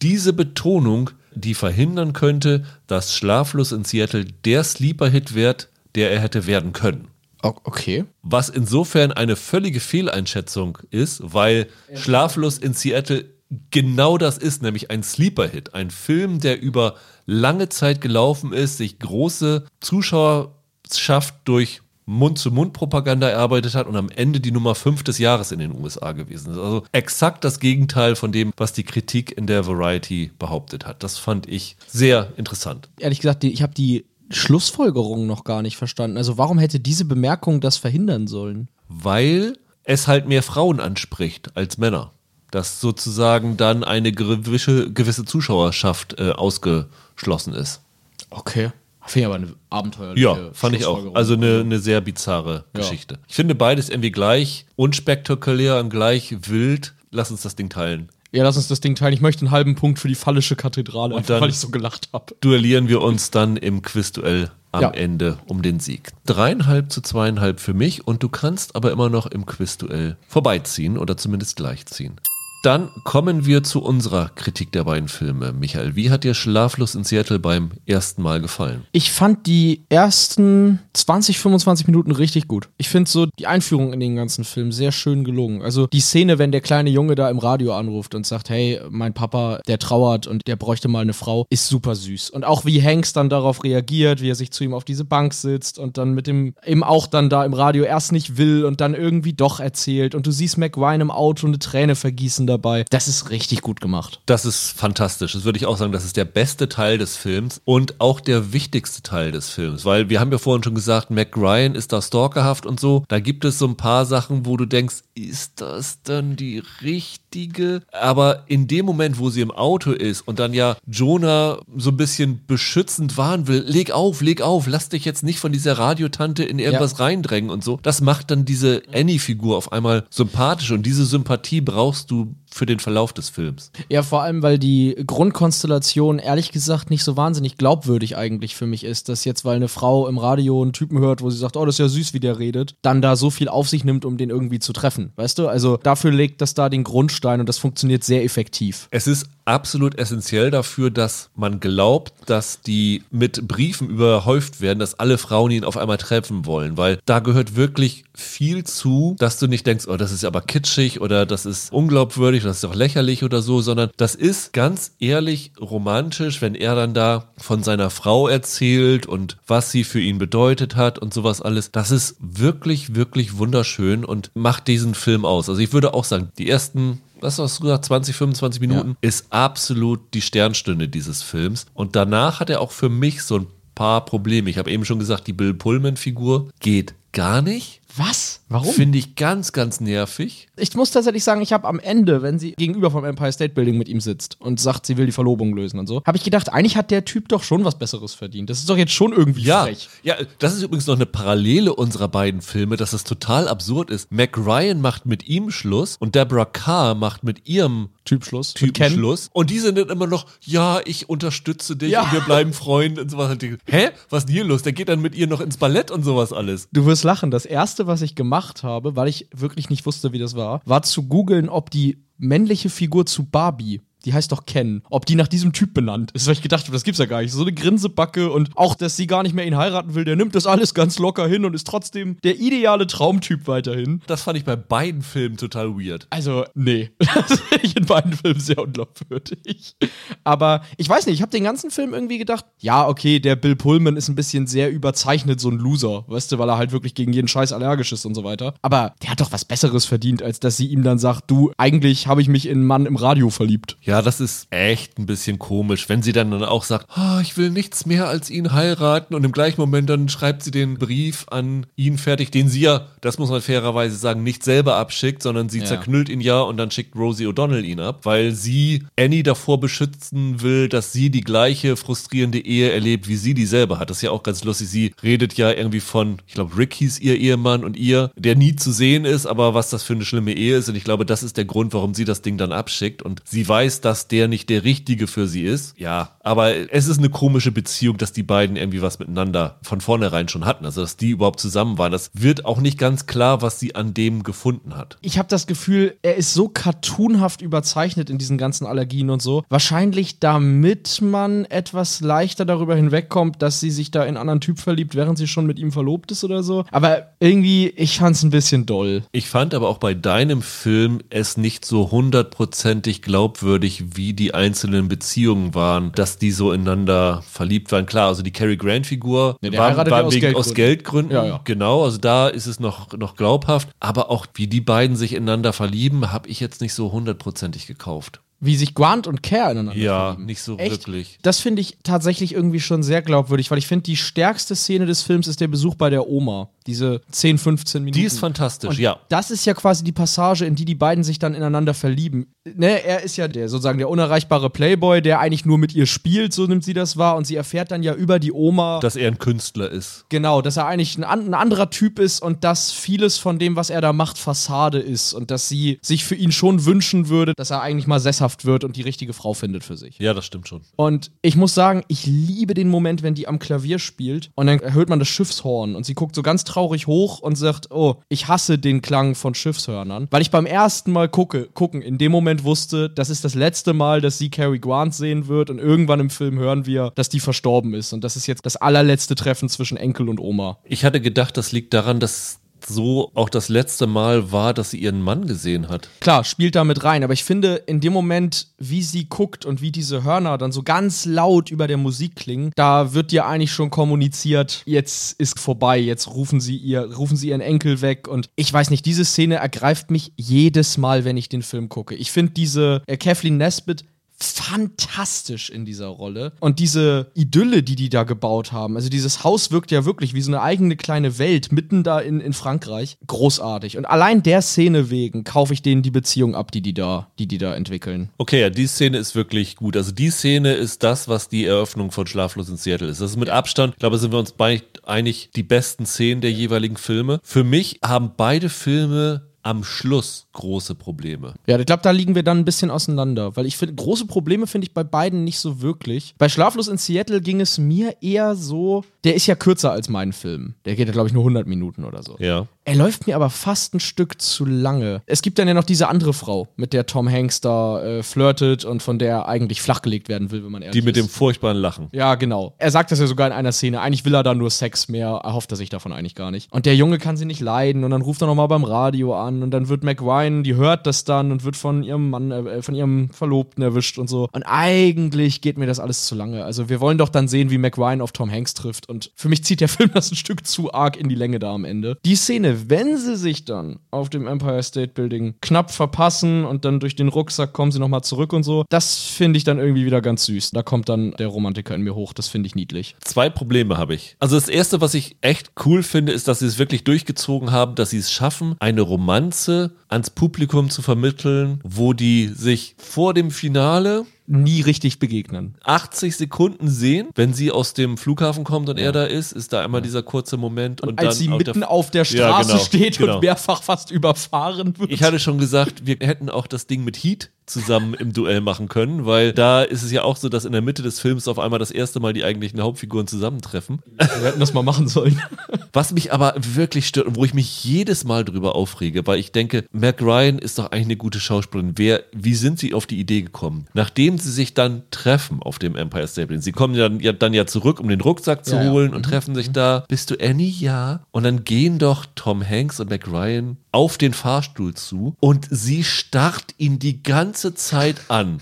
diese Betonung, die verhindern könnte, dass Schlaflos in Seattle der Sleeper-Hit wird, der er hätte werden können. Okay. Was insofern eine völlige Fehleinschätzung ist, weil Schlaflos in Seattle genau das ist, nämlich ein Sleeper-Hit. Ein Film, der über lange Zeit gelaufen ist, sich große Zuschauerschaft durch Mund-zu-Mund-Propaganda erarbeitet hat und am Ende die Nummer 5 des Jahres in den USA gewesen ist. Also exakt das Gegenteil von dem, was die Kritik in der Variety behauptet hat. Das fand ich sehr interessant. Ehrlich gesagt, ich habe die Schlussfolgerung noch gar nicht verstanden. Also warum hätte diese Bemerkung das verhindern sollen? Weil es halt mehr Frauen anspricht als Männer. Dass sozusagen dann eine gewisse, gewisse Zuschauerschaft äh, ausgeschlossen ist. Okay. Finde ich aber eine abenteuerliche Ja, fand ich auch. Also eine, eine sehr bizarre Ja. Geschichte. Ich finde beides irgendwie gleich unspektakulär und gleich wild. Lass uns das Ding teilen. Ja, lass uns das Ding teilen. Ich möchte einen halben Punkt für die phallische Kathedrale, einfach dann- weil ich so gelacht habe. Duellieren wir uns dann im Quizduell am Ja. Ende um den Sieg. Dreieinhalb zu zweieinhalb für mich und du kannst aber immer noch im Quizduell vorbeiziehen oder zumindest gleichziehen. Dann kommen wir zu unserer Kritik der beiden Filme. Michael, wie hat dir Schlaflos in Seattle beim ersten Mal gefallen? Ich fand die ersten 20, 25 Minuten richtig gut. Ich finde so die Einführung in den ganzen Film sehr schön gelungen. Also die Szene, wenn der kleine Junge da im Radio anruft und sagt, hey, mein Papa, der trauert und der bräuchte mal eine Frau, ist super süß. Und auch wie Hanks dann darauf reagiert, wie er sich zu ihm auf diese Bank sitzt und dann mit dem, eben auch dann da im Radio erst nicht will und dann irgendwie doch erzählt. Und du siehst McWine im Auto eine Träne vergießen dabei. Das ist richtig gut gemacht. Das ist fantastisch. Das würde ich auch sagen, das ist der beste Teil des Films und auch der wichtigste Teil des Films, weil wir haben ja vorhin schon gesagt, Mac Ryan ist da stalkerhaft und so. Da gibt es so ein paar Sachen, wo du denkst, ist das dann die richtige? Aber in dem Moment, wo sie im Auto ist und dann ja Jonah so ein bisschen beschützend warnen will, leg auf, leg auf, lass dich jetzt nicht von dieser Radiotante in irgendwas reindrängen und so. Das macht dann diese Annie-Figur auf einmal sympathisch und diese Sympathie brauchst du für den Verlauf des Films. Ja, vor allem, weil die Grundkonstellation ehrlich gesagt nicht so wahnsinnig glaubwürdig eigentlich für mich ist, dass jetzt, weil eine Frau im Radio einen Typen hört, wo sie sagt, oh, das ist ja süß, wie der redet, dann da so viel auf sich nimmt, um den irgendwie zu treffen. Weißt du? Also dafür legt das da den Grundstein und das funktioniert sehr effektiv. Es ist absolut essentiell dafür, dass man glaubt, dass die mit Briefen überhäuft werden, dass alle Frauen ihn auf einmal treffen wollen, weil da gehört wirklich viel zu, dass du nicht denkst, oh, das ist aber kitschig oder das ist unglaubwürdig, das ist doch lächerlich oder so, sondern das ist ganz ehrlich romantisch, wenn er dann da von seiner Frau erzählt und was sie für ihn bedeutet hat und sowas alles. Das ist wirklich, wirklich wunderschön und macht diesen Film aus. Also ich würde auch sagen, die ersten was hast du gesagt, 20, 25 Minuten, ist absolut die Sternstunde dieses Films. Und danach hat er auch für mich so ein paar Probleme. Ich habe eben schon gesagt, die Bill Pullman-Figur geht gar nicht. Was? Warum? Finde ich ganz, ganz nervig. Ich muss tatsächlich sagen, ich habe am Ende, wenn sie gegenüber vom Empire State Building mit ihm sitzt und sagt, sie will die Verlobung lösen und so, habe ich gedacht, eigentlich hat der Typ doch schon was Besseres verdient. Das ist doch jetzt schon irgendwie Ja, frech. ja, das ist übrigens noch eine Parallele unserer beiden Filme, dass es total absurd ist. Mac Ryan macht mit ihm Schluss und Deborah Carr macht mit ihrem Typschluss. Typen Mit Ken. Schluss. Und die sind dann immer noch, ja, ich unterstütze dich Ja. und wir bleiben Freunde und sowas. Und ich, Hä? Was ist denn hier los? Der geht dann mit ihr noch ins Ballett und sowas alles. Du wirst lachen. Das erste, was ich gemacht habe, weil ich wirklich nicht wusste, wie das war, war zu googeln, ob die männliche Figur zu Barbie, die heißt doch Ken, ob die nach diesem Typ benannt ist. Weil ich gedacht habe, das gibt's ja gar nicht. So eine Grinsebacke und auch, dass sie gar nicht mehr ihn heiraten will, der nimmt das alles ganz locker hin und ist trotzdem der ideale Traumtyp weiterhin. Das fand ich bei beiden Filmen total weird. Also, nee. Das finde ich in beiden Filmen sehr unglaubwürdig. Aber ich weiß nicht, ich habe den ganzen Film irgendwie gedacht, ja, okay, der Bill Pullman ist ein bisschen sehr überzeichnet, so ein Loser, weißt du, weil er halt wirklich gegen jeden Scheiß allergisch ist und so weiter. Aber der hat doch was Besseres verdient, als dass sie ihm dann sagt, du, eigentlich habe ich mich in einen Mann im Radio verliebt. Ja, das ist echt ein bisschen komisch, wenn sie dann, dann auch sagt, "Ah, ich will nichts mehr als ihn heiraten und im gleichen Moment dann schreibt sie den Brief an ihn fertig, den sie ja, das muss man fairerweise sagen, nicht selber abschickt, sondern sie Ja. zerknüllt ihn ja und dann schickt Rosie O'Donnell ihn ab, weil sie Annie davor beschützen will, dass sie die gleiche frustrierende Ehe erlebt, wie sie die selber hat. Das ist ja auch ganz lustig. Sie redet ja irgendwie von, ich glaube, Rick hieß ihr Ehemann und ihr, der nie zu sehen ist, aber was das für eine schlimme Ehe ist. Und ich glaube, das ist der Grund, warum sie das Ding dann abschickt. Und sie weiß, dass der nicht der Richtige für sie ist. Ja, aber es ist eine komische Beziehung, dass die beiden irgendwie was miteinander von vornherein schon hatten. Also, dass die überhaupt zusammen waren. Das wird auch nicht ganz klar, was sie an dem gefunden hat. Ich habe das Gefühl, er ist so cartoonhaft überzeichnet in diesen ganzen Allergien und so. Wahrscheinlich damit man etwas leichter darüber hinwegkommt, dass sie sich da in einen anderen Typ verliebt, während sie schon mit ihm verlobt ist oder so. Aber irgendwie, ich fand es ein bisschen doll. Ich fand aber auch bei deinem Film es nicht so hundertprozentig glaubwürdig, wie die einzelnen Beziehungen waren, dass die so ineinander verliebt waren. Klar, also die Cary Grant-Figur der war, war ja aus wegen, Geldgründen. aus Geldgründen. Ja, ja. Genau, also da ist es noch, noch glaubhaft. Aber auch wie die beiden sich ineinander verlieben, habe ich jetzt nicht so hundertprozentig gekauft. Wie sich Grant und Care ineinander Ja, verlieben. nicht so Echt? wirklich. Das finde ich tatsächlich irgendwie schon sehr glaubwürdig, weil ich finde, die stärkste Szene des Films ist der Besuch bei der Oma. Diese 10, 15 Minuten. Die ist fantastisch, Und ja. Das ist ja quasi die Passage, in die die beiden sich dann ineinander verlieben. Ne, er ist ja der sozusagen der unerreichbare Playboy, der eigentlich nur mit ihr spielt, so nimmt sie das wahr. Und sie erfährt dann ja über die Oma. Dass er ein Künstler ist. Genau, dass er eigentlich ein, ein anderer Typ ist und dass vieles von dem, was er da macht, Fassade ist und dass sie sich für ihn schon wünschen würde, dass er eigentlich mal sesshaft wird und die richtige Frau findet für sich. Ja, das stimmt schon. Und ich muss sagen, ich liebe den Moment, wenn die am Klavier spielt und dann hört man das Schiffshorn und sie guckt so ganz traurig hoch und sagt, oh, ich hasse den Klang von Schiffshörnern, weil ich beim ersten Mal gucke, gucken in dem Moment wusste, das ist das letzte Mal, dass sie Cary Grant sehen wird und irgendwann im Film hören wir, dass die verstorben ist und das ist jetzt das allerletzte Treffen zwischen Enkel und Oma. Ich hatte gedacht, das liegt daran, dass so auch das letzte Mal war, dass sie ihren Mann gesehen hat. Klar, spielt da mit rein, aber ich finde, in dem Moment, wie sie guckt und wie diese Hörner dann so ganz laut über der Musik klingen, da wird dir eigentlich schon kommuniziert, jetzt ist vorbei, jetzt rufen sie ihr, rufen sie ihren Enkel weg und ich weiß nicht, diese Szene ergreift mich jedes Mal, wenn ich den Film gucke. Ich finde diese äh, Kathleen Nesbitt fantastisch in dieser Rolle. Und diese Idylle, die die da gebaut haben, also dieses Haus wirkt ja wirklich wie so eine eigene kleine Welt mitten da in, in Frankreich. Großartig. Und allein der Szene wegen kaufe ich denen die Beziehung ab, die die da, die die da entwickeln. Okay, ja, die Szene ist wirklich gut. Also die Szene ist das, was die Eröffnung von Schlaflos in Seattle ist. Das ist mit Abstand, ich glaube, sind wir uns beide einig, die besten Szenen der jeweiligen Filme. Für mich haben beide Filme am Schluss große Probleme. Ja, ich glaube, da liegen wir dann ein bisschen auseinander, weil ich finde, große Probleme finde ich bei beiden nicht so wirklich. Bei Schlaflos in Seattle ging es mir eher so, der ist ja kürzer als mein Film. Der geht ja, glaube ich, nur 100 Minuten oder so. Ja. Er läuft mir aber fast ein Stück zu lange. Es gibt dann ja noch diese andere Frau, mit der Tom Hanks da äh, flirtet und von der er eigentlich flachgelegt werden will, wenn man ehrlich Die mit dem ist. furchtbaren Lachen. Ja, genau. Er sagt das ja sogar in einer Szene. Eigentlich will er da nur Sex, mehr erhofft er sich davon eigentlich gar nicht. Und der Junge kann sie nicht leiden und dann ruft er nochmal beim Radio an und dann wird Mac Ryan, die hört das dann und wird von ihrem Mann, äh, von ihrem Verlobten erwischt und so. Und eigentlich geht mir das alles zu lange. Also wir wollen doch dann sehen, wie Mac Ryan auf Tom Hanks trifft und für mich zieht der Film das ein Stück zu arg in die Länge da am Ende. Die Szene, wenn sie sich dann auf dem Empire State Building knapp verpassen und dann durch den Rucksack kommen sie nochmal zurück und so, das finde ich dann irgendwie wieder ganz süß. Da kommt dann der Romantiker in mir hoch, das finde ich niedlich. Zwei Probleme habe ich. Also das erste, was ich echt cool finde, ist, dass sie es wirklich durchgezogen haben, dass sie es schaffen, eine Romanze ans Publikum zu vermitteln, wo die sich vor dem Finale Nie richtig begegnen. 80 Sekunden sehen, wenn sie aus dem Flughafen kommt und er da ist, ist da einmal dieser kurze Moment und, Und als dann sie auf mitten der auf der Ja, Straße genau, steht genau. und mehrfach fast überfahren wird. Ich hatte schon gesagt, wir hätten auch das Ding mit Heat zusammen im Duell machen können, weil da ist es ja auch so, dass in der Mitte des Films auf einmal das erste Mal die eigentlichen Hauptfiguren zusammentreffen. Wir hätten das mal machen sollen. Was mich aber wirklich stört und wo ich mich jedes Mal drüber aufrege, weil ich denke, Mac Ryan ist doch eigentlich eine gute Schauspielerin. Wer, wie sind sie auf die Idee gekommen? Nachdem sie sich dann treffen auf dem Empire State Building, sie kommen ja, ja dann ja zurück, um den Rucksack zu Ja, ja. holen und treffen sich da. Bist du Annie? Ja. Und dann gehen doch Tom Hanks und Mac Ryan auf den Fahrstuhl zu und sie starrt ihn die ganze Zeit an.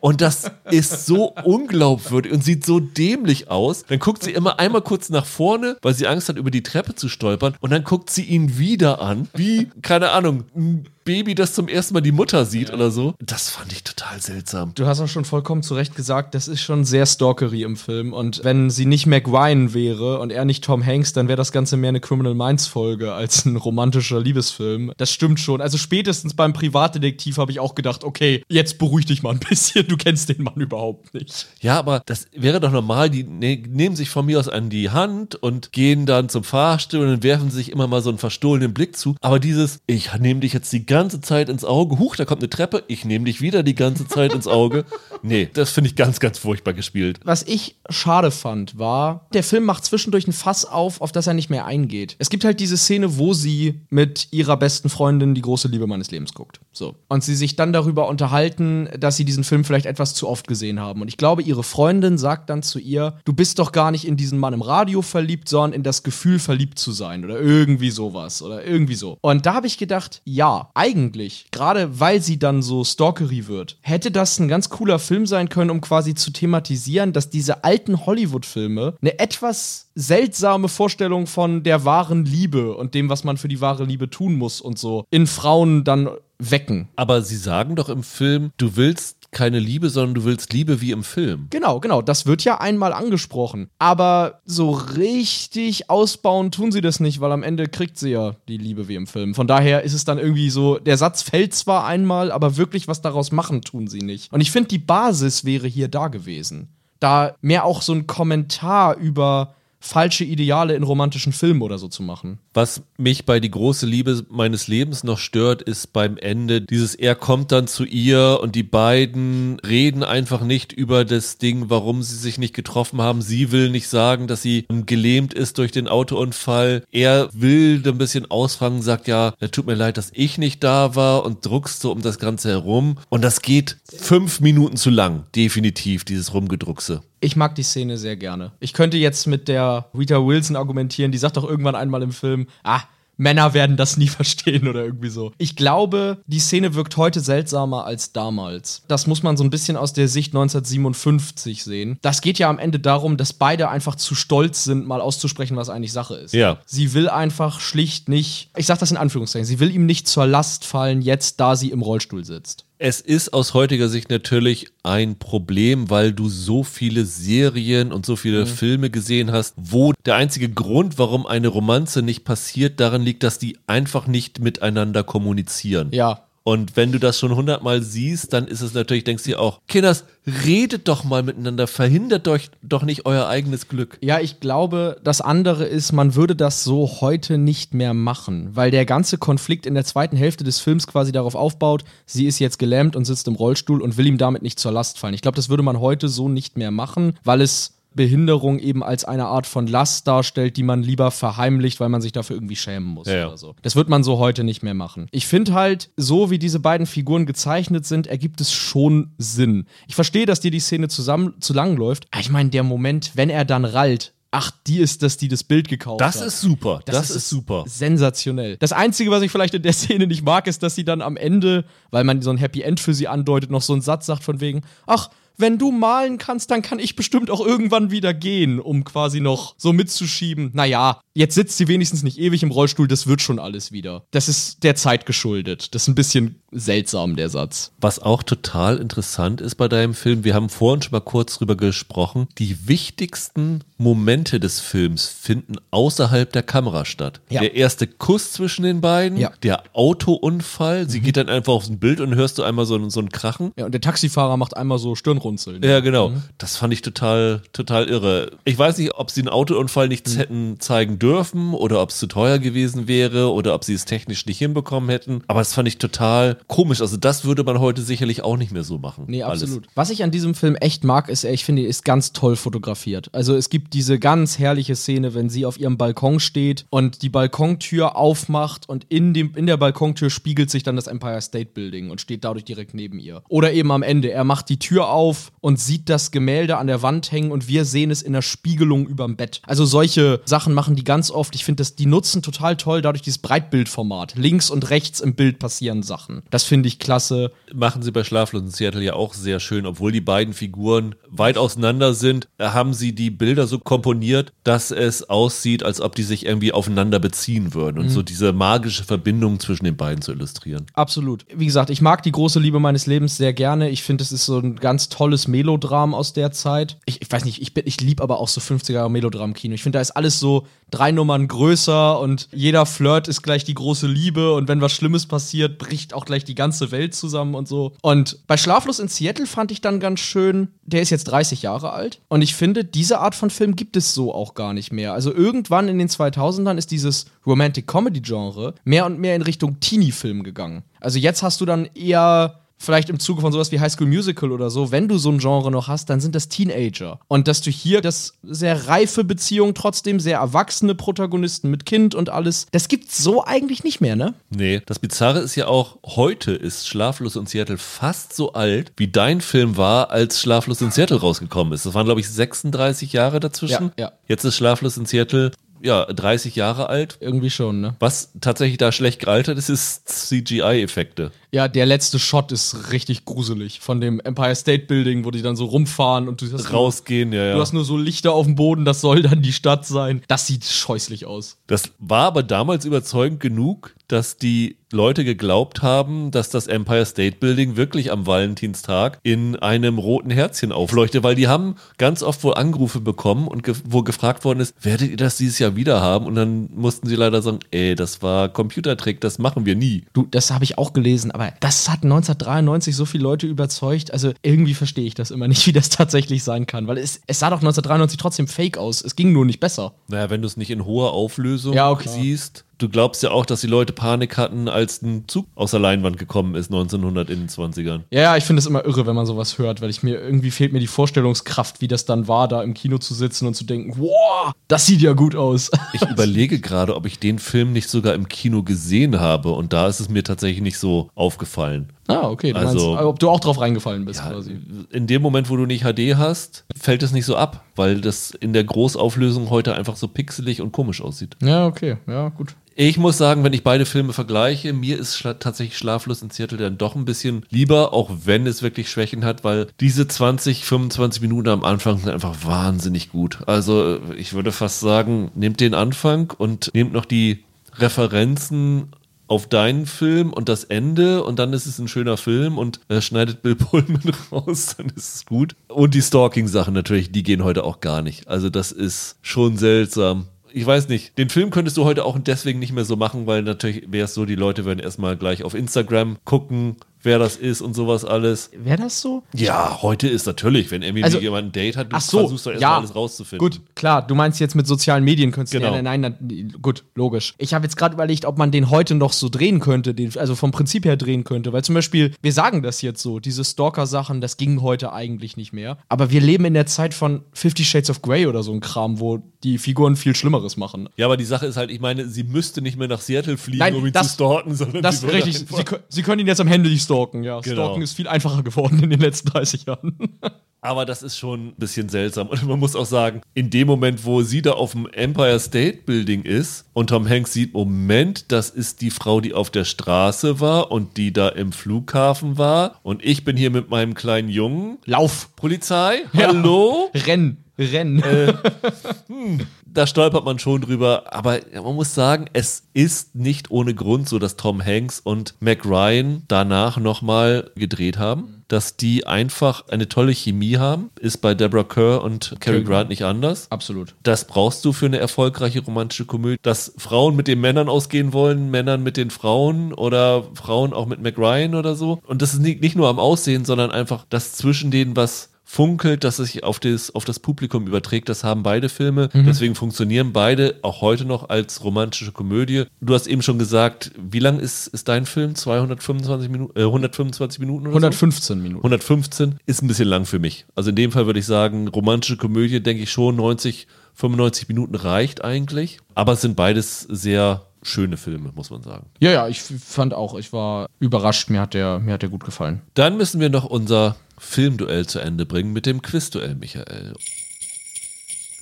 Und das ist so unglaubwürdig und sieht so dämlich aus. Dann guckt sie immer einmal kurz nach vorne, weil sie Angst hat, über die Treppe zu stolpern. Und dann guckt sie ihn wieder an, wie, keine Ahnung, ein Baby, das zum ersten Mal die Mutter sieht oder so. Das fand ich total seltsam. Du hast auch schon vollkommen zu Recht gesagt, das ist schon sehr stalkery im Film. Und wenn sie nicht Mac Ryan wäre und er nicht Tom Hanks, dann wäre das Ganze mehr eine Criminal Minds Folge als ein romantischer Liebesfilm. Das stimmt schon. Also spätestens beim Privatdetektiv habe ich auch gedacht, okay, jetzt beruhig dich mal ein bisschen. Du kennst den Mann überhaupt nicht. Ja, aber das wäre doch normal, die ne nehmen sich von mir aus an die Hand und gehen dann zum Fahrstuhl und werfen sich immer mal so einen verstohlenen Blick zu. Aber dieses, ich nehme dich jetzt die ganze Zeit ins Auge. Huch, da kommt eine Treppe. Ich nehme dich wieder die ganze Zeit ins Auge. Nee, das finde ich ganz, ganz furchtbar gespielt. Was ich schade fand, war, der Film macht zwischendurch ein Fass auf, auf das er nicht mehr eingeht. Es gibt halt diese Szene, wo sie mit ihrer besten Freundin die große Liebe meines Lebens guckt. So. Und sie sich dann darüber unterhalten, dass sie diesen Film vielleicht etwas zu oft gesehen haben. Und ich glaube, ihre Freundin sagt dann zu ihr, du bist doch gar nicht in diesen Mann im Radio verliebt, sondern in das Gefühl verliebt zu sein oder irgendwie sowas oder irgendwie so. Und da habe ich gedacht, ja, eigentlich, gerade weil sie dann so stalkery wird, hätte das ein ganz cooler Film sein können, um quasi zu thematisieren, dass diese alten Hollywood-Filme eine etwas seltsame Vorstellung von der wahren Liebe und dem, was man für die wahre Liebe tun muss und so in Frauen dann wecken. Aber sie sagen doch im Film, du willst keine Liebe, sondern du willst Liebe wie im Film. Genau, genau. Das wird ja einmal angesprochen. Aber so richtig ausbauen tun sie das nicht, weil am Ende kriegt sie ja die Liebe wie im Film. Von daher ist es dann irgendwie so, der Satz fällt zwar einmal, aber wirklich was daraus machen tun sie nicht. Und ich finde, die Basis wäre hier da gewesen. Da mehr auch so ein Kommentar über falsche Ideale in romantischen Filmen oder so zu machen. Was mich bei die große Liebe meines Lebens noch stört, ist beim Ende dieses, er kommt dann zu ihr und die beiden reden einfach nicht über das Ding, warum sie sich nicht getroffen haben. Sie will nicht sagen, dass sie gelähmt ist durch den Autounfall. Er will ein bisschen ausfangen, sagt ja, tut mir leid, dass ich nicht da war und druckst so um das Ganze herum. Und das geht fünf Minuten zu lang, definitiv, dieses Rumgedruckse. Ich mag die Szene sehr gerne. Ich könnte jetzt mit der Rita Wilson argumentieren, die sagt doch irgendwann einmal im Film, ah, Männer werden das nie verstehen oder irgendwie so. Ich glaube, die Szene wirkt heute seltsamer als damals. Das muss man so ein bisschen aus der Sicht 1957 sehen. Das geht ja am Ende darum, dass beide einfach zu stolz sind, mal auszusprechen, was eigentlich Sache ist. Ja. Sie will einfach schlicht nicht, ich sag das in Anführungszeichen, sie will ihm nicht zur Last fallen, jetzt da sie im Rollstuhl sitzt. Es ist aus heutiger Sicht natürlich ein Problem, weil du so viele Serien und so viele mhm. Filme gesehen hast, wo der einzige Grund, warum eine Romanze nicht passiert, darin liegt, dass die einfach nicht miteinander kommunizieren. Ja. Und wenn du das schon hundertmal siehst, dann ist es natürlich, denkst du dir auch, Kinders, redet doch mal miteinander, verhindert euch doch nicht euer eigenes Glück. Ja, ich glaube, das andere ist, man würde das so heute nicht mehr machen, weil der ganze Konflikt in der zweiten Hälfte des Films quasi darauf aufbaut, sie ist jetzt gelähmt und sitzt im Rollstuhl und will ihm damit nicht zur Last fallen. Ich glaube, das würde man heute so nicht mehr machen, weil es Behinderung eben als eine Art von Last darstellt, die man lieber verheimlicht, weil man sich dafür irgendwie schämen muss ja, oder so. Das wird man so heute nicht mehr machen. Ich finde halt, so wie diese beiden Figuren gezeichnet sind, ergibt es schon Sinn. Ich verstehe, dass dir die Szene zusammen zu lang läuft. Aber ich meine, der Moment, wenn er dann rallt, ach, die ist das, die das Bild gekauft das hat. Das ist super. Das, das ist, ist, super. Sensationell. Das Einzige, was ich vielleicht in der Szene nicht mag, ist, dass sie dann am Ende, weil man so ein Happy End für sie andeutet, noch so einen Satz sagt von wegen, ach, wenn du malen kannst, dann kann ich bestimmt auch irgendwann wieder gehen, um quasi noch so mitzuschieben. Naja, jetzt sitzt sie wenigstens nicht ewig im Rollstuhl, das wird schon alles wieder. Das ist der Zeit geschuldet. Das ist ein bisschen seltsam, der Satz. Was auch total interessant ist bei deinem Film, wir haben vorhin schon mal kurz drüber gesprochen, die wichtigsten Momente des Films finden außerhalb der Kamera statt. Ja. Der erste Kuss zwischen den beiden, ja. der Autounfall, sie mhm. geht dann einfach aufs Bild und hörst du einmal so, so ein Krachen. Ja, und der Taxifahrer macht einmal so Stirnrunzeln. Ja, genau. Mhm. Das fand ich total, total irre. Ich weiß nicht, ob sie einen Autounfall nicht mhm. hätten zeigen dürfen oder ob es zu teuer gewesen wäre oder ob sie es technisch nicht hinbekommen hätten. Aber das fand ich total komisch. Also das würde man heute sicherlich auch nicht mehr so machen. Nee, absolut. Alles. Was ich an diesem Film echt mag, ist, ich finde, ist ganz toll fotografiert. Also es gibt diese ganz herrliche Szene, wenn sie auf ihrem Balkon steht und die Balkontür aufmacht und in, dem, in der Balkontür spiegelt sich dann das Empire State Building und steht dadurch direkt neben ihr. Oder eben am Ende, er macht die Tür auf und sieht das Gemälde an der Wand hängen und wir sehen es in der Spiegelung überm Bett. Also solche Sachen machen die ganz oft. Ich finde, die nutzen total toll dadurch dieses Breitbildformat. Links und rechts im Bild passieren Sachen. Das finde ich klasse. Machen sie bei Schlaflos in Seattle ja auch sehr schön. Obwohl die beiden Figuren weit auseinander sind, haben sie die Bilder so komponiert, dass es aussieht, als ob die sich irgendwie aufeinander beziehen würden und mhm. so diese magische Verbindung zwischen den beiden zu illustrieren. Absolut. Wie gesagt, ich mag die große Liebe meines Lebens sehr gerne. Ich finde, es ist so ein ganz tolles Melodram aus der Zeit. Ich, ich weiß nicht, ich, ich liebe aber auch so 50er Melodram-Kino. Ich finde, da ist alles so drei Nummern größer und jeder Flirt ist gleich die große Liebe und wenn was Schlimmes passiert, bricht auch gleich die ganze Welt zusammen und so. Und bei Schlaflos in Seattle fand ich dann ganz schön, der ist jetzt 30 Jahre alt und ich finde, diese Art von Film gibt es so auch gar nicht mehr. Also irgendwann in den 2000ern ist dieses Romantic Comedy Genre mehr und mehr in Richtung Teenie-Film gegangen. Also jetzt hast du dann eher vielleicht im Zuge von sowas wie High School Musical oder so, wenn du so ein Genre noch hast, dann sind das Teenager. Und dass du hier das sehr reife Beziehung, trotzdem sehr erwachsene Protagonisten mit Kind und alles, das gibt's so eigentlich nicht mehr, ne? Nee, das Bizarre ist ja auch, heute ist Schlaflos in Seattle fast so alt, wie dein Film war, als Schlaflos in Seattle rausgekommen ist. Das waren, glaube ich, 36 Jahre dazwischen. Ja, ja. Jetzt ist Schlaflos in Seattle ja, 30 Jahre alt. Irgendwie schon, ne? Was tatsächlich da schlecht gealtert ist, ist CGI-Effekte. Ja, der letzte Shot ist richtig gruselig. Von dem Empire State Building, wo die dann so rumfahren und du hast Rausgehen, nur, ja, ja. Du hast nur so Lichter auf dem Boden, das soll dann die Stadt sein. Das sieht scheußlich aus. Das war aber damals überzeugend genug, dass die Leute geglaubt haben, dass das Empire State Building wirklich am Valentinstag in einem roten Herzchen aufleuchtet, weil die haben ganz oft wohl Anrufe bekommen und ge wo gefragt worden ist, werdet ihr das dieses Jahr wieder haben? Und dann mussten sie leider sagen, ey, das war Computertrick, das machen wir nie. Du, das habe ich auch gelesen, aber das hat 1993 so viele Leute überzeugt. Also irgendwie verstehe ich das immer nicht, wie das tatsächlich sein kann, weil es, es sah doch 1993 trotzdem fake aus. Es ging nur nicht besser. Naja, wenn du es nicht in hoher Auflösung Ja, okay. siehst. Du glaubst ja auch, dass die Leute Panik hatten, als ein Zug aus der Leinwand gekommen ist, 1900 in den 20ern. Ja, ja, ich finde es immer irre, wenn man sowas hört, weil ich mir irgendwie fehlt mir die Vorstellungskraft, wie das dann war, da im Kino zu sitzen und zu denken, wow, das sieht ja gut aus. Ich überlege gerade, ob ich den Film nicht sogar im Kino gesehen habe und da ist es mir tatsächlich nicht so aufgefallen. Ah, okay. Du Also- meinst, ob du auch drauf reingefallen bist Ja, quasi. in dem Moment, wo du nicht HD hast, fällt es nicht so ab, weil das in der Großauflösung heute einfach so pixelig und komisch aussieht. Ja, okay. Ja, gut. Ich muss sagen, wenn ich beide Filme vergleiche, mir ist schla tatsächlich Schlaflos in Seattle dann doch ein bisschen lieber, auch wenn es wirklich Schwächen hat, weil diese 20, 25 Minuten am Anfang sind einfach wahnsinnig gut. Also ich würde fast sagen, nehmt den Anfang und nehmt noch die Referenzen auf deinen Film und das Ende und dann ist es ein schöner Film und äh, schneidet Bill Pullman raus, dann ist es gut. Und die Stalking-Sachen natürlich, die gehen heute auch gar nicht. Also das ist schon seltsam. Ich weiß nicht, den Film könntest du heute auch deswegen nicht mehr so machen, weil natürlich wäre es so, die Leute würden erstmal gleich auf Instagram gucken, wer das ist und sowas alles. Wäre das so? Ja, heute ist natürlich, wenn Emily Also- jemand ein Date hat, du so, versuchst doch erstmal ja. alles rauszufinden. Gut, klar, du meinst jetzt mit sozialen Medien könntest Genau. du. Nein, nein, nein, gut, logisch. Ich habe jetzt gerade überlegt, ob man den heute noch so drehen könnte, den, also vom Prinzip her drehen könnte. Weil zum Beispiel, wir sagen das jetzt so, diese Stalker-Sachen, das ging heute eigentlich nicht mehr. Aber wir leben in der Zeit von Fifty Shades of Grey oder so ein Kram, wo die Figuren viel Schlimmeres machen. Ja, aber die Sache ist halt, ich meine, sie müsste nicht mehr nach Seattle fliegen, Nein, um ihn das- zu stalken, sondern Das sie richtig. Sie, sie können ihn jetzt am Handy stalken, ja. Genau. Stalken ist viel einfacher geworden in den letzten 30 Jahren. Aber das ist schon ein bisschen seltsam. Und man muss auch sagen, in dem Moment, wo sie da auf dem Empire State Building ist und Tom Hanks sieht, Moment, das ist die Frau, die auf der Straße war und die da im Flughafen war. Und ich bin hier mit meinem kleinen Jungen. Lauf! Polizei? Ja. Hallo? Renn! Renn! Da stolpert man schon drüber. Aber man muss sagen, es ist nicht ohne Grund so, dass Tom Hanks und Mac Ryan danach nochmal gedreht haben. Dass die einfach eine tolle Chemie haben. Ist bei Deborah Kerr und Cary Grant nicht anders. Absolut. Das brauchst du für eine erfolgreiche romantische Komödie. Dass Frauen mit den Männern ausgehen wollen, Männern mit den Frauen oder Frauen auch mit Mac Ryan oder so. Und das ist nicht, nicht nur am Aussehen, sondern einfach, dass zwischen denen was funkelt, dass es sich auf das, auf das Publikum überträgt. Das haben beide Filme. Deswegen funktionieren beide auch heute noch als romantische Komödie. Du hast eben schon gesagt, wie lang ist, ist dein Film? 225 Minuten, äh, 125 Minuten oder so? 115 Minuten. 115 ist ein bisschen lang für mich. Also in dem Fall würde ich sagen, romantische Komödie, denke ich schon, 90, 95 Minuten reicht eigentlich. Aber es sind beides sehr schöne Filme, muss man sagen. Ja, ja, ich fand auch, ich war überrascht, mir hat der, mir hat der gut gefallen. Dann müssen wir noch unser Filmduell zu Ende bringen mit dem Quizduell, Michael.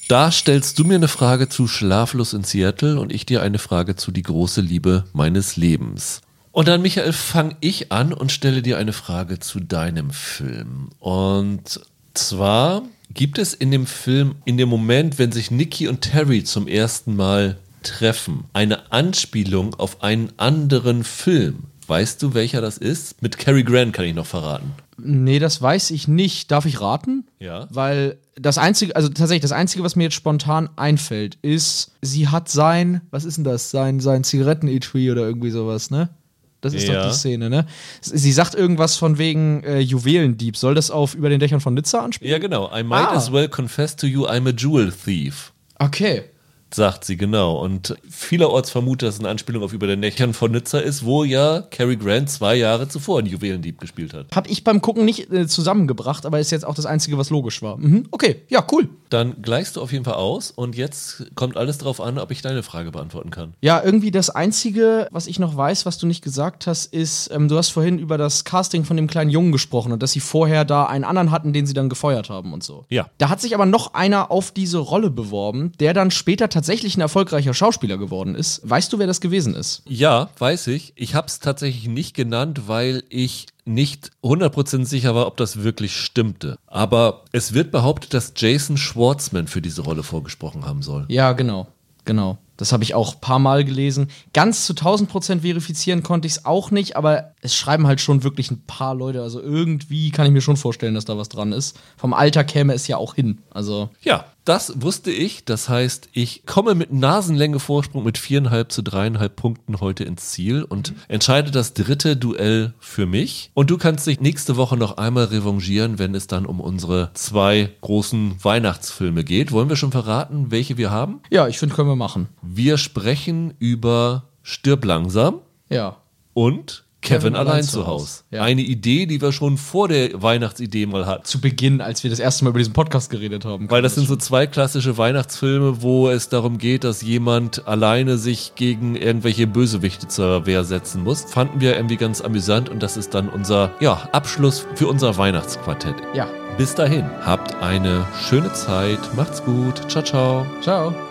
Da stellst du mir eine Frage zu Schlaflos in Seattle und ich dir eine Frage zu Die große Liebe meines Lebens. Und dann, Michael, fange ich an und stelle dir eine Frage zu deinem Film. Und zwar gibt es in dem Film, in dem Moment, wenn sich Nikki und Terry zum ersten Mal treffen, eine Anspielung auf einen anderen Film. Weißt du, welcher das ist? Mit Cary Grant kann ich noch verraten. Nee, das weiß ich nicht. Darf ich raten? Ja. Weil das einzige, also tatsächlich, das einzige, was mir jetzt spontan einfällt, ist, sie hat sein, was ist denn das? Sein, sein Zigaretten-Etui oder irgendwie sowas, ne? Das ist Ja. doch die Szene, ne? Sie sagt irgendwas von wegen äh, Juwelendieb. Soll das auf über den Dächern von Nizza anspielen? Ja, genau. I might Ah. as well confess to you I'm a jewel thief. Okay. Sagt sie, genau. Und vielerorts vermutet, dass es eine Anspielung auf Über den Dächern von Nizza ist, wo ja Cary Grant zwei Jahre zuvor einen Juwelendieb gespielt hat. Hab ich beim Gucken nicht äh, zusammengebracht, aber ist jetzt auch das Einzige, was logisch war. Mhm. Okay, ja, cool. Dann gleichst du auf jeden Fall aus und jetzt kommt alles darauf an, ob ich deine Frage beantworten kann. Ja, irgendwie das Einzige, was ich noch weiß, was du nicht gesagt hast, ist, ähm, du hast vorhin über das Casting von dem kleinen Jungen gesprochen und dass sie vorher da einen anderen hatten, den sie dann gefeuert haben und so. Ja. Da hat sich aber noch einer auf diese Rolle beworben, der dann später tatsächlich ein erfolgreicher Schauspieler geworden ist. Weißt du, wer das gewesen ist? Ja, weiß ich. Ich habe es tatsächlich nicht genannt, weil ich nicht 100% sicher war, ob das wirklich stimmte. Aber es wird behauptet, dass Jason Schwartzman für diese Rolle vorgesprochen haben soll. Ja, genau. Genau. Das habe ich auch ein paar Mal gelesen. Ganz zu 1000 Prozent verifizieren konnte ich es auch nicht, aber es schreiben halt schon wirklich ein paar Leute. Also irgendwie kann ich mir schon vorstellen, dass da was dran ist. Vom Alter käme es ja auch hin. Also Ja, das wusste ich. Das heißt, ich komme mit Nasenlänge Vorsprung mit viereinhalb zu dreieinhalb Punkten heute ins Ziel und entscheide das dritte Duell für mich. Und du kannst dich nächste Woche noch einmal revanchieren, wenn es dann um unsere zwei großen Weihnachtsfilme geht. Wollen wir schon verraten, welche wir haben? ja, ich finde, können wir machen. Wir sprechen über Stirb langsam Ja. und Kevin, allein zu Haus. Ja. Eine Idee, die wir schon vor der Weihnachtsidee mal hatten. Zu Beginn, als wir das erste Mal über diesen Podcast geredet haben. Weil das sind so zwei klassische Weihnachtsfilme, wo es darum geht, dass jemand alleine sich gegen irgendwelche Bösewichte zur Wehr setzen muss. Fanden wir irgendwie ganz amüsant und das ist dann unser ja, Abschluss für unser Weihnachtsquartett. Ja. Bis dahin, habt eine schöne Zeit, macht's gut, ciao, ciao. Ciao.